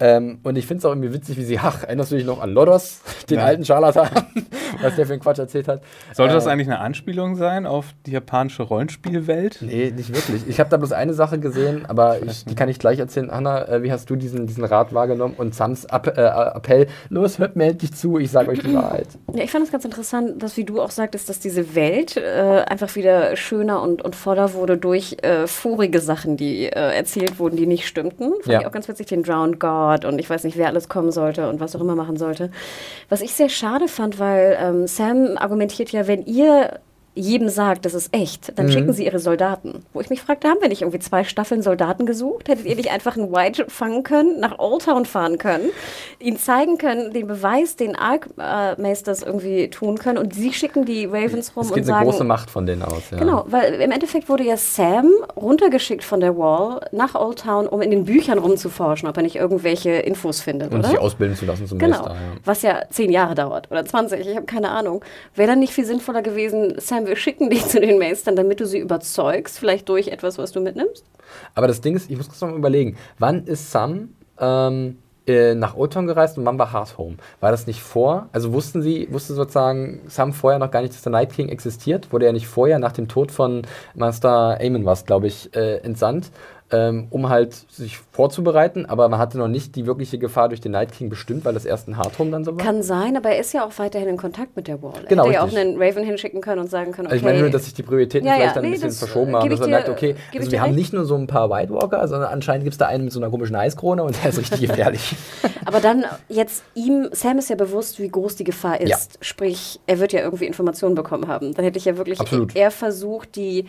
Ähm, und ich finde es auch irgendwie witzig, wie sie, ach, erinnerst du dich noch an Lodos, den Ja. alten Scharlatan, was der für einen Quatsch erzählt hat. Sollte das Äh, eigentlich eine Anspielung sein auf die japanische Rollenspielwelt? Nee, nicht wirklich. Ich habe da bloß eine Sache gesehen, aber ich, die kann ich gleich erzählen. Anna, äh, wie hast du diesen, diesen Rat wahrgenommen? Und Sams App, äh, Appell, los, hört mir endlich zu, ich sage euch die Wahrheit. Ja, ich fand es ganz interessant, dass, wie du auch sagtest, dass diese Welt äh, einfach wieder schöner und, und voller wurde durch äh, vorige Sachen, die äh, erzählt wurden, die nicht stimmten. Fand Ja. ich auch ganz witzig, den Drowned God und ich weiß nicht, wer alles kommen sollte und was auch immer machen sollte. Was ich sehr schade fand, weil ähm, Sam argumentiert ja, wenn ihr jedem sagt, das ist echt, dann schicken sie ihre Soldaten. Wo ich mich fragte, haben wir nicht irgendwie zwei Staffeln Soldaten gesucht? Hättet ihr nicht einfach einen White fangen können, nach Old Town fahren können, ihn zeigen können, den Beweis, den Arkmeisters irgendwie tun können und sie schicken die Ravens rum Es und geht eine sagen... große Macht von denen aus. Ja. Genau, weil im Endeffekt wurde ja Sam runtergeschickt von der Wall nach Old Town, um in den Büchern rumzuforschen, ob er nicht irgendwelche Infos findet, Und oder? sich ausbilden zu lassen zum Genau, Meister. Ja. was ja zehn Jahre dauert oder 20, ich habe keine Ahnung. Wäre dann nicht viel sinnvoller gewesen, Sam, wir schicken dich zu den Meistern, damit du sie überzeugst, vielleicht durch etwas, was du mitnimmst? Aber das Ding ist, ich muss kurz noch mal überlegen, wann ist Sam ähm, äh, nach Old Town gereist und wann war Hard Home? War das nicht vor? Also wussten sie, wusste sozusagen Sam vorher noch gar nicht, dass der Night King existiert? Wurde er nicht vorher nach dem Tod von Master Aemon was, glaube ich, äh, entsandt? Ähm, um halt sich vorzubereiten, aber man hatte noch nicht die wirkliche Gefahr durch den Night King bestimmt, weil das erst in Hard Home dann so war. Kann sein, aber er ist ja auch weiterhin in Kontakt mit der Wall. Er Genau, hätte ja auch einen Raven hinschicken können und sagen können, okay, Also ich meine nur, dass sich die Prioritäten Ja, vielleicht ja, dann ein nee, bisschen das, verschoben äh, haben, dass man dir- merkt, okay, also wir haben recht. nicht nur so ein paar White Walker, sondern anscheinend gibt es da einen mit so einer komischen Eiskrone und der ist richtig gefährlich. Aber dann jetzt ihm, Sam ist ja bewusst, wie groß die Gefahr ist. Ja. Sprich, er wird ja irgendwie Informationen bekommen haben. Dann hätte ich ja wirklich Absolut. eher versucht, die,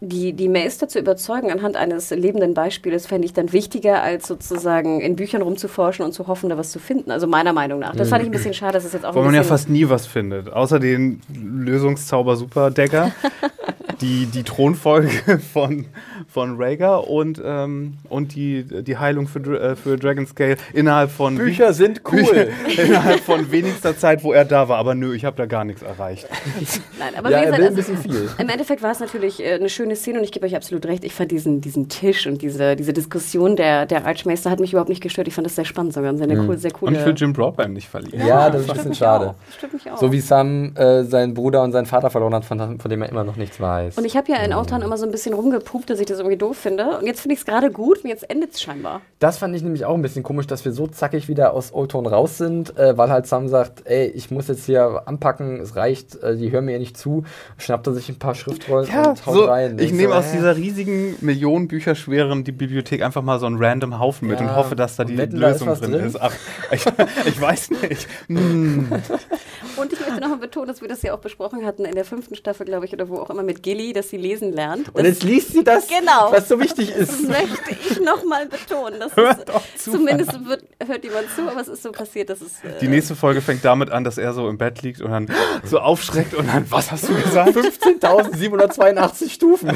die, die Meister zu überzeugen anhand eines lebenden Beispiels, fände ich dann wichtiger, als sozusagen in Büchern rumzuforschen und zu hoffen, da was zu finden. Also meiner Meinung nach. Das fand ich ein bisschen schade, dass es jetzt auch Weil ein man ja fast nie was findet. Außer den Lösungszauber Superdagger, die, die Thronfolge von, von Rhaegar und, ähm, und die, die Heilung für, äh, für Dragon Scale innerhalb von sind Bücher, innerhalb von wenigster Zeit, wo er da war. Aber nö, ich habe da gar nichts erreicht. Nein, aber Ja, wie er gesagt, will ein also, bisschen viel. Im Endeffekt war es natürlich äh, eine schöne Szene und ich gebe euch absolut recht. Ich fand diesen, diesen Tisch und diese, diese Diskussion der, der Archmeister hat mich überhaupt nicht gestört. Ich fand das sehr spannend sogar. Sehr, Mhm. cool, sehr coole. Und ich will Jim Broadbent nicht verlieren. Ja, das ist ein bisschen schade. Auch. Stört mich auch. So wie Sam äh, seinen Bruder und seinen Vater verloren hat, von, von dem er immer noch nichts weiß. Und ich habe ja in Old Town immer so ein bisschen rumgepupt, dass ich das irgendwie doof finde. Und jetzt finde ich es gerade gut und jetzt endet es scheinbar. Das fand ich nämlich auch ein bisschen komisch, dass wir so zackig wieder aus Old Town raus sind, äh, weil halt Sam sagt, ey, ich muss jetzt hier anpacken, es reicht, äh, die hören mir nicht zu. Schnappt er sich ein paar Schriftrollen und haut so, rein. Ich nehme so, aus dieser riesigen, Millionen Bücher schweren die Bibliothek einfach mal so einen random Haufen mit Ja, und hoffe, dass da die wetten, da ist Lösung drin, drin? ist. Ach, ich, ich weiß nicht. Hm. Und ich möchte nochmal betonen, dass wir das ja auch besprochen hatten in der fünften Staffel, glaube ich, oder wo auch immer mit Gilly, dass sie lesen lernt. Und jetzt liest sie das, Genau. was so wichtig Das ist. möchte ich nochmal betonen. Das Hört ist, doch zu. Zumindest wird, hört jemand zu, aber es ist so passiert, dass es. Äh, Die nächste Folge fängt damit an, dass er so im Bett liegt und dann so aufschreckt und dann, was hast du gesagt? 15.782 Stufen.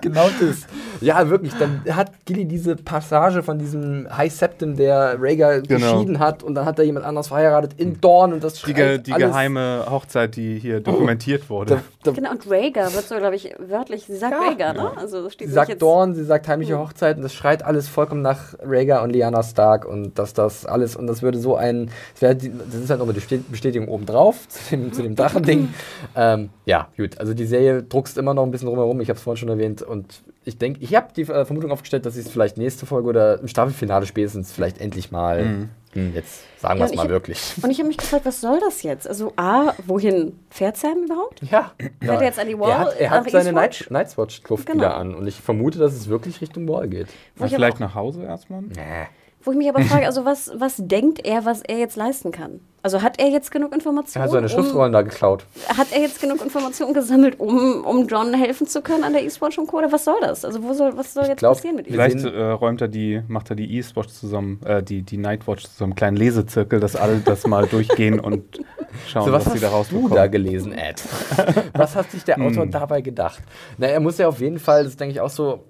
Genau das. Ja, wirklich. Dann hat Gilly diese Passage von diesem High Septim, der Rhaegar Genau. geschieden hat und dann hat er jemand anders verheiratet in Dorn und das Die, schreit ge die alles. geheime Hochzeit, die hier dokumentiert wurde. Da, da, Genau, und Rhaegar wird so, glaube ich, wörtlich, sie sagt Ja. Rhaegar, ne? Also das steht Sie sagt jetzt, Dorn, sie sagt heimliche Hochzeit und das schreit alles vollkommen nach Rhaegar und Lyanna Stark und dass das alles und das würde so ein, das, wäre die, das ist halt nochmal die Bestät- Bestätigung obendrauf zu dem, zu dem Drachending. ähm, ja, gut, also die Serie druckst immer noch ein bisschen drumherum, ich habe es vorhin schon erwähnt und ich denke, ich habe die äh, Vermutung aufgestellt, dass sie es vielleicht nächste Folge oder im Staffelfinale spätestens vielleicht endlich mal, hm, jetzt sagen wir Ja, es mal ich- wirklich. Und ich habe mich gefragt, was soll das jetzt? Also A, wohin fährt Sam überhaupt? Ja, Fährt er jetzt an die Wall, Er hat, er hat seine? Night, Night's Watch Kluft Genau. wieder an und ich vermute, dass es wirklich Richtung Wall geht. Ich, vielleicht nach Hause erstmal? Nee. Wo ich mich aber frage, also was, was denkt er, was er jetzt leisten kann? Also hat er jetzt genug Er Informationen? hat seine um, Schriftrollen da geklaut. hat er jetzt genug Informationen gesammelt, um, um John helfen zu können an der Eastwatch und Co. Oder was soll das? Also wo soll, was soll jetzt glaub, passieren mit ihm? Vielleicht äh, räumt er die, macht er die Eastwatch zusammen, äh, die, die Nightwatch zu so einem kleinen Lesezirkel, dass alle das mal durchgehen und schauen, So, was, was, sie da hast du da rausbekommen. gelesen, Ed? was hat sich der Autor dabei gedacht? Na, er muss ja auf jeden Fall, das denke ich auch so,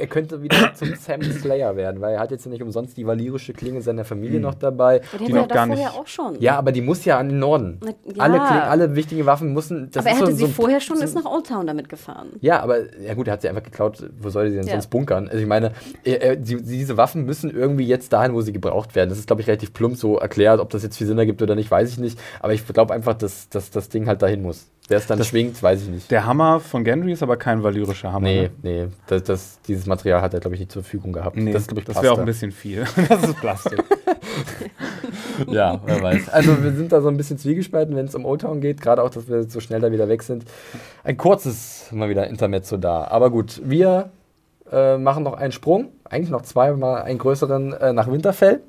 er könnte wieder zum Sam Slayer werden, weil er hat jetzt ja nicht umsonst die valyrische Klinge seiner Familie noch dabei. Aber die die noch ja gar nicht- auch schon. Ja, aber die muss ja an den Norden. Na, Alle, ja. Kling, alle wichtigen Waffen mussten. Das aber er hatte so, sie so, vorher schon, ist nach Old Town damit gefahren. Ja, aber ja gut, er hat sie einfach geklaut. Wo soll er sie denn Ja. sonst bunkern? Also ich meine, er, er, die, diese Waffen müssen irgendwie jetzt dahin, wo sie gebraucht werden. Das ist, glaube ich, relativ plump so erklärt. Ob das jetzt viel Sinn ergibt oder nicht, weiß ich nicht. Aber ich glaube einfach, dass, dass das Ding halt dahin muss. Wer es dann schwingt, weiß ich nicht. Der Hammer von Gendry ist aber kein valyrischer Hammer. Nee, ne? nee, das, das, dieses Material hat er, glaube ich, nicht zur Verfügung gehabt. Nee, das, das wäre auch ein bisschen viel. das ist Plastik. Ja, wer weiß. Also wir sind da so ein bisschen zwiegespalten, wenn es um Old Town geht, gerade auch, dass wir so schnell da wieder weg sind. Ein kurzes mal wieder Intermezzo da. Aber gut, wir äh, machen noch einen Sprung, eigentlich noch zweimal einen größeren äh, nach Winterfell,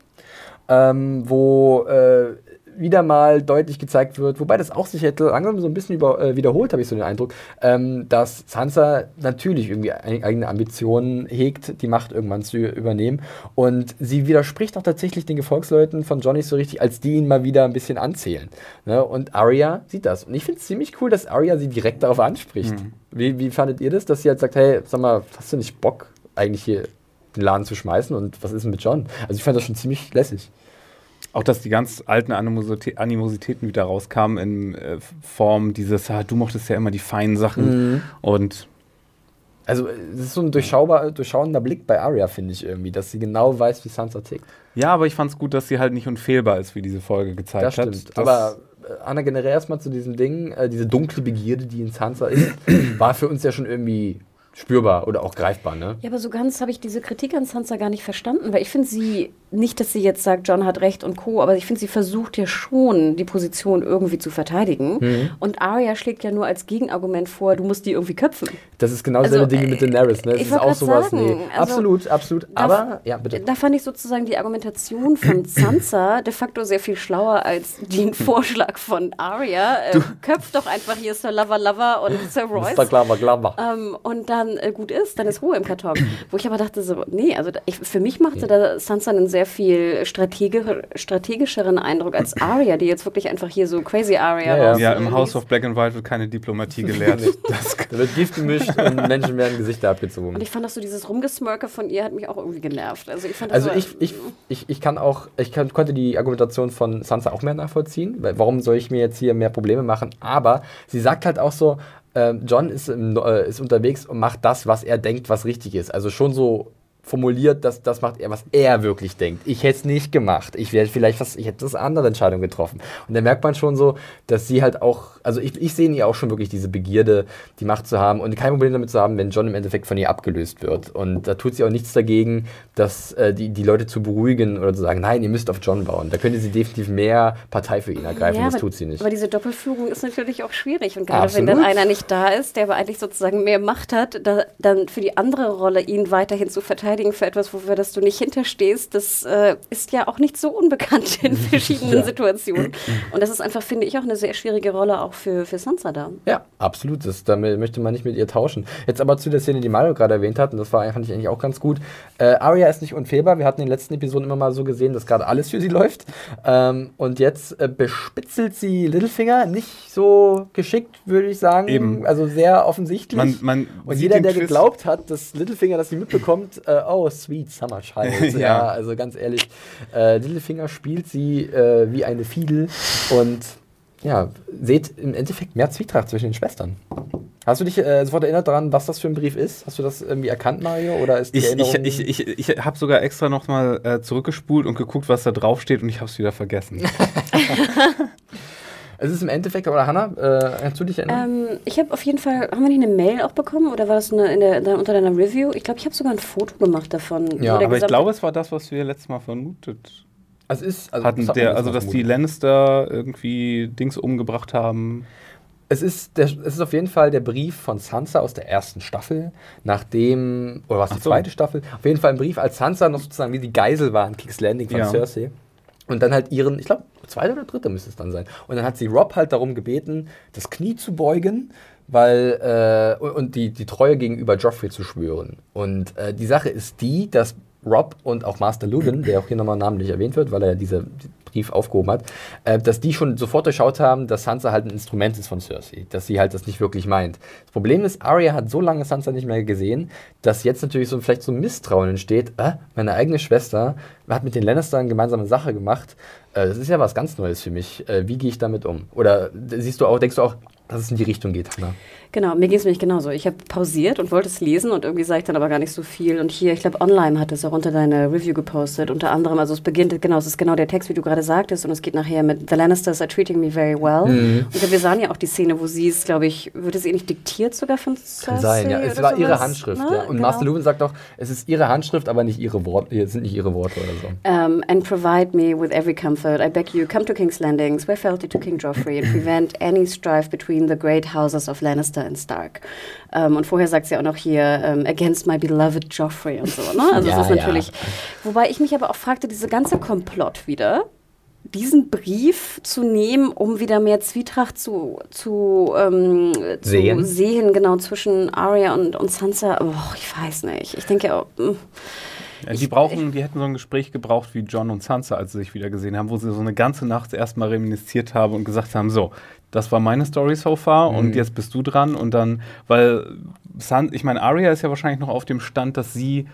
ähm, wo äh, wieder mal deutlich gezeigt wird, wobei das auch sich hätte langsam so ein bisschen über, äh, wiederholt, habe ich so den Eindruck, ähm, dass Sansa natürlich irgendwie ei- eigene Ambitionen hegt, die Macht irgendwann zu übernehmen. Und sie widerspricht auch tatsächlich den Gefolgsleuten von Johnny so richtig, als die ihn mal wieder ein bisschen anzählen. Ne? Und Arya sieht das. Und ich finde es ziemlich cool, dass Arya sie direkt darauf anspricht. Wie, wie fandet ihr das, dass sie halt sagt, hey, sag mal, hast du nicht Bock, eigentlich hier den Laden zu schmeißen? Und was ist denn mit John? Also ich fand das schon ziemlich lässig. Auch, dass die ganz alten Animositä Animositäten wieder rauskamen in äh, Form dieses, ah, du mochtest ja immer die feinen Sachen. Und Also, es ist so ein durchschaubar, durchschauender Blick bei Arya, finde ich irgendwie, dass sie genau weiß, wie Sansa tickt. ja, aber ich fand es gut, dass sie halt nicht unfehlbar ist, wie diese Folge gezeigt Das hat. stimmt. Aber äh, Anna, generell erstmal zu diesem Ding, äh, diese dunkle Begierde, die in Sansa ist, war für uns ja schon irgendwie spürbar oder auch greifbar, ne? Ja, aber so ganz habe ich diese Kritik an Sansa gar nicht verstanden, weil ich finde sie, nicht, dass sie jetzt sagt, John hat recht und Co., aber ich finde, sie versucht ja schon, die Position irgendwie zu verteidigen. Mhm. Und Arya schlägt ja nur als Gegenargument vor, du musst die irgendwie köpfen. Das ist genau Also, dasselbe Ding äh, mit Daenerys, ne? Das ich ist auch sowas, sagen, nee. also, absolut, absolut. Da- Aber, ja, bitte. Da fand ich sozusagen die Argumentation von Sansa de facto sehr viel schlauer als den Vorschlag von Arya. Äh, köpft doch einfach hier Sir Lover Lover und Sir Royce. Mr. Glamour, Glamour. Ähm, und dann äh, gut ist, dann ist Ruhe im Karton. Wo ich aber dachte so, nee, also ich, für mich machte da Sansa einen sehr viel strategisch, strategischeren Eindruck als Arya, die jetzt wirklich einfach hier so crazy Arya Ja, ja. ja, im House of Black and White wird keine Diplomatie gelehrt. das, Da wird Gift gemischt und Menschen werden Gesichter abgezogen. Und ich fand auch so dieses Rumgesmirke von ihr hat mich auch irgendwie genervt. Also ich fand das Also so, ich, ich, ich, ich kann auch, ich kann, konnte die Argumentation von Sansa auch mehr nachvollziehen, weil warum soll ich mir jetzt hier mehr Probleme machen? Aber sie sagt halt auch so, John ist, im, äh, ist unterwegs und macht das, was er denkt, was richtig ist. Also schon so formuliert, dass das macht er, was er wirklich denkt. Ich hätte es nicht gemacht. Ich wäre vielleicht was, ich hätte das andere Entscheidung getroffen. Und da merkt man schon so, dass sie halt auch, also ich, ich sehe in ihr auch schon wirklich diese Begierde, die Macht zu haben und kein Problem damit zu haben, wenn John im Endeffekt von ihr abgelöst wird. Und da tut sie auch nichts dagegen, dass äh, die, die Leute zu beruhigen oder zu sagen, nein, ihr müsst auf John bauen. Da könnte sie definitiv mehr Partei für ihn ergreifen. Ja, das aber- tut sie nicht. Aber diese Doppelführung ist natürlich auch schwierig. Und gerade Absolut. wenn dann einer nicht da ist, der aber eigentlich sozusagen mehr Macht hat, da, dann für die andere Rolle ihn weiterhin zu verteidigen für etwas, wofür das du nicht hinterstehst, das äh, ist ja auch nicht so unbekannt in verschiedenen Situationen. Und das ist einfach, finde ich, auch eine sehr schwierige Rolle auch für, für Sansa da. Ja, absolut. Das, damit möchte man nicht mit ihr tauschen. Jetzt aber zu der Szene, die Mario gerade erwähnt hat, und das war, fand ich eigentlich auch ganz gut. Äh, Arya ist nicht unfehlbar. Wir hatten in den letzten Episoden immer mal so gesehen, dass gerade alles für sie läuft. Ähm, und jetzt äh, bespitzelt sie Littlefinger. Nicht so geschickt, würde ich sagen. Eben. Also sehr offensichtlich. Man- man und jeder, der Twist. geglaubt hat, dass Littlefinger das nicht mitbekommt, äh, oh, sweet summer child. ja. Ja. also ganz ehrlich, äh, Littlefinger spielt sie äh, wie eine Fiedel und ja, seht im Endeffekt mehr Zwietracht zwischen den Schwestern. Hast du dich äh, sofort erinnert daran, was das für ein Brief ist? Hast du das irgendwie erkannt, Mario? Oder ist die Ich, ich, Erinnerung... ich, ich, ich habe sogar extra nochmal äh, zurückgespult und geguckt, was da drauf steht und ich habe es wieder vergessen. es ist im Endeffekt, oder Hannah, äh, kannst du dich erinnern? Ähm, ich habe auf jeden Fall, haben wir nicht eine Mail auch bekommen oder war das eine, in der, da, unter deiner Review? Ich glaube, ich habe sogar ein Foto gemacht davon. Ja, Aber ich glaube, es war das, was wir letztes Mal vermutet Also ist, also, hatten. das Der, also, dass die vermutet. Lannister irgendwie Dings umgebracht haben. Es ist, der, es ist auf jeden Fall der Brief von Sansa aus der ersten Staffel, nachdem, oder was, die so. zweite Staffel? Auf jeden Fall ein Brief, als Sansa noch sozusagen wie die Geisel war in King's Landing von Ja. Cersei. Und dann halt ihren, ich glaube, zweite oder dritte müsste es dann sein. Und dann hat sie Rob halt darum gebeten, das Knie zu beugen, weil, äh, und- die, die Treue gegenüber Joffrey zu schwören. Und äh, die Sache ist die, dass Rob und auch Master Ludin, der auch hier nochmal namentlich erwähnt wird, weil er ja diesen Brief aufgehoben hat, äh, dass die schon sofort durchschaut haben, dass Sansa halt ein Instrument ist von Cersei, dass sie halt das nicht wirklich meint. Das Problem ist, Arya hat so lange Sansa nicht mehr gesehen, dass jetzt natürlich so vielleicht so ein Misstrauen entsteht, äh, meine eigene Schwester hat mit den Lannistern gemeinsame Sache gemacht, äh, das ist ja was ganz Neues für mich, äh, wie gehe ich damit um? Oder siehst du auch, denkst du auch, dass es in die Richtung geht, Hannah? Genau, mir ging es nämlich genauso. Ich habe pausiert und wollte es lesen und irgendwie sah ich dann aber gar nicht so viel. Und hier, ich glaube, online hat es auch unter deine Review gepostet. Unter anderem, also es beginnt, genau, es ist genau der Text, wie du gerade sagtest. Und es geht nachher mit The Lannisters are treating me very well. Mhm. Und wir sahen ja auch die Szene, wo sie es, glaube ich, wird es eh nicht diktiert sogar von Cersei? Kann sein, ja. Es war ihre sowas, Handschrift, ne? ja. Und Genau. Master Lubin sagt auch, es ist ihre Handschrift, aber nicht ihre Worte, es sind nicht ihre Worte oder so. Um, and provide me with every comfort. I beg you, come to King's Landing, swear fealty to King Joffrey, and prevent any strife between the great houses of Lannister and Stark. Um, und vorher sagt sie auch noch hier, um, against my beloved Joffrey und so. Ne? Also Ja, das ist ja. natürlich. Wobei ich mich aber auch fragte, diese ganze Komplott wieder, diesen Brief zu nehmen, um wieder mehr Zwietracht zu, zu, ähm, Sehen. zu sehen, genau, zwischen Arya und, und Sansa. Oh, ich weiß nicht. Ich denke auch. mm. Ja, die brauchen, die hätten so ein Gespräch gebraucht wie John und Sansa, als sie sich wieder gesehen haben, wo sie so eine ganze Nacht erstmal reminisziert haben und gesagt haben, so, das war meine Story so far Mhm. und jetzt bist du dran und dann, weil San, ich meine, Arya ist ja wahrscheinlich noch auf dem Stand, dass sie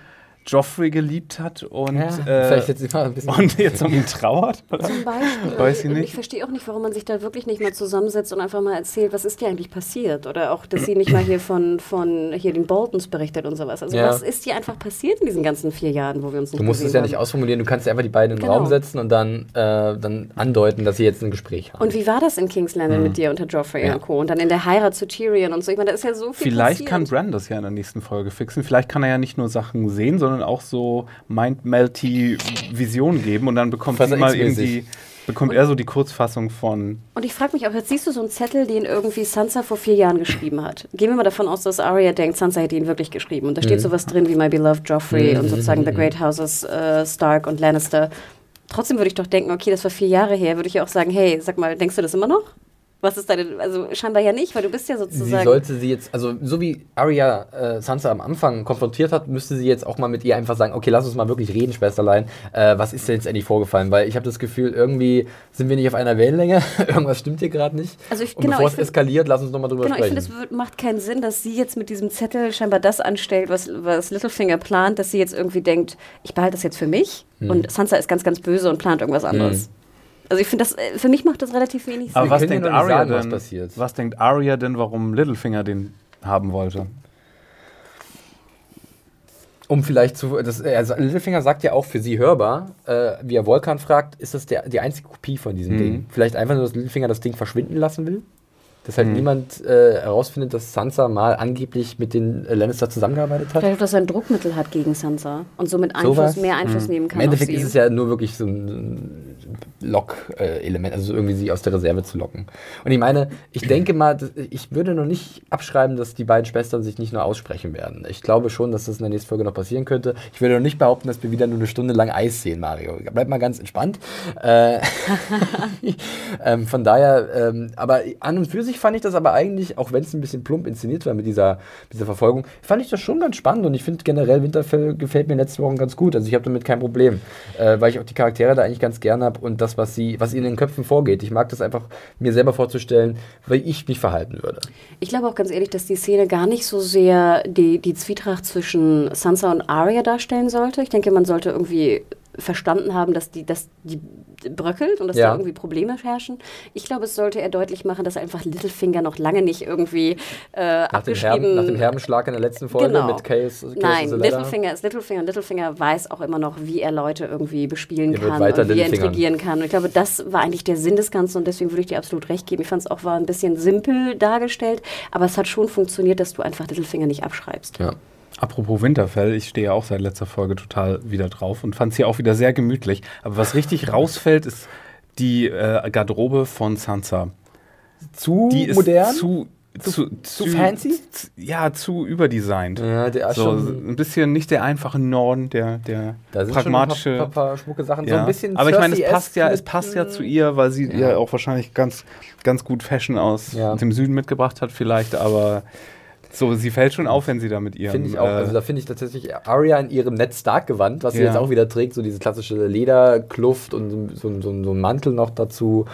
Joffrey geliebt hat und, äh, vielleicht jetzt mal ein bisschen. und jetzt um ihn trauert. Oder? Zum Beispiel. Weiß ich nicht. Ich verstehe auch nicht, warum man sich da wirklich nicht mal zusammensetzt und einfach mal erzählt, was ist dir eigentlich passiert? Oder auch, dass sie nicht mal hier von, von hier den Boltons berichtet und sowas. Also Ja. was ist dir einfach passiert in diesen ganzen vier Jahren, wo wir uns nicht Du musst es ja haben? nicht ausformulieren, du kannst ja einfach die beiden in den Genau. Raum setzen und dann, äh, dann andeuten, dass sie jetzt ein Gespräch haben. Und wie war das in King's Landing mit dir unter Joffrey Mhm. Ja. und Co. Und dann in der Heirat zu Tyrion und so. Ich meine, da ist ja so viel Vielleicht passiert. kann Bran das ja in der nächsten Folge fixen. Vielleicht kann er ja nicht nur Sachen sehen, sondern auch so Mind-Melty Visionen geben und dann bekommt sie mal irgendwie, bekommt er so die Kurzfassung von Und ich frage mich auch, jetzt siehst du so einen Zettel, den irgendwie Sansa vor vier Jahren geschrieben hat. Gehen wir mal davon aus, dass Arya denkt, Sansa hätte ihn wirklich geschrieben. Und da Mhm. steht sowas drin wie My Beloved Joffrey und sozusagen The Great Houses äh, Stark und Lannister. Trotzdem würde ich doch denken, okay, das war vier Jahre her, würde ich ja auch sagen, hey, sag mal, denkst du das immer noch? Was ist deine, also scheinbar ja nicht, weil du bist ja Sie sozusagen... sollte sie jetzt, also so wie Arya äh, Sansa am Anfang konfrontiert hat, müsste sie jetzt auch mal mit ihr einfach sagen, okay, lass uns mal wirklich reden, Schwesterlein. Äh, was ist denn jetzt endlich vorgefallen? Weil ich habe das Gefühl, irgendwie sind wir nicht auf einer Wellenlänge. Irgendwas stimmt hier gerade nicht. Also ich- Und genau, bevor ich es find- eskaliert, lass uns nochmal drüber Genau, ich sprechen. finde, es macht keinen Sinn, dass sie jetzt mit diesem Zettel scheinbar das anstellt, was, was Littlefinger plant, dass sie jetzt irgendwie denkt, ich behalte das jetzt für mich Hm. und Sansa ist ganz, ganz böse und plant irgendwas anderes. Also ich finde, das äh, für mich macht das relativ wenig Sinn. Aber was denkt Arya sagen, was denn? passiert. Was denkt Arya denn, warum Littlefinger den haben wollte? Um vielleicht zu. Das, also Littlefinger sagt ja auch für sie hörbar, äh, wie er Volkan fragt, ist das der, die einzige Kopie von diesem Mhm. Ding? Vielleicht einfach nur, dass Littlefinger das Ding verschwinden lassen will? Dass halt niemand äh, herausfindet, dass Sansa mal angeblich mit den äh, Lannister zusammengearbeitet hat. Vielleicht, dass er ein Druckmittel hat gegen Sansa und somit Einfluss, Sowas? mehr Einfluss nehmen kann Im Endeffekt auf sie. ist es ja nur wirklich so ein Lock-Element, also irgendwie sie aus der Reserve zu locken. Und ich meine, ich denke mal, ich würde noch nicht abschreiben, dass die beiden Schwestern sich nicht nur aussprechen werden. Ich glaube schon, dass das in der nächsten Folge noch passieren könnte. Ich würde noch nicht behaupten, dass wir wieder nur eine Stunde lang Eis sehen, Mario. Bleib mal ganz entspannt. Äh, ähm, von daher, ähm, aber an und für sich fand ich das aber eigentlich, auch wenn es ein bisschen plump inszeniert war mit dieser, dieser Verfolgung, fand ich das schon ganz spannend und ich finde generell Winterfell gefällt mir in den Wochen ganz gut. Also ich habe damit kein Problem, äh, weil ich auch die Charaktere da eigentlich ganz gerne habe und das, was sie, was ihnen in den Köpfen vorgeht. Ich mag das einfach, mir selber vorzustellen, wie ich mich verhalten würde. Ich glaube auch ganz ehrlich, dass die Szene gar nicht so sehr die, die Zwietracht zwischen Sansa und Arya darstellen sollte. Ich denke, man sollte irgendwie verstanden haben, dass die, dass die bröckelt und dass Ja. da irgendwie Probleme herrschen. Ich glaube, es sollte er deutlich machen, dass einfach Littlefinger noch lange nicht irgendwie äh, Nach dem, abgeschrieben... Herben, nach dem Herbenschlag in der letzten Folge Genau. mit Chaos, Chaos Nein. Littlefinger ist Littlefinger und Littlefinger weiß auch immer noch, wie er Leute irgendwie bespielen Er kann und wie er intrigieren kann. Und ich glaube, das war eigentlich der Sinn des Ganzen und deswegen würde ich dir absolut recht geben. Ich fand es auch war ein bisschen simpel dargestellt, aber es hat schon funktioniert, dass du einfach Littlefinger nicht abschreibst. Ja. Apropos Winterfell, ich stehe ja auch seit letzter Folge total wieder drauf und fand es hier auch wieder sehr gemütlich. Aber was richtig rausfällt, ist die äh, Garderobe von Sansa. Zu Die modern? zu, zu, zu fancy? zu- ja, zu überdesignt. ja, der ist So, schon, ein bisschen nicht der einfache Norden, der, der da sind pragmatische. schon ein paar, paar, paar schmucke Sachen. So ja. ein bisschen Aber ich meine, es passt ja, es passt ja zu ihr, weil sie ja, Ja. auch wahrscheinlich ganz, ganz gut Fashion aus Ja. dem Süden mitgebracht hat, vielleicht, aber so, sie fällt schon auf, wenn sie da mit ihrem. Finde ich auch. äh, Also da finde ich tatsächlich Arya in ihrem Ned Stark-Gewand, was sie Ja. jetzt auch wieder trägt, so diese klassische Lederkluft und so, so, so, so ein Mantel noch dazu.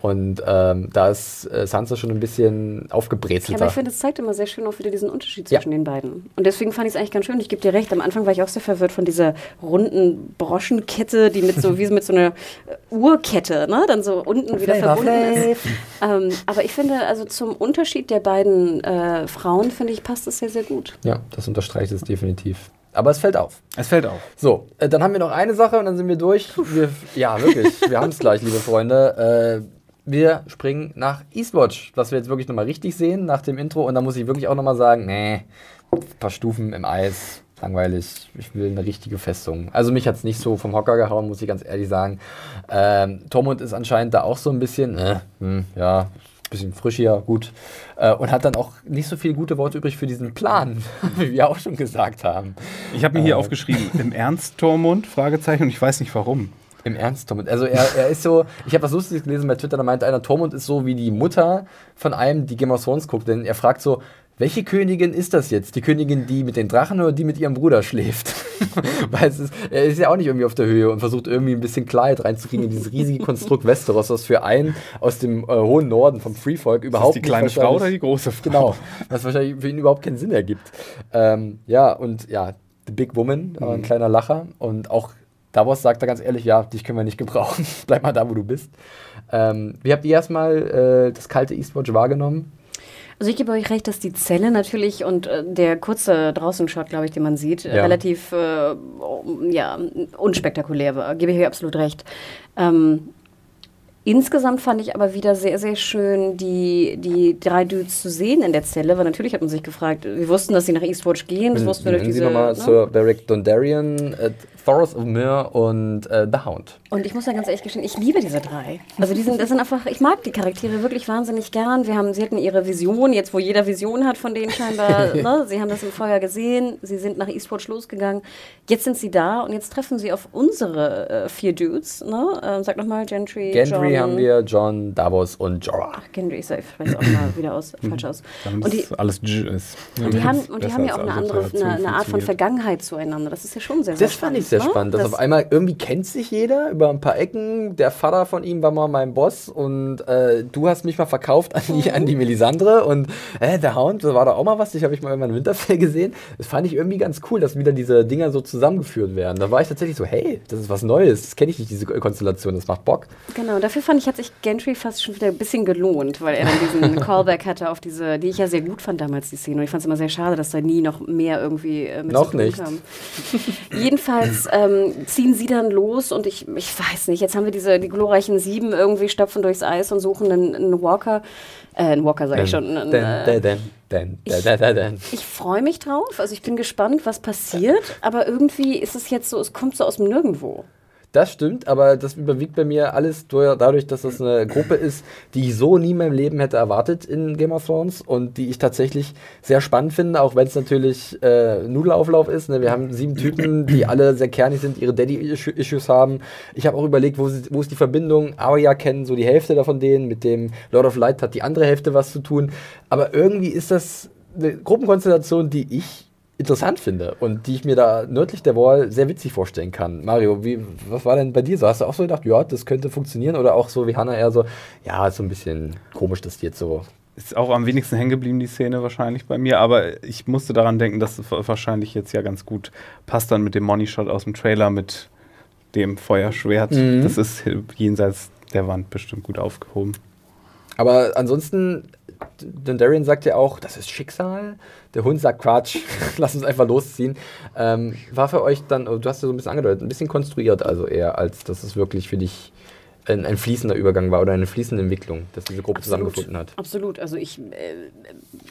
Und ähm, da ist äh, Sansa schon ein bisschen Ja, aufgebrezelter. aber ich finde, es zeigt immer sehr schön auch wieder diesen Unterschied Ja. zwischen den beiden. Und deswegen fand ich es eigentlich ganz schön. Ich gebe dir recht, am Anfang war ich auch sehr verwirrt von dieser runden Broschenkette, die mit so, wie so mit so einer äh, Uhrkette, ne? Dann so unten wieder verbunden ist. Ähm, aber ich finde, also zum Unterschied der beiden äh, Frauen, finde ich, passt es sehr, sehr gut. ja, das unterstreicht es definitiv. Aber es fällt auf. es fällt auf. So, äh, dann haben wir noch eine Sache und dann sind wir durch. Wir, ja, wirklich. Wir haben es gleich, liebe Freunde. Äh, wir springen nach Eastwatch, was wir jetzt wirklich nochmal richtig sehen nach dem Intro. Und da muss ich wirklich auch nochmal sagen, nee, ein paar Stufen im Eis, langweilig. Ich will eine richtige Festung. Also mich hat es nicht so vom Hocker gehauen, muss ich ganz ehrlich sagen. Ähm, Tormund ist anscheinend da auch so ein bisschen, äh, hm, ja, bisschen frisch hier, gut. Äh, und hat dann auch nicht so viele gute Worte übrig für diesen Plan, wie wir auch schon gesagt haben. Ich habe mir hier Äh. aufgeschrieben, im Ernst Tormund? Fragezeichen, und ich weiß nicht warum. Im Ernst, Tormund. Also er, er ist so, ich habe was Lustiges gelesen bei Twitter, da meinte einer, Tormund ist so wie die Mutter von einem, die Game of Thrones guckt, denn er fragt so, welche Königin ist das jetzt? Die Königin, die mit den Drachen oder die mit ihrem Bruder schläft? Weil es ist, er ist ja auch nicht irgendwie auf der Höhe und versucht irgendwie ein bisschen Klarheit reinzukriegen in dieses riesige Konstrukt Westeros, was für einen aus dem äh, hohen Norden vom Freefolk Ist das überhaupt die kleine Frau oder die große Frau? Genau, was wahrscheinlich für ihn überhaupt keinen Sinn ergibt. Ähm, ja, und ja, The Big Woman, aber ein kleiner Lacher. Und auch Davos sagt da ganz ehrlich, ja, dich können wir nicht gebrauchen. Bleib mal da, wo du bist. Ähm, wie habt ihr erstmal äh, das kalte Eastwatch wahrgenommen? Also ich gebe euch recht, dass die Zelle natürlich und äh, der kurze Draußen-Shot, glaube ich, den man sieht, Ja. relativ äh, ja, unspektakulär war. Gebe ich euch absolut recht. Ähm, Insgesamt fand ich aber wieder sehr, sehr schön, die, die drei Dudes zu sehen in der Zelle, weil natürlich hat man sich gefragt, wir wussten, dass sie nach Eastwatch gehen, das wussten wir durch Nennen Sie diese... nochmal ne? Sir Beric Dondarrion, äh, Thoros of Myr und äh, The Hound. Und ich muss ja ganz ehrlich gestehen, ich liebe diese drei. Also die sind, das sind einfach, ich mag die Charaktere wirklich wahnsinnig gern. Wir haben, sie hatten ihre Vision, jetzt wo jeder Vision hat von denen scheinbar, ne? sie haben das im Feuer gesehen, sie sind nach Eastwatch losgegangen. Jetzt sind sie da und jetzt treffen sie auf unsere äh, vier Dudes. Ne? Ähm, sag nochmal, Gentry, Gendry John, haben wir, John, Davos und Jorah. Ach, Gendry, safe, weiß auch mal wieder aus, falsch aus. Und die, es alles J ist. und die haben, und die haben ja auch eine andere, eine, eine Art von. Vergangenheit zueinander. Das ist ja schon sehr, sehr Das fand ich sehr ne? spannend, dass Das- auf einmal irgendwie kennt sich jeder über ein paar Ecken. Der Vater von ihm war mal mein Boss und äh, du hast mich mal verkauft an die, an die Melisandre und äh, der Hound, da war da auch mal was, ich habe ich mal in meinem Winterfell gesehen. Das fand ich irgendwie ganz cool, dass wieder diese Dinger so zusammengeführt werden. Da war ich tatsächlich so, hey, das ist was Neues, das kenne ich nicht, diese Konstellation, das macht Bock. Genau, dafür dafür fand ich, hat sich Gentry fast schon wieder ein bisschen gelohnt, weil er dann diesen Callback hatte auf diese, die ich ja sehr gut fand damals, die Szene. Und ich fand es immer sehr schade, dass da nie noch mehr irgendwie äh, mit Noch zu tun nicht. kam. Jedenfalls ähm, ziehen sie dann los und ich, ich weiß nicht, jetzt haben wir diese, die glorreichen Sieben irgendwie stapfen durchs Eis und suchen einen, einen Walker, äh, einen Walker sage ich schon, einen, äh, dann. ich freue mich drauf, also ich bin gespannt, was passiert, aber irgendwie ist es jetzt so, es kommt so aus dem Nirgendwo. Das stimmt, aber das überwiegt bei mir alles durch- dadurch, dass das eine Gruppe ist, die ich so nie in meinem Leben hätte erwartet in Game of Thrones und die ich tatsächlich sehr spannend finde, auch wenn es natürlich äh, Nudelauflauf ist. Ne? Wir haben sieben Typen, die alle sehr kernig sind, ihre Daddy-Issues haben. Ich habe auch überlegt, wo, sie, wo ist die Verbindung? Arya kennen so die Hälfte davon denen, mit dem Lord of Light hat die andere Hälfte was zu tun. Aber irgendwie ist das eine Gruppenkonstellation, die ich interessant finde und die ich mir da nördlich der Wall sehr witzig vorstellen kann. Mario, wie, was war denn bei dir so? Hast du auch so gedacht, ja, das könnte funktionieren oder auch so wie Hannah eher so, ja, ist so ein bisschen komisch, dass die jetzt so. Ist auch am wenigsten hängen geblieben, die Szene wahrscheinlich bei mir. Aber ich musste daran denken, dass es wahrscheinlich jetzt ja ganz gut passt dann mit dem Money-Shot aus dem Trailer mit dem Feuerschwert. Mhm. Das ist jenseits der Wand bestimmt gut aufgehoben. Aber ansonsten, Dendarian sagt ja auch, das ist Schicksal. Der Hund sagt Quatsch, lass uns einfach losziehen. Ähm, war für euch dann, du hast ja so ein bisschen angedeutet, ein bisschen konstruiert also eher, als dass es wirklich für dich ein, ein fließender Übergang war oder eine fließende Entwicklung, dass diese Gruppe zusammengefunden hat. Absolut. Also ich, äh,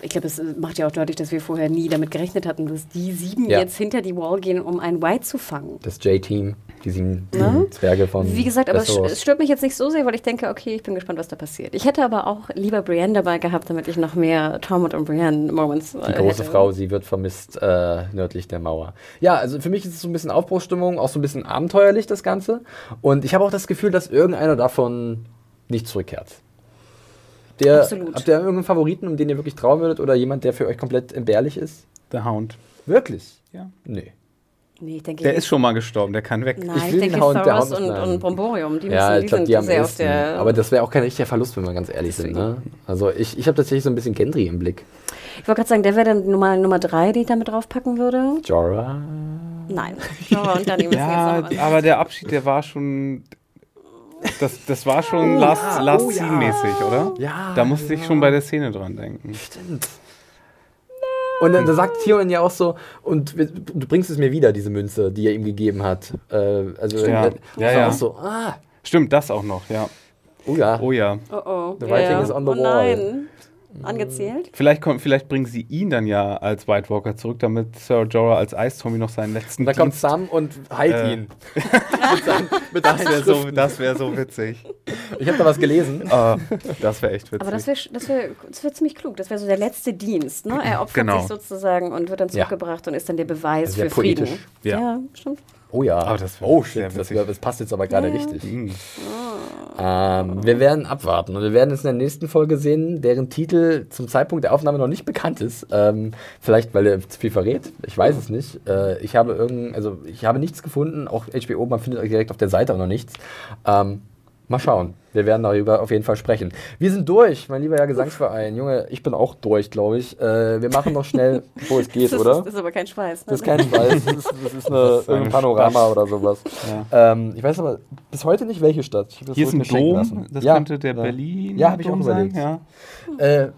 ich glaube, es macht ja auch deutlich, dass wir vorher nie damit gerechnet hatten, dass die sieben Ja. jetzt hinter die Wall gehen, um einen White zu fangen. Das J-Team, die sieben Ne? Zwerge von. Wie gesagt, aber es, stört mich jetzt nicht so sehr, weil ich denke, okay, ich bin gespannt, was da passiert. Ich hätte aber auch lieber Brienne dabei gehabt, damit ich noch mehr Tormund und Brienne-Moments Die große Frau, sie wird vermisst äh, nördlich der Mauer. Ja, also für mich ist es so ein bisschen Aufbruchsstimmung, auch so ein bisschen abenteuerlich das Ganze. Und ich habe auch das Gefühl, dass irgendeiner davon nicht zurückkehrt. Der, Absolut. Habt ihr irgendeinen Favoriten, um den ihr wirklich trauen würdet? Oder jemand, der für euch komplett entbehrlich ist? The Hound. Wirklich? Ja. Nee. Nee, ich denke, Der ich- ist schon mal gestorben, der kann weg. Nein, Ich ich, will denke den Hound- der Thoros und, und Bromborium, die, ja, müssen, ich die glaube, sind die sehr auf ehesten. der... Aber das wäre auch kein richtiger Verlust, wenn wir ganz ehrlich sind. Ne? Also ich, ich habe tatsächlich so ein bisschen Gendry im Blick. ich wollte gerade sagen, der wäre dann Nummer, Nummer drei, die ich damit draufpacken würde. Jorah. Nein. Jorah und dann müssen Ja, jetzt aber der Abschied, der war schon. Das, das war schon Last, ja, Last oh ja. Scene-mäßig, oder? Ja, Da musste ich genau. schon bei der Szene dran denken. Stimmt. Und dann da sagt Theon ja auch so, und wir- du bringst es mir wieder, diese Münze, die er ihm gegeben hat. Äh, also Ja. Ja, ja. auch so, ah, Stimmt, das auch noch, ja. oh ja. Oh ja. Oh oh. The writing is on the oh wall. nein. Angezählt? Vielleicht, kommt, vielleicht bringen sie ihn dann ja als White Walker zurück, damit Sir Jorah als Eistommy noch seinen letzten Und dann kommt Sam und heilt Äh. ihn. mit seinen, mit Das wäre so, das wär so witzig. Ich habe da was gelesen. Ah, das wäre echt witzig. Aber das wäre das wär, das wär ziemlich klug. Das wäre so der letzte Dienst. Ne? Er opfert Genau. sich sozusagen und wird dann Ja. zurückgebracht und ist dann der Beweis Sehr für Frieden. poetisch. Ja. stimmt. Oh ja. Aber das oh shit, das, das passt jetzt aber gerade Ja. richtig. Mhm. Ähm, wir werden abwarten und wir werden es in der nächsten Folge sehen, deren Titel zum Zeitpunkt der Aufnahme noch nicht bekannt ist. Ähm, vielleicht, weil er zu viel verrät. Ich weiß es nicht. Äh, ich habe irgend, also ich habe nichts gefunden. Auch HBO, man findet direkt auf der Seite auch noch nichts. Ähm, mal schauen. Wir werden darüber auf jeden Fall sprechen. Wir sind durch, mein lieber Herr Gesangsverein. Junge, ich bin auch durch, glaube ich. Äh, wir machen noch schnell, wo es geht, das, oder? Ist, das ist aber kein Schweiß. Ne? Das ist kein Schweiß, das ist, das ist, eine, Das ist irgendein Panorama Stadt. oder sowas. Ja. Ähm, ich weiß aber bis heute nicht, welche Stadt. Ich hab das Hier ist ein Dom, lassen. das Ja, könnte der ja. Berlin Ja, habe ich auch überlegt. sein. Ja. Äh,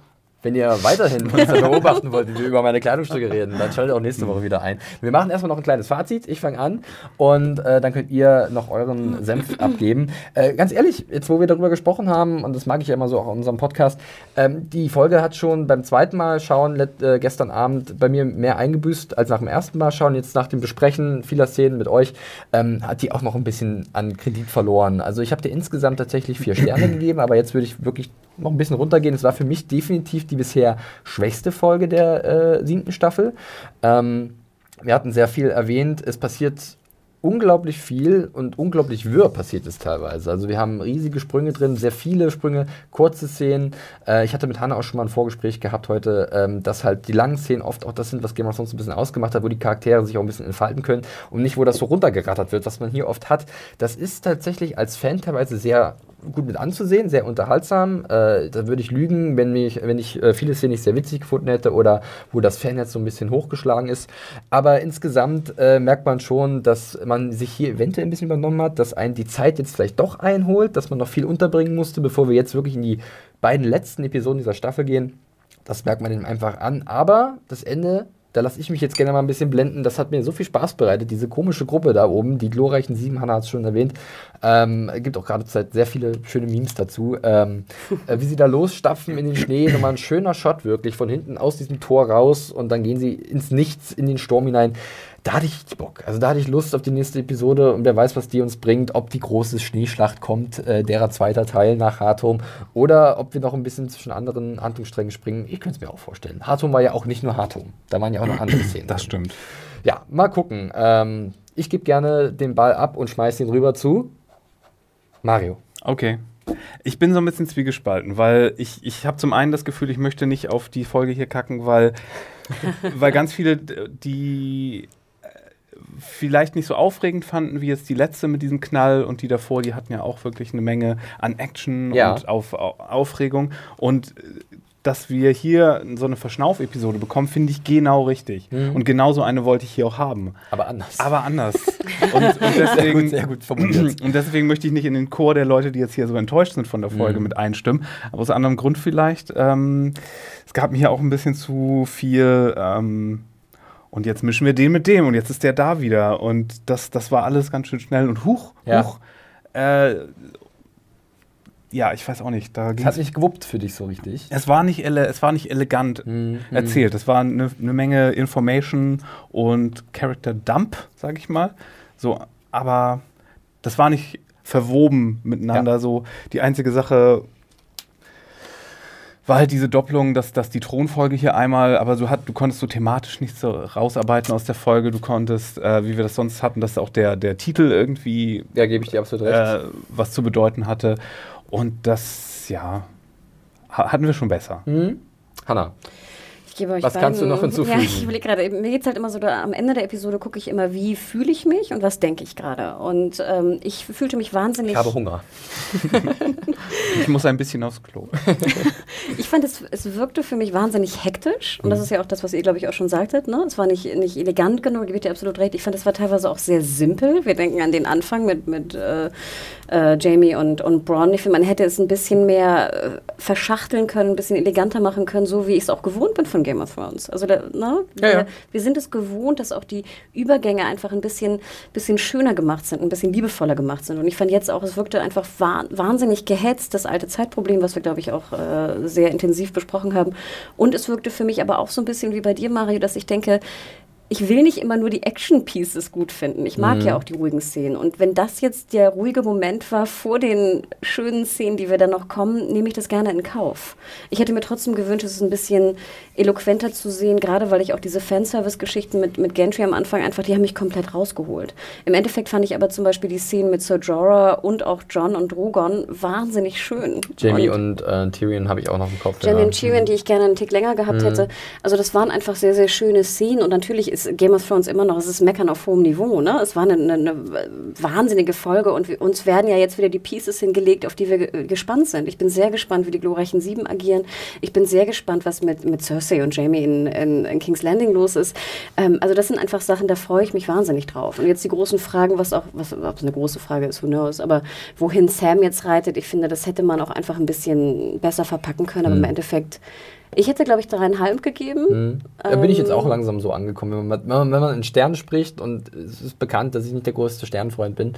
wenn ihr weiterhin uns beobachten wollt, wie wir über meine Kleidungsstücke reden, dann schaltet auch nächste Woche wieder ein. Wir machen erstmal noch ein kleines Fazit. Ich fange an und äh, dann könnt ihr noch euren Senf abgeben. Äh, ganz ehrlich, jetzt wo wir darüber gesprochen haben, und das mag ich ja immer so auch in unserem Podcast, ähm, die Folge hat schon beim zweiten Mal schauen, äh, gestern Abend bei mir mehr eingebüßt als nach dem ersten Mal schauen. Jetzt nach dem Besprechen vieler Szenen mit euch ähm, hat die auch noch ein bisschen an Kredit verloren. Also ich habe dir insgesamt tatsächlich vier Sterne gegeben, aber jetzt würde ich wirklich noch ein bisschen runtergehen. Es war für mich definitiv die bisher schwächste Folge der äh, siebten Staffel. Ähm, wir hatten sehr viel erwähnt. Es passiert unglaublich viel und unglaublich wirr passiert es teilweise. Also wir haben riesige Sprünge drin, sehr viele Sprünge, kurze Szenen. Äh, ich hatte mit Hannah auch schon mal ein Vorgespräch gehabt heute, ähm, dass halt die langen Szenen oft auch das sind, was Game of Thrones ein bisschen ausgemacht hat, wo die Charaktere sich auch ein bisschen entfalten können und nicht, wo das so runtergerattert wird, was man hier oft hat. Das ist tatsächlich als Fan teilweise sehr gut mit anzusehen, sehr unterhaltsam. Äh, da würde ich lügen, wenn, mich, wenn ich äh, viele Szenen nicht sehr witzig gefunden hätte oder wo das Fannetz so ein bisschen hochgeschlagen ist. Aber insgesamt äh, merkt man schon, dass man sich hier eventuell ein bisschen übernommen hat, dass einen die Zeit jetzt vielleicht doch einholt, dass man noch viel unterbringen musste, bevor wir jetzt wirklich in die beiden letzten Episoden dieser Staffel gehen. Das merkt man ihm einfach an. Aber das Ende da lasse ich mich jetzt gerne mal ein bisschen blenden. Das hat mir so viel Spaß bereitet, diese komische Gruppe da oben, die glorreichen Sieben, Hannah hat es schon erwähnt. Ähm, gibt auch gerade Zeit sehr viele schöne Memes dazu. Ähm, äh, wie sie da losstapfen in den Schnee, nochmal ein schöner Shot wirklich von hinten aus diesem Tor raus und dann gehen sie ins Nichts, in den Sturm hinein da hatte ich Bock. Also da hatte ich Lust auf die nächste Episode und wer weiß, was die uns bringt, ob die große Schneeschlacht kommt, äh, derer zweiter Teil nach Hartum oder ob wir noch ein bisschen zwischen anderen Handlungssträngen springen. Ich könnte es mir auch vorstellen. Hartum war ja auch nicht nur Hartum. Da waren ja auch noch andere Szenen. Das stimmt. Ja, mal gucken. Ähm, ich gebe gerne den Ball ab und schmeiße ihn rüber zu Mario. Okay. Ich bin so ein bisschen zwiegespalten, weil ich, ich habe zum einen das Gefühl, ich möchte nicht auf die Folge hier kacken, weil, weil ganz viele, die vielleicht nicht so aufregend fanden wie jetzt die letzte mit diesem Knall und die davor, die hatten ja auch wirklich eine Menge an Action ja. und auf, auf, Aufregung. Und äh, dass wir hier so eine Verschnauf-Episode bekommen, finde ich genau richtig. Mhm. Und genauso eine wollte ich hier auch haben. Aber anders. Aber anders. und, und, deswegen, sehr gut, sehr gut und deswegen möchte ich nicht in den Chor der Leute, die jetzt hier so enttäuscht sind von der Folge, mhm. mit einstimmen. Aber aus anderem Grund vielleicht. Ähm, es gab mir hier auch ein bisschen zu viel. Ähm, und jetzt mischen wir den mit dem und jetzt ist der da wieder. Und das, das war alles ganz schön schnell und huch, ja. huch. Äh, ja, ich weiß auch nicht. Da es hat nicht gewuppt für dich so richtig. Es war nicht, ele es war nicht elegant mhm. erzählt. Es war eine ne Menge Information und Character Dump, sag ich mal. So, aber das war nicht verwoben miteinander. Ja. So die einzige Sache, war halt diese Doppelung, dass, dass die Thronfolge hier einmal, aber so hat, du konntest so thematisch nichts so rausarbeiten aus der Folge. Du konntest, äh, wie wir das sonst hatten, dass auch der, der Titel irgendwie. Ja, gebe ich dir absolut recht. Äh, was zu bedeuten hatte. Und das, ja, hatten wir schon besser. Mhm. Hanna gebe euch Was beiden, kannst du noch hinzufügen? Ja, ich überlege gerade, mir geht es halt immer so, da, am Ende der Episode gucke ich immer, wie fühle ich mich und was denke ich gerade. Und ähm, ich fühlte mich wahnsinnig. Ich habe Hunger. ich muss ein bisschen aufs Klo. ich fand, es, es wirkte für mich wahnsinnig hektisch. Und das mhm. ist ja auch das, was ihr, glaube ich, auch schon sagtet. Ne? Es war nicht, nicht elegant genug, gebe ich dir absolut recht. Ich fand, es war teilweise auch sehr simpel. Wir denken an den Anfang mit, mit äh, äh, Jamie und, und Braun. Ich finde, man hätte es ein bisschen mehr äh, verschachteln können, ein bisschen eleganter machen können, so wie ich es auch gewohnt bin von Game of Thrones. Also, da, ne? wir, ja, ja. wir sind es gewohnt, dass auch die Übergänge einfach ein bisschen, bisschen schöner gemacht sind, ein bisschen liebevoller gemacht sind. Und ich fand jetzt auch, es wirkte einfach wahnsinnig gehetzt, das alte Zeitproblem, was wir, glaube ich, auch äh, sehr intensiv besprochen haben. Und es wirkte für mich aber auch so ein bisschen wie bei dir, Mario, dass ich denke, ich will nicht immer nur die Action-Pieces gut finden. Ich mag mhm. ja auch die ruhigen Szenen. Und wenn das jetzt der ruhige Moment war vor den schönen Szenen, die wir dann noch kommen, nehme ich das gerne in Kauf. Ich hätte mir trotzdem gewünscht, es ein bisschen eloquenter zu sehen, gerade weil ich auch diese Fanservice-Geschichten mit, mit Gantry am Anfang einfach, die haben mich komplett rausgeholt. Im Endeffekt fand ich aber zum Beispiel die Szenen mit Sir Jorah und auch John und Drogon wahnsinnig schön. Jamie und, und äh, Tyrion habe ich auch noch im Kopf. Jamie und Tyrion, die ich gerne einen Tick länger gehabt mhm. hätte. Also das waren einfach sehr, sehr schöne Szenen und natürlich ist ist Game of Thrones immer noch, es ist Meckern auf hohem Niveau. Ne? Es war eine, eine, eine wahnsinnige Folge und wir, uns werden ja jetzt wieder die Pieces hingelegt, auf die wir gespannt sind. Ich bin sehr gespannt, wie die glorreichen Sieben agieren. Ich bin sehr gespannt, was mit, mit Cersei und Jamie in, in, in King's Landing los ist. Ähm, also das sind einfach Sachen, da freue ich mich wahnsinnig drauf. Und jetzt die großen Fragen, was auch, was, ob es eine große Frage ist, who knows, aber wohin Sam jetzt reitet, ich finde, das hätte man auch einfach ein bisschen besser verpacken können, aber mhm. im Endeffekt ich hätte, glaube ich, dreieinhalb gegeben. Mhm. Da bin ich jetzt auch ähm, langsam so angekommen. Wenn man, wenn man, wenn man in Sternen spricht und es ist bekannt, dass ich nicht der größte Sternfreund bin,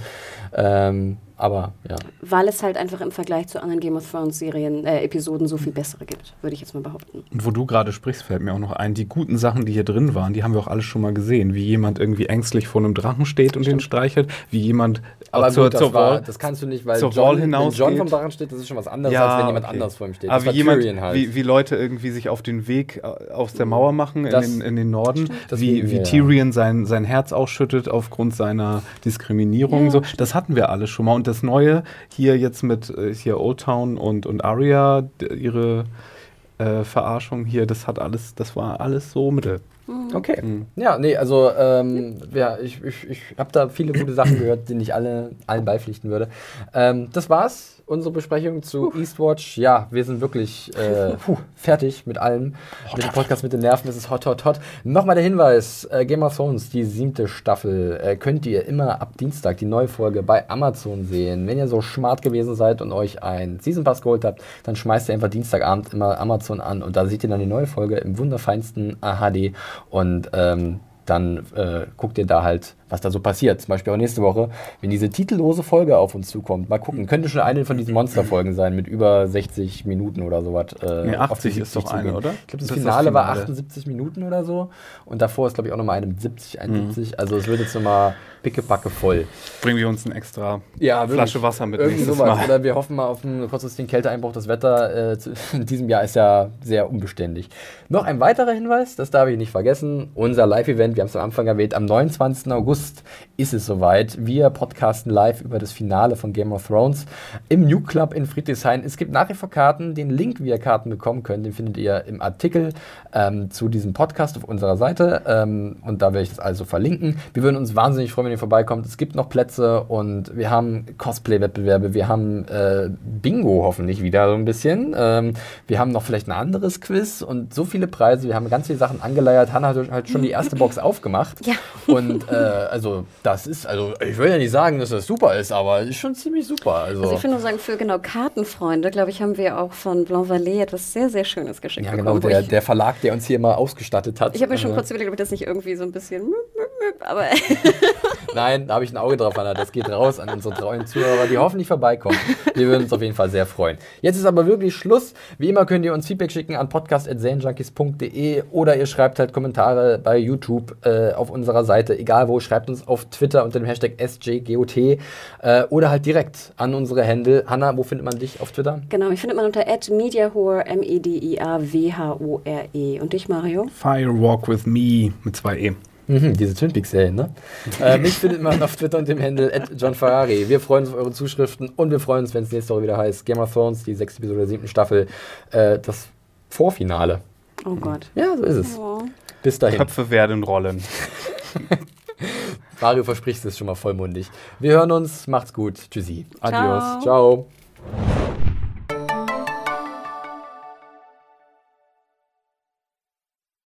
ähm, aber ja. Weil es halt einfach im Vergleich zu anderen Game of Thrones Serien, äh, Episoden so viel bessere gibt, würde ich jetzt mal behaupten. Und wo du gerade sprichst, fällt mir auch noch ein, die guten Sachen, die hier drin waren, die haben wir auch alle schon mal gesehen. Wie jemand irgendwie ängstlich vor einem Drachen steht und Stimmt. den streichelt, wie jemand aber zur, gut, das, zur war, Wall, das kannst du nicht, weil zur John, hinaus wenn John vom Drachen steht, das ist schon was anderes, ja, als wenn jemand okay. anders vor ihm steht. Aber wie, jemand, halt. wie, wie, Leute irgendwie sich auf den Weg äh, aus der Mauer machen in, den, in den Norden, wie, wie Tyrion sein, sein Herz ausschüttet aufgrund seiner Diskriminierung. Ja, so. Das hatten wir alle schon mal. Und das Neue hier jetzt mit äh, hier Old Town und, und Aria, ihre äh, Verarschung hier, das hat alles, das war alles so mittel. Mhm. Okay. Mhm. Ja, nee, also ähm, ja, ich, ich, ich habe da viele gute Sachen gehört, denen ich alle allen beipflichten würde. Ähm, das war's unsere Besprechung zu Eastwatch. Ja, wir sind wirklich äh, puh, fertig mit allem. mit dem Podcast mit den Nerven ist es hot, hot, hot. Nochmal der Hinweis: äh, Game of Thrones, die siebte Staffel, äh, könnt ihr immer ab Dienstag die neue Folge bei Amazon sehen. Wenn ihr so smart gewesen seid und euch ein Season Pass geholt habt, dann schmeißt ihr einfach Dienstagabend immer Amazon an und da seht ihr dann die neue Folge im wunderfeinsten HD und ähm, dann äh, guckt ihr da halt was da so passiert. Zum Beispiel auch nächste Woche, wenn diese titellose Folge auf uns zukommt. Mal gucken, könnte schon eine von diesen Monsterfolgen sein mit über 60 Minuten oder sowas. Äh, nee, 80 ist doch eine, oder? Ich glaube, das, das, Finale war 78 Minuten oder so. Und davor ist, glaube ich, auch nochmal eine mit 70, 71. Mhm. Also es wird jetzt nochmal pickepacke voll. Bringen wir uns eine extra ja, Flasche Wasser mit Irgendwie sowas. Mal. Oder wir hoffen mal auf einen kurzfristigen Kälteeinbruch. Das Wetter äh, in diesem Jahr ist ja sehr unbeständig. Noch ein weiterer Hinweis, das darf ich nicht vergessen. Unser Live-Event, wir haben es am Anfang erwähnt, am 29. August ist es soweit. Wir podcasten live über das Finale von Game of Thrones im New Club in Friedrichshain. Es gibt nach wie vor Karten. Den Link, wie ihr Karten bekommen könnt, den findet ihr im Artikel ähm, zu diesem Podcast auf unserer Seite. Ähm, und da werde ich das also verlinken. Wir würden uns wahnsinnig freuen, wenn ihr vorbeikommt. Es gibt noch Plätze und wir haben Cosplay-Wettbewerbe. Wir haben äh, Bingo hoffentlich wieder so ein bisschen. Ähm, wir haben noch vielleicht ein anderes Quiz und so viele Preise. Wir haben ganz viele Sachen angeleiert. Hannah hat halt schon die erste Box aufgemacht. Ja. Und äh, also das ist, also ich will ja nicht sagen, dass das super ist, aber ist schon ziemlich super. Also, also ich will nur sagen, für genau Kartenfreunde, glaube ich, haben wir auch von Blanc Vallée etwas sehr, sehr Schönes geschickt. Ja, genau, der, der Verlag, der uns hier mal ausgestattet hat. Ich habe mir schon äh, kurz überlegt, ob ich das nicht irgendwie so ein bisschen. Aber. Nein, da habe ich ein Auge drauf, Anna. Das geht raus an unsere treuen Zuhörer, die hoffentlich vorbeikommen. Wir würden uns auf jeden Fall sehr freuen. Jetzt ist aber wirklich Schluss. Wie immer könnt ihr uns Feedback schicken an podcast.zanejunkies.de oder ihr schreibt halt Kommentare bei YouTube äh, auf unserer Seite, egal wo. Schreibt uns auf Twitter unter dem Hashtag SJGOT äh, oder halt direkt an unsere Hände. Hanna, wo findet man dich auf Twitter? Genau, mich findet man unter @mediahore M E D I A W H O R E und dich Mario? Firewalk with me mit zwei E. Mhm, diese Twin Peaks-Serien, ne? äh, mich findet man auf Twitter unter dem Handle John Ferrari. Wir freuen uns auf eure Zuschriften und wir freuen uns, wenn es nächste Woche wieder heißt Game of Thrones, die sechste Episode der siebten Staffel, äh, das Vorfinale. Oh Gott. Ja, so ist es. Oh. Bis dahin. Köpfe werden rollen. Mario verspricht es schon mal vollmundig. Wir hören uns, macht's gut. Tschüssi. Adios. Ciao. Ciao.